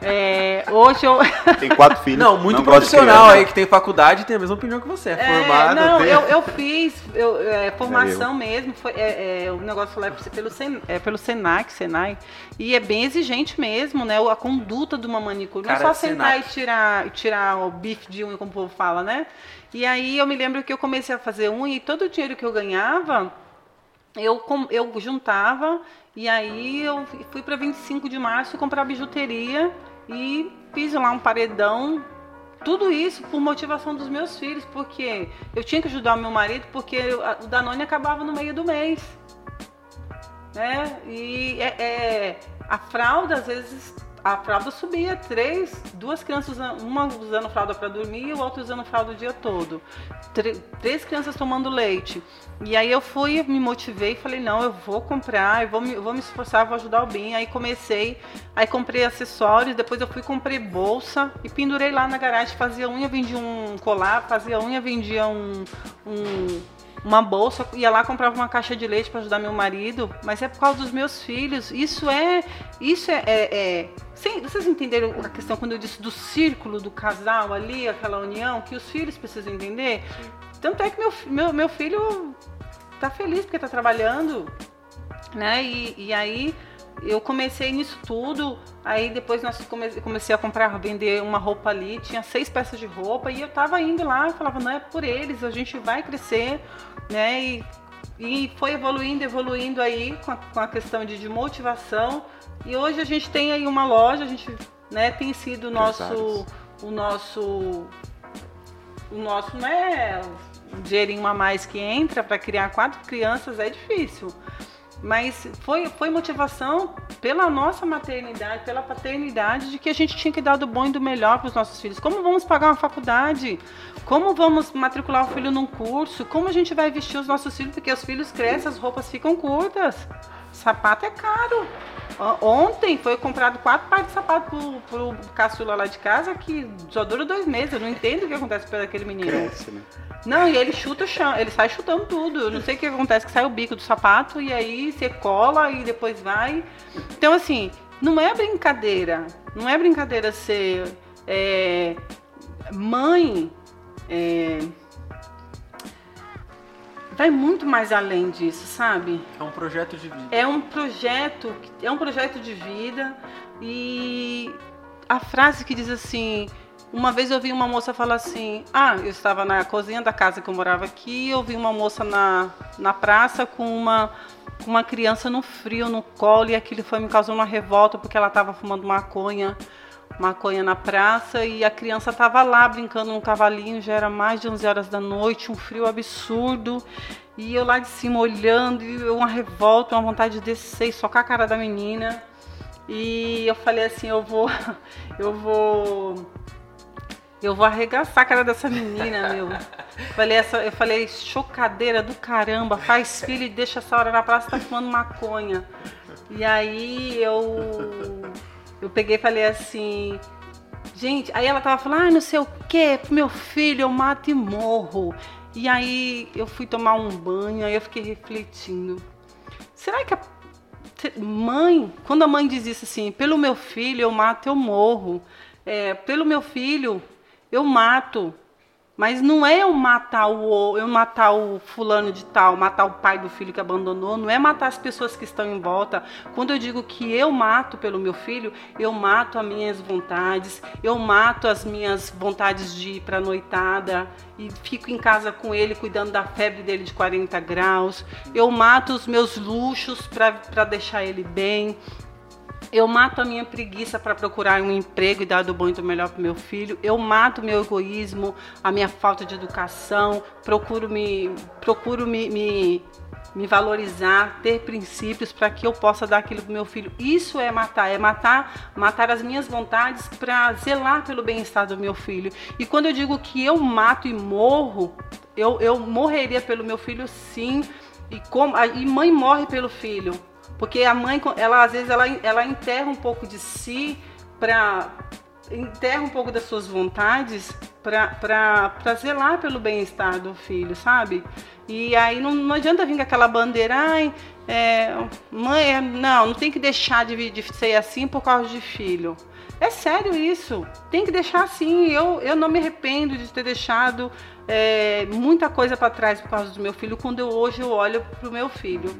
É, hoje eu Tem quatro filhos. Não, muito de profissional aí que tem faculdade e tem a mesma opinião que você. É, É, formado. não, tem- eu, eu fiz eu, é, formação mesmo, foi, é, é, o negócio lá é pelo, Sen, é pelo Senac, Senai, e é bem exigente mesmo, né? A conduta de uma manicure. Não é Cara só sentar Senac. e tirar, tirar o bife de unha, como o povo fala, né? E aí eu me lembro que eu comecei a fazer unha e todo o dinheiro que eu ganhava, eu, eu juntava e aí eu fui para 25 de março comprar bijuteria e fiz lá um paredão. Tudo isso por motivação dos meus filhos, porque eu tinha que ajudar o meu marido, porque o Danone acabava no meio do mês. Né? E é, é- a fralda, às vezes, a fralda subia três, duas crianças, uma usando fralda para dormir e o outro usando fralda o dia todo. Tre- três crianças tomando leite. E aí eu fui, me motivei e falei, não, eu vou comprar, eu vou me, eu vou me esforçar, vou ajudar o bem. Aí comecei, aí comprei acessórios, depois eu fui comprei bolsa e pendurei lá na garagem, fazia unha, vendia um colar, fazia unha, vendia um, um uma bolsa, ia lá comprava uma caixa de leite para ajudar meu marido, mas é por causa dos meus filhos. Isso é, isso é, é- é- Sim, vocês entenderam a questão quando eu disse do círculo do casal ali, aquela união que os filhos precisam entender? Tanto é que meu, meu, meu filho tá feliz porque tá trabalhando, né? E, e aí eu comecei nisso tudo. Aí depois nós come- comecei a comprar, vender uma roupa ali, tinha seis peças de roupa e eu tava indo lá, falava, não é por eles, a gente vai crescer, né? E, e foi evoluindo, evoluindo aí com a, com a questão de, de motivação. E hoje a gente tem aí uma loja, a gente né, tem sido o nosso, o nosso, o nosso não é um dinheirinho a mais que entra para criar quatro crianças é difícil. Mas foi, foi motivação pela nossa maternidade, pela paternidade, de que a gente tinha que dar do bom e do melhor para os nossos filhos. Como vamos pagar uma faculdade? Como vamos matricular o filho num curso? Como a gente vai vestir os nossos filhos? Porque os filhos crescem, as roupas ficam curtas. Sapato é caro. Ontem foi comprado quatro pares de sapato pro, pro caçula lá de casa que só dura dois meses. Eu não entendo o que acontece com aquele menino. Cresce, né? Não, e ele chuta o chão, ele sai chutando tudo. Eu não sei o que acontece, que sai o bico do sapato e aí você cola e depois vai. Então, assim, não é brincadeira. Não é brincadeira ser é, mãe. é, vai muito mais além disso, sabe? É um projeto de vida. É um projeto, é um projeto de vida e a frase que diz assim, uma vez eu vi uma moça falar assim, ah, eu estava na cozinha da casa que eu morava aqui, eu vi uma moça na, na praça com uma com uma criança no frio, no colo, e aquilo foi me causando uma revolta porque ela estava fumando maconha. Maconha na praça e a criança estava lá brincando no cavalinho, já era mais de 11 horas da noite, um frio absurdo. E eu lá de cima olhando, e uma revolta, uma vontade de descer socar a cara da menina. E eu falei assim, eu vou, eu vou, eu vou arregaçar a cara dessa menina, meu. Falei essa, eu falei, chocadeira do caramba, faz filho e deixa essa hora na praça, tá fumando maconha. E aí eu, eu peguei e falei assim, gente, aí ela tava falando, ah, não sei o pro meu filho eu mato e morro. E aí eu fui tomar um banho, aí eu fiquei refletindo. Será que a mãe, quando a mãe diz isso assim, pelo meu filho eu mato, eu morro. É, pelo meu filho eu mato. Mas não é eu matar o eu matar o fulano de tal, matar o pai do filho que abandonou, não é matar as pessoas que estão em volta. Quando eu digo que eu mato pelo meu filho, eu mato as minhas vontades, eu mato as minhas vontades de ir para noitada e fico em casa com ele cuidando da febre dele de 40 graus. Eu mato os meus luxos para deixar ele bem. Eu mato a minha preguiça para procurar um emprego e dar do bom e do melhor para meu filho. Eu mato meu egoísmo, a minha falta de educação. Procuro me, procuro me, me, me valorizar, ter princípios para que eu possa dar aquilo para meu filho. Isso é matar, é matar, matar as minhas vontades para zelar pelo bem-estar do meu filho. E quando eu digo que eu mato e morro, eu, eu morreria pelo meu filho, sim. E como e mãe morre pelo filho porque a mãe, ela às vezes ela, ela enterra um pouco de si para enterra um pouco das suas vontades para zelar pelo bem-estar do filho, sabe? E aí não, não adianta vir com aquela bandeira, ai, é, mãe, é, não, não tem que deixar de, de ser assim por causa de filho. É sério isso, tem que deixar assim. Eu, eu não me arrependo de ter deixado é, muita coisa para trás por causa do meu filho, quando eu, hoje eu olho para o meu filho.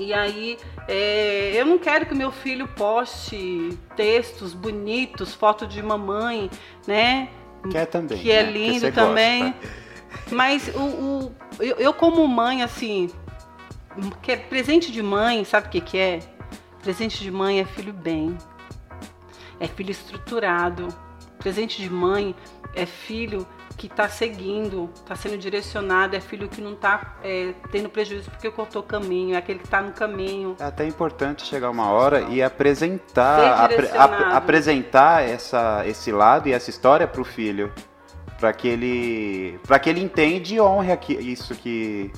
E aí, é, eu não quero que meu filho poste textos bonitos, foto de mamãe, né? Quer também. Que é né? lindo que também. Gosta. Mas o, o eu, eu, como mãe, assim, que é presente de mãe, sabe o que, que é? Presente de mãe é filho bem, é filho estruturado. Presente de mãe é filho que está seguindo, está sendo direcionado, é filho que não está é, tendo prejuízo porque cortou o caminho, é aquele que está no caminho. É até importante chegar uma hora e apresentar, apre, ap, apresentar essa, esse lado e essa história para o filho, para que ele, para que ele entenda e honre aqui, isso que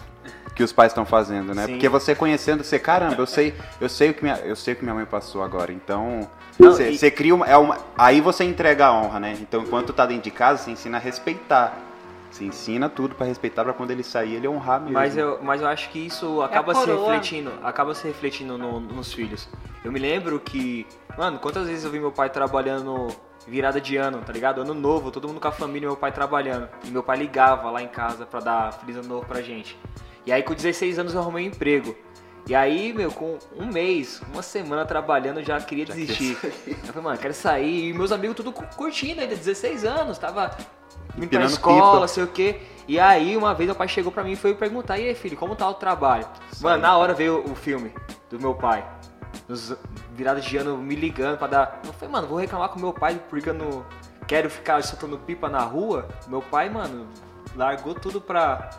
que os pais estão fazendo, né? Sim. Porque você conhecendo, você caramba, eu sei, eu sei o que minha, eu sei o que minha mãe passou agora, então você, e... você cria uma, é uma. Aí você entrega a honra, né? Então, enquanto tá dentro de casa, você ensina a respeitar. Você ensina tudo para respeitar para quando ele sair ele honrar mesmo. Mas eu, mas eu acho que isso acaba é se refletindo, acaba se refletindo no, nos filhos. Eu me lembro que, mano, quantas vezes eu vi meu pai trabalhando virada de ano, tá ligado? Ano novo, todo mundo com a família, meu pai trabalhando. E meu pai ligava lá em casa para dar feliz ano novo pra gente. E aí com 16 anos eu arrumei um emprego. E aí, meu, com um mês, uma semana trabalhando, eu já queria já desistir. eu falei, mano, quero sair. E meus amigos tudo curtindo ainda, 16 anos, tava indo pra escola, pipa. sei o quê. E aí, uma vez, meu pai chegou pra mim e foi perguntar, e aí, filho, como tá o trabalho? Mano, na hora veio o filme do meu pai. Nos virados de ano me ligando pra dar. Eu falei, mano, vou reclamar com meu pai porque eu não quero ficar soltando pipa na rua. Meu pai, mano, largou tudo pra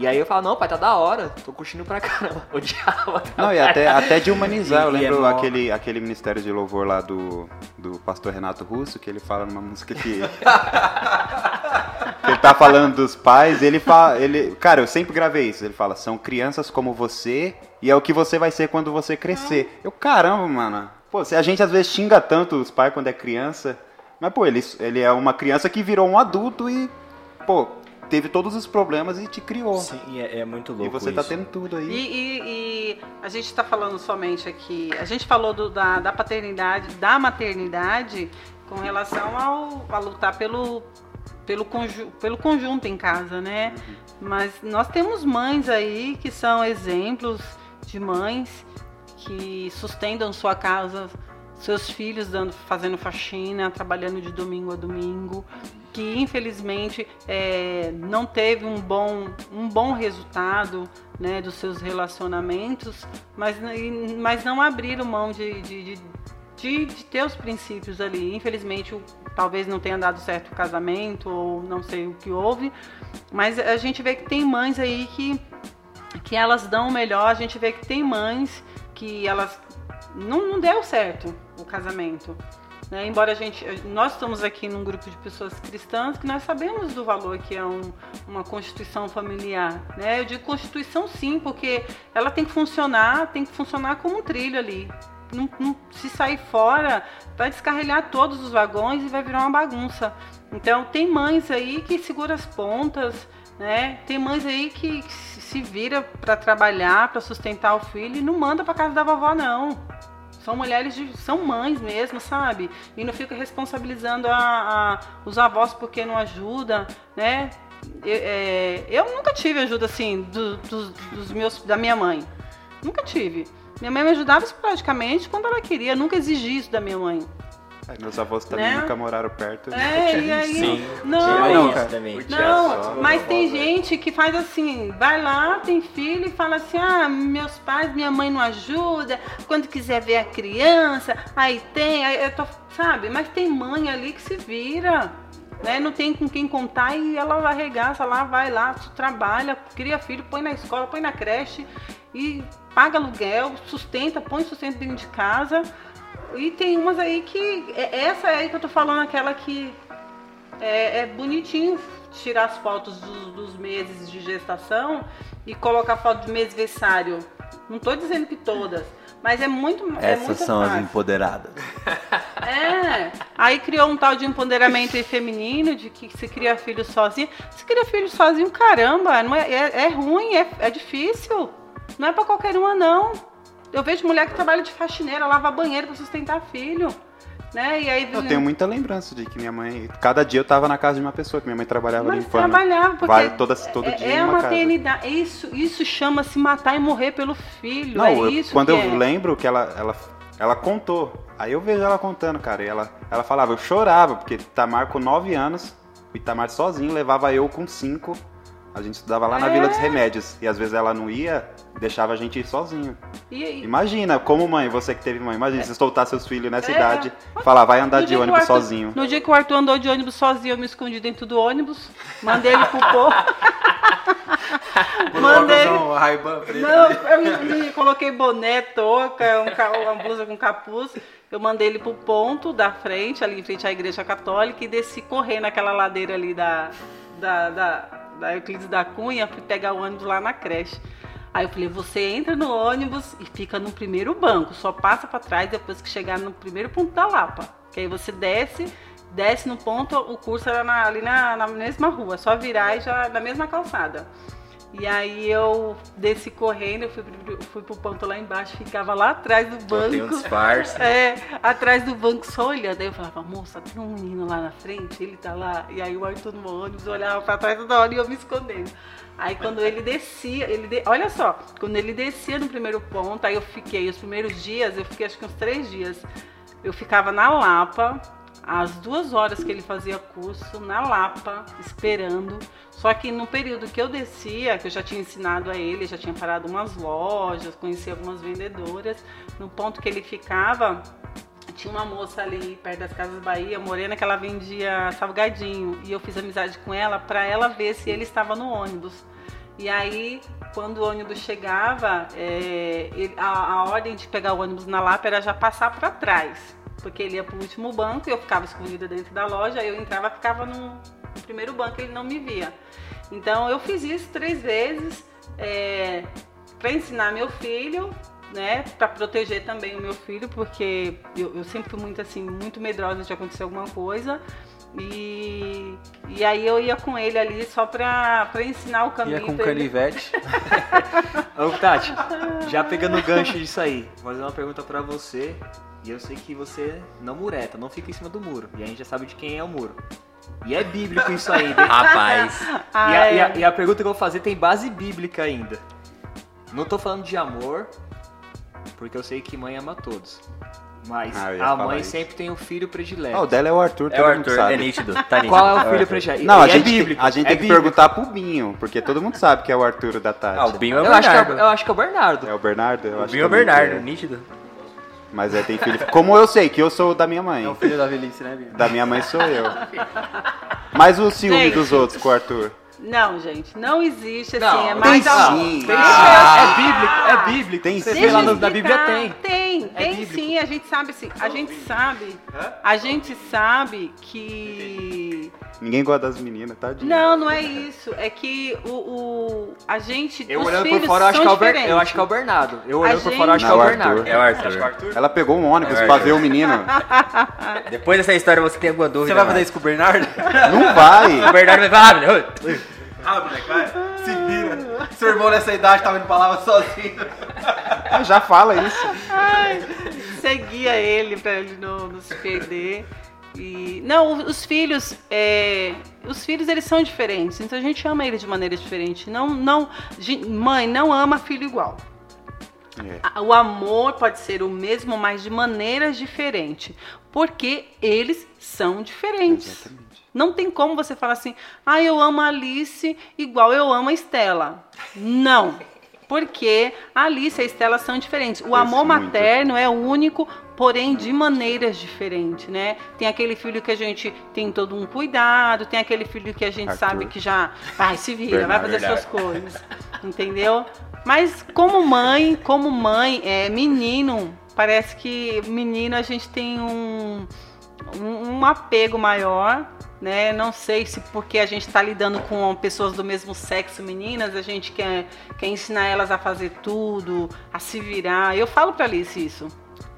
e aí eu falo, não, pai, tá da hora, tô curtindo pra caramba. Odiava. Não, e até, até de humanizar, eu lembro é aquele, aquele Ministério de Louvor lá do, do pastor Renato Russo, que ele fala numa música que. que ele tá falando dos pais, ele fala. Ele, cara, eu sempre gravei isso. Ele fala, são crianças como você e é o que você vai ser quando você crescer. Eu, caramba, mano. Pô, a gente às vezes xinga tanto os pais quando é criança. Mas, pô, ele, ele é uma criança que virou um adulto e, pô, teve todos os problemas e te criou. Sim, é, é muito louco. E você está tendo tudo aí. E, e, e a gente está falando somente aqui. A gente falou do, da, da paternidade, da maternidade, com relação ao a lutar pelo, pelo, conju, pelo conjunto em casa, né? Uhum. Mas nós temos mães aí que são exemplos de mães que sustentam sua casa, seus filhos dando, fazendo faxina, trabalhando de domingo a domingo que infelizmente é, não teve um bom, um bom resultado né, dos seus relacionamentos, mas, mas não abriram mão de, de, de de, de ter os princípios ali. Infelizmente, talvez não tenha dado certo o casamento, ou não sei o que houve, mas a gente vê que tem mães aí que, que elas dão o melhor, a gente vê que tem mães que elas não, não deu certo o casamento. né? Embora a gente, nós estamos aqui num grupo de pessoas cristãs que nós sabemos do valor que é um- uma constituição familiar, né? Eu digo constituição sim, porque ela tem que funcionar, tem que funcionar como um trilho ali. Não, não- se sair fora, vai descarrilhar todos os vagões e vai virar uma bagunça. Então tem mães aí que segura as pontas, né? Tem mães aí que se se vira para trabalhar, para sustentar o filho e não manda para casa da vovó não. São mulheres, de, são mães mesmo, sabe? E não fica responsabilizando a, a- os avós porque não ajuda, né? Eu, é, eu nunca tive ajuda assim do- dos, dos meus, da minha mãe. Nunca tive. Minha mãe me ajudava esporadicamente quando ela queria. Nunca exigi isso da minha mãe. Meus avós também Né? nunca moraram perto. É, e aí. Sim. Não, não, isso cara. também. não, mas tem gente que faz assim, vai lá, tem filho e fala assim, ah, meus pais, minha mãe não ajuda, quando quiser ver a criança, aí tem, aí eu tô, sabe? Mas tem mãe ali que se vira, né? Não tem com quem contar e ela arregaça lá, vai lá, trabalha, cria filho, põe na escola, põe na creche e paga aluguel, sustenta, põe sustento dentro de casa. E tem umas aí que. é- Essa aí que eu tô falando, aquela que é, é bonitinho tirar as fotos dos, dos meses de gestação e colocar foto de mêsversário. Não tô dizendo que todas, mas é muito é Essas muito são as fácil. empoderadas. É. Aí criou um tal de empoderamento feminino, de que se cria filho sozinho. Se cria filho sozinho, caramba, não é, é, é ruim, é, é difícil. Não é pra qualquer uma, não. Eu vejo mulher que trabalha de faxineira, lava banheiro pra sustentar filho. Né? E aí Eu tenho muita lembrança de que minha mãe. Cada dia eu tava na casa de uma pessoa, que minha mãe trabalhava Mas limpando. trabalhava, porque Vai todas- todo é, dia é a numa casa. maternidade. Isso, isso chama-se matar e morrer pelo filho. Não, é eu- isso quando eu é. lembro que ela, ela, ela contou, aí eu vejo ela contando, cara, e ela, ela falava, eu chorava, porque Itamar com 9 anos, o Itamar sozinho levava eu com 5. A gente estudava lá na É. Vila dos Remédios. E às vezes ela não ia, deixava a gente ir sozinho. E, e- Imagina, como mãe, você que teve mãe, imagina, você soltar seus filhos nessa É. idade, falar, vai andar no de ônibus Arthur- sozinho. No dia que o Arthur andou de ônibus sozinho, eu me escondi dentro do ônibus, mandei ele pro povo. mandei. Preto. Não, eu me, me coloquei boné, touca, um uma blusa com capuz. Eu mandei ele pro ponto da frente, ali em frente à igreja católica, e desci correndo naquela ladeira ali da, da, da, da Euclides da Cunha, fui pegar o ônibus lá na creche. Aí eu falei, você entra no ônibus e fica no primeiro banco, só passa pra trás depois que chegar no primeiro ponto da Lapa. Que aí você desce, desce no ponto, o curso era na- ali na, na mesma rua, só virar e já na mesma calçada. E aí eu desci correndo, eu fui, pro- fui pro ponto lá embaixo, ficava lá atrás do Tem um banco. disfarce. É, atrás do banco só olhando. Aí eu falava, moça, tem um menino lá na frente, ele tá lá. E aí o Arthur no ônibus olhava pra trás toda hora e eu me escondendo. Aí quando ele descia, ele de- olha só, quando ele descia no primeiro ponto, aí eu fiquei, os primeiros dias, eu fiquei acho que uns três dias. Eu ficava na Lapa, às duas horas que ele fazia curso, na Lapa, esperando. Só que no período que eu descia, que eu já tinha ensinado a ele, já tinha parado umas lojas, conheci algumas vendedoras. No ponto que ele ficava, tinha uma moça ali perto das Casas Bahia, morena, que ela vendia salgadinho. E eu fiz amizade com ela para ela ver se ele estava no ônibus. E aí, quando o ônibus chegava, é, a, a ordem de pegar o ônibus na Lapa era já passar para trás. Porque ele ia para o último banco, eu ficava escondida dentro da loja, aí eu entrava e ficava no, no primeiro banco, ele não me via. Então eu fiz isso três vezes para ensinar meu filho, né, para proteger também o meu filho, porque eu, eu sempre fui muito assim, muito medrosa de acontecer alguma coisa. E, e aí eu ia com ele ali só pra, pra ensinar o caminho. Ia com canivete. Ô, Tati, já pegando o gancho disso aí, vou fazer uma pergunta pra você. E eu sei que você não mureta, não fica em cima do muro. E a gente já sabe de quem é o muro. E é bíblico isso aí. né? Rapaz, Ah, e, a, é. e a- e a pergunta que eu vou fazer tem base bíblica ainda. Não tô falando de amor, porque eu sei que mãe ama todos. Mas Ah, a mãe isso. sempre tem o filho predileto. Ah, o dela é o Arthur, é todo o mundo Arthur, sabe. é nítido, tá nítido. Qual é o Arthur. filho predileto? Não, a E é gente, bíblico. a gente é tem que bíblico. perguntar pro Binho, porque todo mundo sabe que é o Arthur da Tati. Ah, o Binho é o Eu acho, que é, Bernardo. eu acho que é o Bernardo. É o Bernardo? Eu O acho Binho é o também que Bernardo, é. nítido. Mas é, tem filho. Como eu sei que eu sou da minha mãe. É o filho da velhice, né, Bia? Da minha mãe sou eu. Mas o ciúme Gente. dos outros com o Arthur. Não, gente, não existe assim. Não, é tem mais sim. Tem Ah. sim, é, é bíblico, é bíblico. Tem Você sim. vê lá no, na Bíblia tem. Tem, É tem bíblico. sim, a gente sabe sim. A gente sabe. A gente sabe que. Ninguém gosta das meninas, tadinho. Não, não é isso. É que o, o- a gente. Eu os olhando por filhos fora, eu acho, são que é o Ber- diferentes. eu acho que é o Bernardo. Eu olhando por fora, eu acho que é Não, o Bernardo. Arthur. É o que é o Arthur. Arthur. Ela pegou um ônibus É pra ver o menino. Depois dessa história você tem alguma dúvida? Você vai fazer mais? isso com o Bernardo? Não vai. O Bernardo vai falar, "Ah, ah, moleque, vai. Se vira. Seu irmão nessa idade tava indo pra lá sozinho. Já fala isso. Ai, seguia ele pra ele não, não se perder. E, não, os filhos, é, os filhos eles são diferentes, então a gente ama eles de maneira diferente. Não, não, mãe não ama filho igual. É. O amor pode ser o mesmo, mas de maneiras diferentes, porque eles são diferentes. Não tem como você falar assim, ah, eu amo a Alice igual eu amo a Estela. Não. Porque a Alice e a Estela são diferentes. O amor materno é único, porém de maneiras diferentes, né? Tem aquele filho que a gente tem todo um cuidado, tem aquele filho que a gente Arthur. sabe que já vai se vira, vai fazer suas coisas. Entendeu? Mas como mãe, como mãe, é, menino, parece que menino a gente tem um, um, um apego maior, né? Não sei se porque a gente está lidando com pessoas do mesmo sexo, meninas, a gente quer, quer ensinar elas a fazer tudo, a se virar. Eu falo pra Alice isso.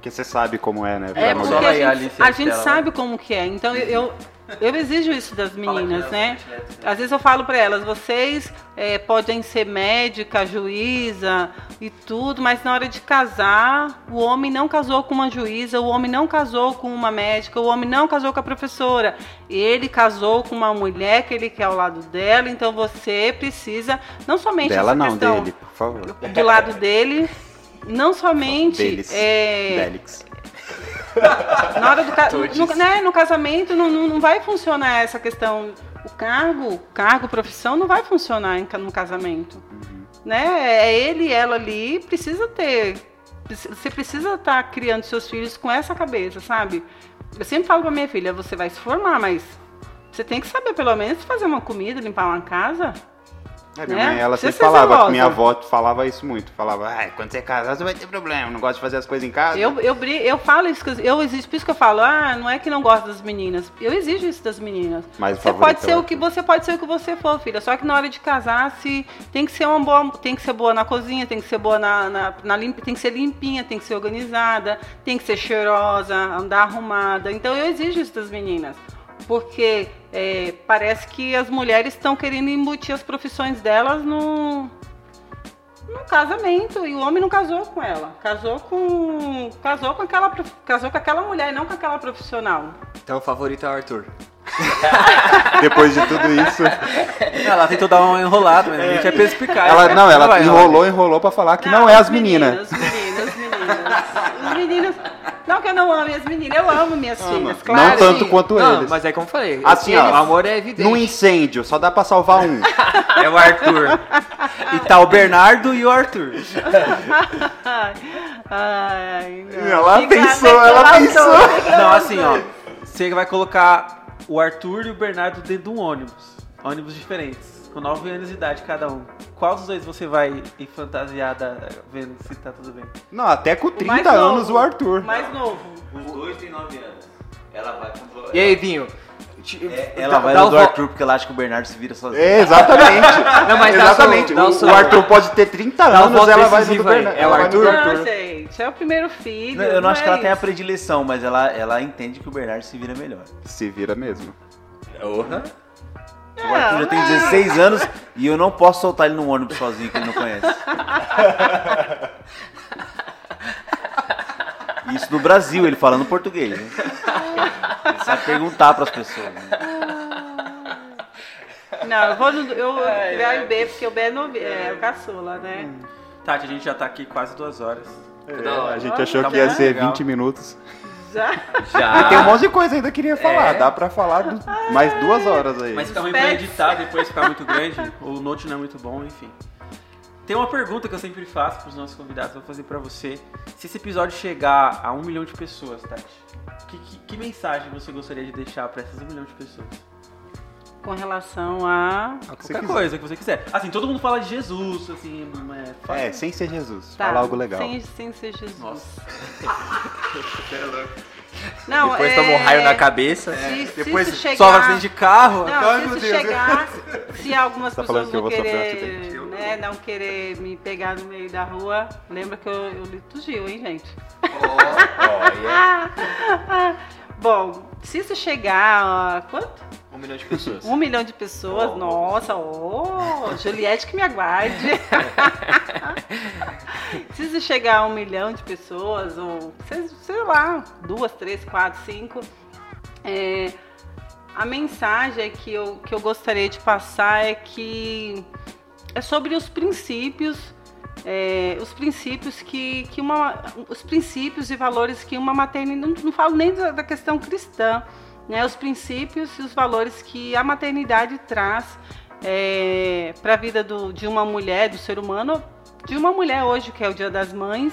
Porque você sabe como é, né? É, porque a gente, Alice a gente sabe como que é. Então eu, eu, eu exijo isso das meninas, né? Às vezes eu falo pra elas, vocês é, podem ser médica, juíza e tudo, mas na hora de casar, o homem não casou com uma juíza, o homem não casou com uma médica, o homem não casou com a professora. Ele casou com uma mulher que ele quer ao lado dela, então você precisa, não somente Dela essa não, questão dele, por favor. do lado dele, não somente Deles. é, Delix. na hora do ca- no, né, no casamento não, não, não vai funcionar essa questão. O cargo, cargo, profissão não vai funcionar em no casamento. Né? É ele e ela ali precisa ter. Você precisa estar criando seus filhos com essa cabeça, sabe? Eu sempre falo pra minha filha, você vai se formar, mas você tem que saber pelo menos fazer uma comida, limpar uma casa. É, minha Né? mãe, ela sempre falava, minha avó falava isso muito. Falava, ai, quando você casar, você vai ter problema, não gosta de fazer as coisas em casa. Eu, eu, eu falo isso, eu- exijo, por isso que eu falo, ah, não é que não gosto das meninas. Eu exijo isso das meninas. Mas Você pode é ser o o que você pode ser o que você for, filha. Só que na hora de casar, se tem que ser uma boa, tem que ser boa na cozinha, tem que ser boa na, na, na limp, tem que ser limpinha, tem que ser organizada, tem que ser cheirosa, andar arrumada. Então eu exijo isso das meninas, porque é, parece que as mulheres estão querendo embutir as profissões delas no no casamento e o homem não casou com ela, casou com casou com aquela casou com aquela mulher, e não com aquela profissional. Então o favorito é o Arthur. Depois de tudo isso, Ela tentou dar uma enrolada, mas a gente é perspicaz. ela não, ela enrolou, enrolou pra falar que não, é as meninas. Os meninos, os meninos. Os meninos. Não que eu não ame as meninas, eu amo minhas filhas, não claro. tanto quanto Não, eles. mas é como eu falei. Assim, eles- ó, o amor é evidente. Num incêndio, só dá pra salvar um. É o Arthur. E tá o Bernardo e o Arthur. Ai, não. Ela Fica pensou, ela declaração. Não, assim, ó. Você vai colocar o Arthur e o Bernardo dentro de um ônibus. Ônibus diferentes. Com 9 anos de idade cada um. Qual dos dois você vai ir fantasiada vendo se tá tudo bem? Não, até com O mais 30 anos novo, o Arthur. o Mais novo. Os dois têm 9 anos. Ela vai com E aí, Vinho? É, dá- ela vai dá no o do Arthur porque ela acha que o Bernardo se vira sozinho. É, exatamente. Não, mas dá o exatamente. dá o o, o Arthur pode ter 30 Dá o anos, ela vai do. Bernardo. É o vai Arthur? Não, gente, é o primeiro filho. Eu não acho que ela tenha a predileção, mas ela, ela entende que o Bernardo se vira melhor. Se vira mesmo. Porra. O Arthur já tem 16 anos e eu não posso soltar ele num ônibus sozinho que ele não conhece. Isso no Brasil, ele falando português. Né? Ele sabe perguntar pras pessoas. né? Não, eu vou no. Eu é, A e B, porque o B é, novi- é o caçula, né? Tati, a gente já tá aqui quase duas horas. É, a gente achou Tá que ia bom, ser legal. 20 minutos. Já. Já. Tem um monte de coisa ainda que eu queria falar. Dá pra falar do- mais duas horas aí. Mas fica ruim pra editar, depois ficar muito grande. O Note não é muito bom, enfim. Tem uma pergunta que eu sempre faço para os nossos convidados, vou fazer para você. Se esse episódio chegar a um milhão de pessoas, Tati, que, que, que mensagem você gostaria de deixar para essas um milhão de pessoas? Com relação a. Qualquer coisa que você quiser. Assim, todo mundo fala de Jesus, assim, é, fala- É, sem ser Jesus. Tá, Fala algo legal. Sem, sem ser Jesus. Nossa. Não, Depois é... toma um raio na cabeça. Se, se Depois chegar... Acidente de carro. Não, Ai, se isso Deus. chegar, se algumas Tá pessoas que vão um querer, né, não querer me pegar no meio da rua, lembra que eu, eu litugio, hein, gente? Olha, Bom, se isso chegar a quanto? Um milhão de pessoas. Um milhão de pessoas, Oh. nossa, ô, Juliette que me aguarde. se isso chegar a um milhão de pessoas, ou sei, lá, duas, três, quatro, cinco, é, a mensagem que eu, que eu gostaria de passar é que é sobre os princípios, é, os princípios que, que uma, os princípios e valores que uma maternidade, não, não falo nem da questão cristã, né, os princípios e os valores que a maternidade traz para a vida do- de uma mulher, do ser humano, de uma mulher hoje, que é o Dia das Mães,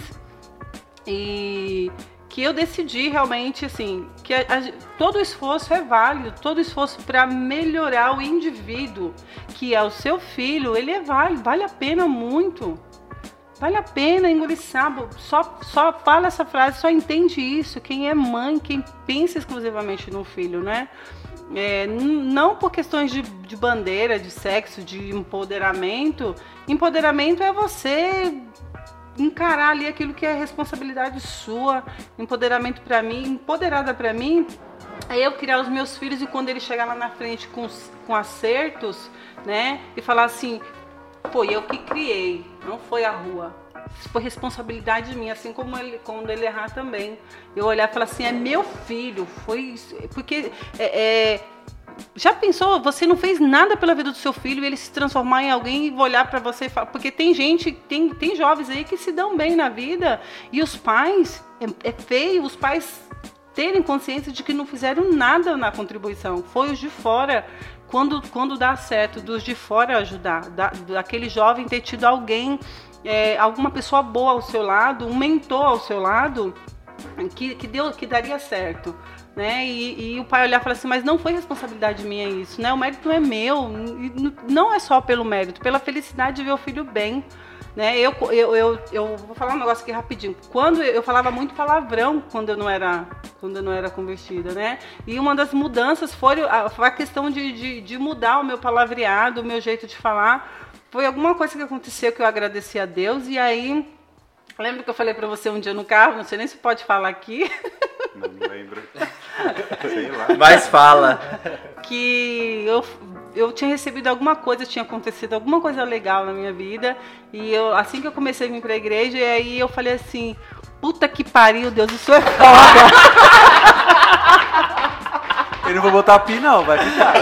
e que eu decidi realmente assim que a- a- todo esforço é válido, todo esforço para melhorar o indivíduo, que é o seu filho, ele é válido, vale a pena muito. Vale a pena engolir sapo. Só, só fala essa frase, só entende isso. Quem é mãe, quem pensa exclusivamente no filho, né? É, não por questões de, de bandeira, de sexo, de empoderamento. Empoderamento é você encarar ali aquilo que é responsabilidade sua. Empoderamento para mim, empoderada para mim, é eu criar os meus filhos e quando ele chegar lá na frente com, com acertos, né? E falar assim, foi eu que criei, não foi a rua. Isso foi responsabilidade minha, assim como ele, quando ele errar também. Eu olhar e falar assim, é meu filho, foi isso. Porque é, é, já pensou, você não fez nada pela vida do seu filho e ele se transformar em alguém e olhar pra você e falar. Porque tem gente, tem, tem jovens aí que se dão bem na vida e os pais, é, é feio, os pais terem consciência de que não fizeram nada na contribuição. Foi os de fora. Quando, quando dá certo, dos de fora ajudar, da, daquele jovem ter tido alguém, é, alguma pessoa boa ao seu lado, um mentor ao seu lado, que, que, deu, que daria certo. Né? E, e o pai olhar e falar assim, mas não foi responsabilidade minha isso, né? O mérito é meu, não é só pelo mérito, pela felicidade de ver o filho bem. Né? Eu, eu, eu, eu vou falar um negócio aqui rapidinho. Quando eu, eu falava muito palavrão quando eu não era, quando eu não era convertida, né? E uma das mudanças foi a, foi a questão de, de, de mudar o meu palavreado, o meu jeito de falar. Foi alguma coisa que aconteceu que eu agradeci a Deus e aí lembra que eu falei para você um dia no carro, não sei nem se pode falar aqui. Não me lembro. Sei lá. Mas fala. que eu, eu tinha recebido alguma coisa, tinha acontecido alguma coisa legal na minha vida. E eu, assim que eu comecei a vir pra igreja, e aí eu falei assim, puta que pariu, Deus, isso é foda. Eu não vou botar pi, não, vai ficar.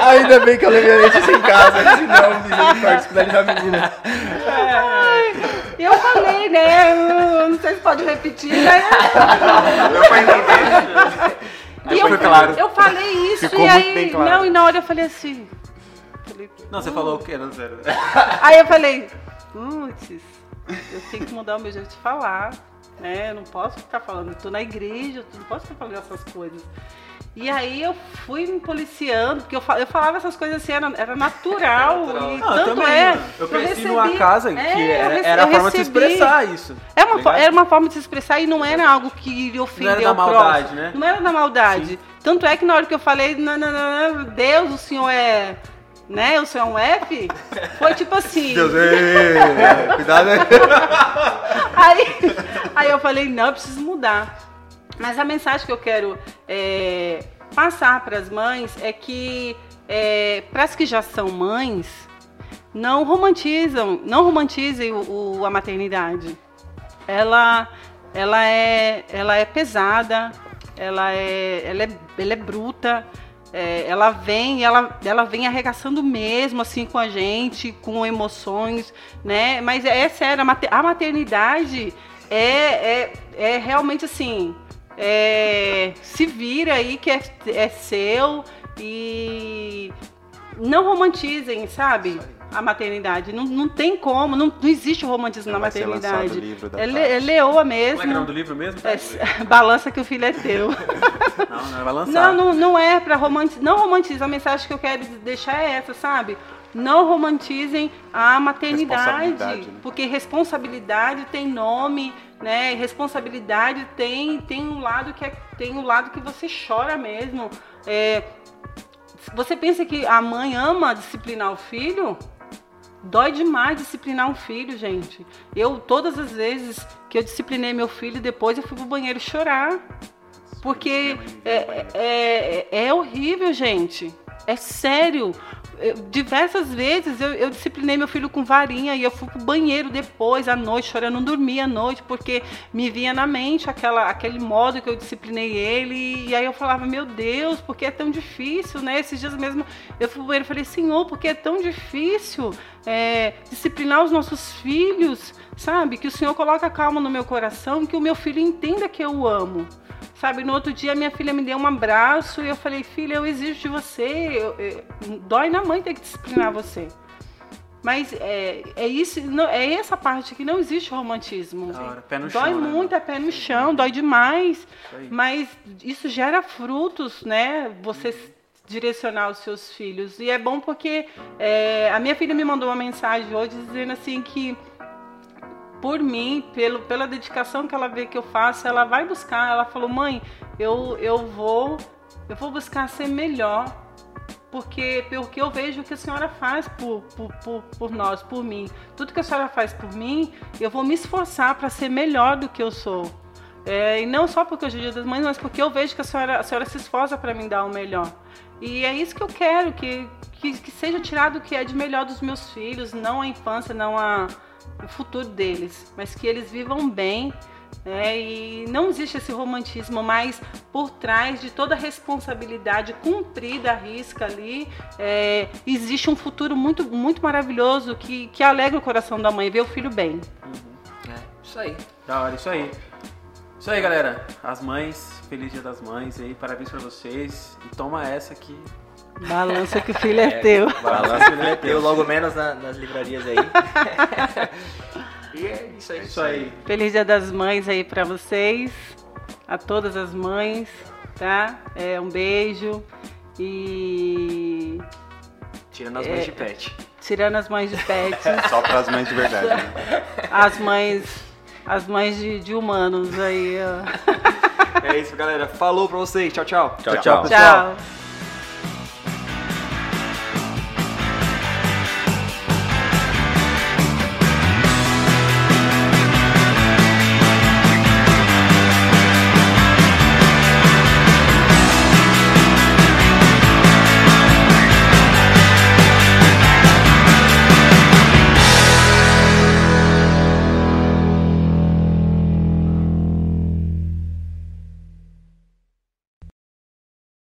Ainda bem que eu levei a Letícia em casa, senão misericórdia, que dali da menina. E eu falei, né? eu Não sei se pode repetir, né? Deu pra entender? E eu, claro. eu falei isso, Ficou e aí. claro. Não, e na hora eu falei assim. falei, Não, você falou o quê? Não, zero. Aí eu falei, putz, eu tenho que mudar o meu jeito de falar, né? Eu não posso ficar falando, eu tô na igreja, eu não posso ficar falando essas coisas. E aí eu fui me policiando, porque eu, fa- eu falava essas coisas assim, era, era natural. Natural. E eu tanto também, é. Eu cresci recebi- numa casa que é, eu era, era a forma de se recebi- expressar isso. É uma, Ligado? era uma forma de se expressar e não era algo que iria ofender Não era da o maldade, próximo. né? Não era da maldade. Tanto é que na hora que eu falei, não, não, não, não, Deus, o senhor é. Né? O senhor é um F? Foi tipo assim. Deus, ei, cuidado aí. Aí, aí eu falei, não, eu preciso mudar. Mas a mensagem que eu quero é, passar para as mães é que, é, para as que já são mães, não romantizam, não romantizem o, o- a maternidade. Ela, ela, é, ela é pesada, ela é, ela é, ela é bruta, é, ela vem, ela, ela vem arregaçando mesmo assim com a gente, com emoções, né? Mas é, sério, a mater- a maternidade é, é, é realmente assim. É, se vira aí que é, é seu e não romantizem, sabe? A maternidade. Não, não tem como, não, não existe romantismo na Vai ser lançado o maternidade. livro da É, le, é leoa Como é que é o nome mesmo. do livro mesmo? É, balança que o filho é teu. Não, não, vai lançar. Não, não, não é pra romantizar. Não romantiza. A mensagem que eu quero deixar é essa, sabe? Não romantizem a maternidade. Né? Porque responsabilidade tem nome, né? Responsabilidade tem, tem um lado que é, tem um lado que você chora mesmo. É, você pensa que a mãe ama disciplinar o filho? Dói demais disciplinar um filho, gente. Eu, todas as vezes que eu disciplinei meu filho, depois eu fui pro banheiro chorar. Porque é, é, é, é horrível, gente. É sério. Eu- diversas vezes eu, eu disciplinei meu filho com varinha e eu fui pro banheiro depois, à noite, chorando. Não dormia à noite, porque me vinha na mente aquela, aquele modo que eu disciplinei ele. E aí eu falava, meu Deus, por que é tão difícil, né? Esses dias mesmo eu fui pro banheiro e falei, Senhor, por que é tão difícil é, disciplinar os nossos filhos? Sabe? Que o Senhor coloca calma no meu coração, que o meu filho entenda que eu o amo. Sabe, no outro dia minha filha me deu um abraço e eu falei, filha, eu exijo de você, eu- eu- dói na mãe ter que disciplinar você. Mas é, é isso, não- é essa parte que não existe romantismo. Hora, pé no dói chão, né, muito, é pé no chão, dói demais. aí. Mas isso gera frutos, né? Você s- direcionar os seus filhos. E é bom porque é, a minha filha me mandou uma mensagem hoje dizendo assim que por mim, pelo, pela dedicação que ela vê que eu faço, ela vai buscar. Ela falou, mãe, eu, eu vou eu vou buscar ser melhor. Porque, porque eu vejo o que a senhora faz por, por, por, por nós, por mim. Tudo que a senhora faz por mim, eu vou me esforçar para ser melhor do que eu sou. É, e não só porque hoje é dia das mães, mas porque eu vejo que a senhora, a senhora se esforça para me dar o melhor. E é isso que eu quero, que, que, que seja tirado o que é de melhor dos meus filhos, não a infância, não a, o futuro deles, mas que eles vivam bem. né? e não existe esse romantismo, mas por trás de toda a responsabilidade cumprida, a risca ali, é, existe um futuro muito, muito maravilhoso que, que alegra o coração da mãe, ver o filho bem. É, isso aí. Da hora, isso aí. Isso aí, galera. As mães, feliz dia das mães aí, parabéns pra vocês. E toma essa aqui. Balança que o filho é, teu. Balança que teu logo menos na- nas livrarias aí. E é isso aí. Isso aí. Feliz Dia das Mães aí pra vocês, a todas as mães, tá? É, um beijo e Tirando as mães de pet. tirando as mães de pet, Só para as mães de verdade, né? as mães, as mães de, de humanos aí. ó. É isso, galera. Falou pra vocês. Tchau, tchau. Tchau, tchau. Tchau.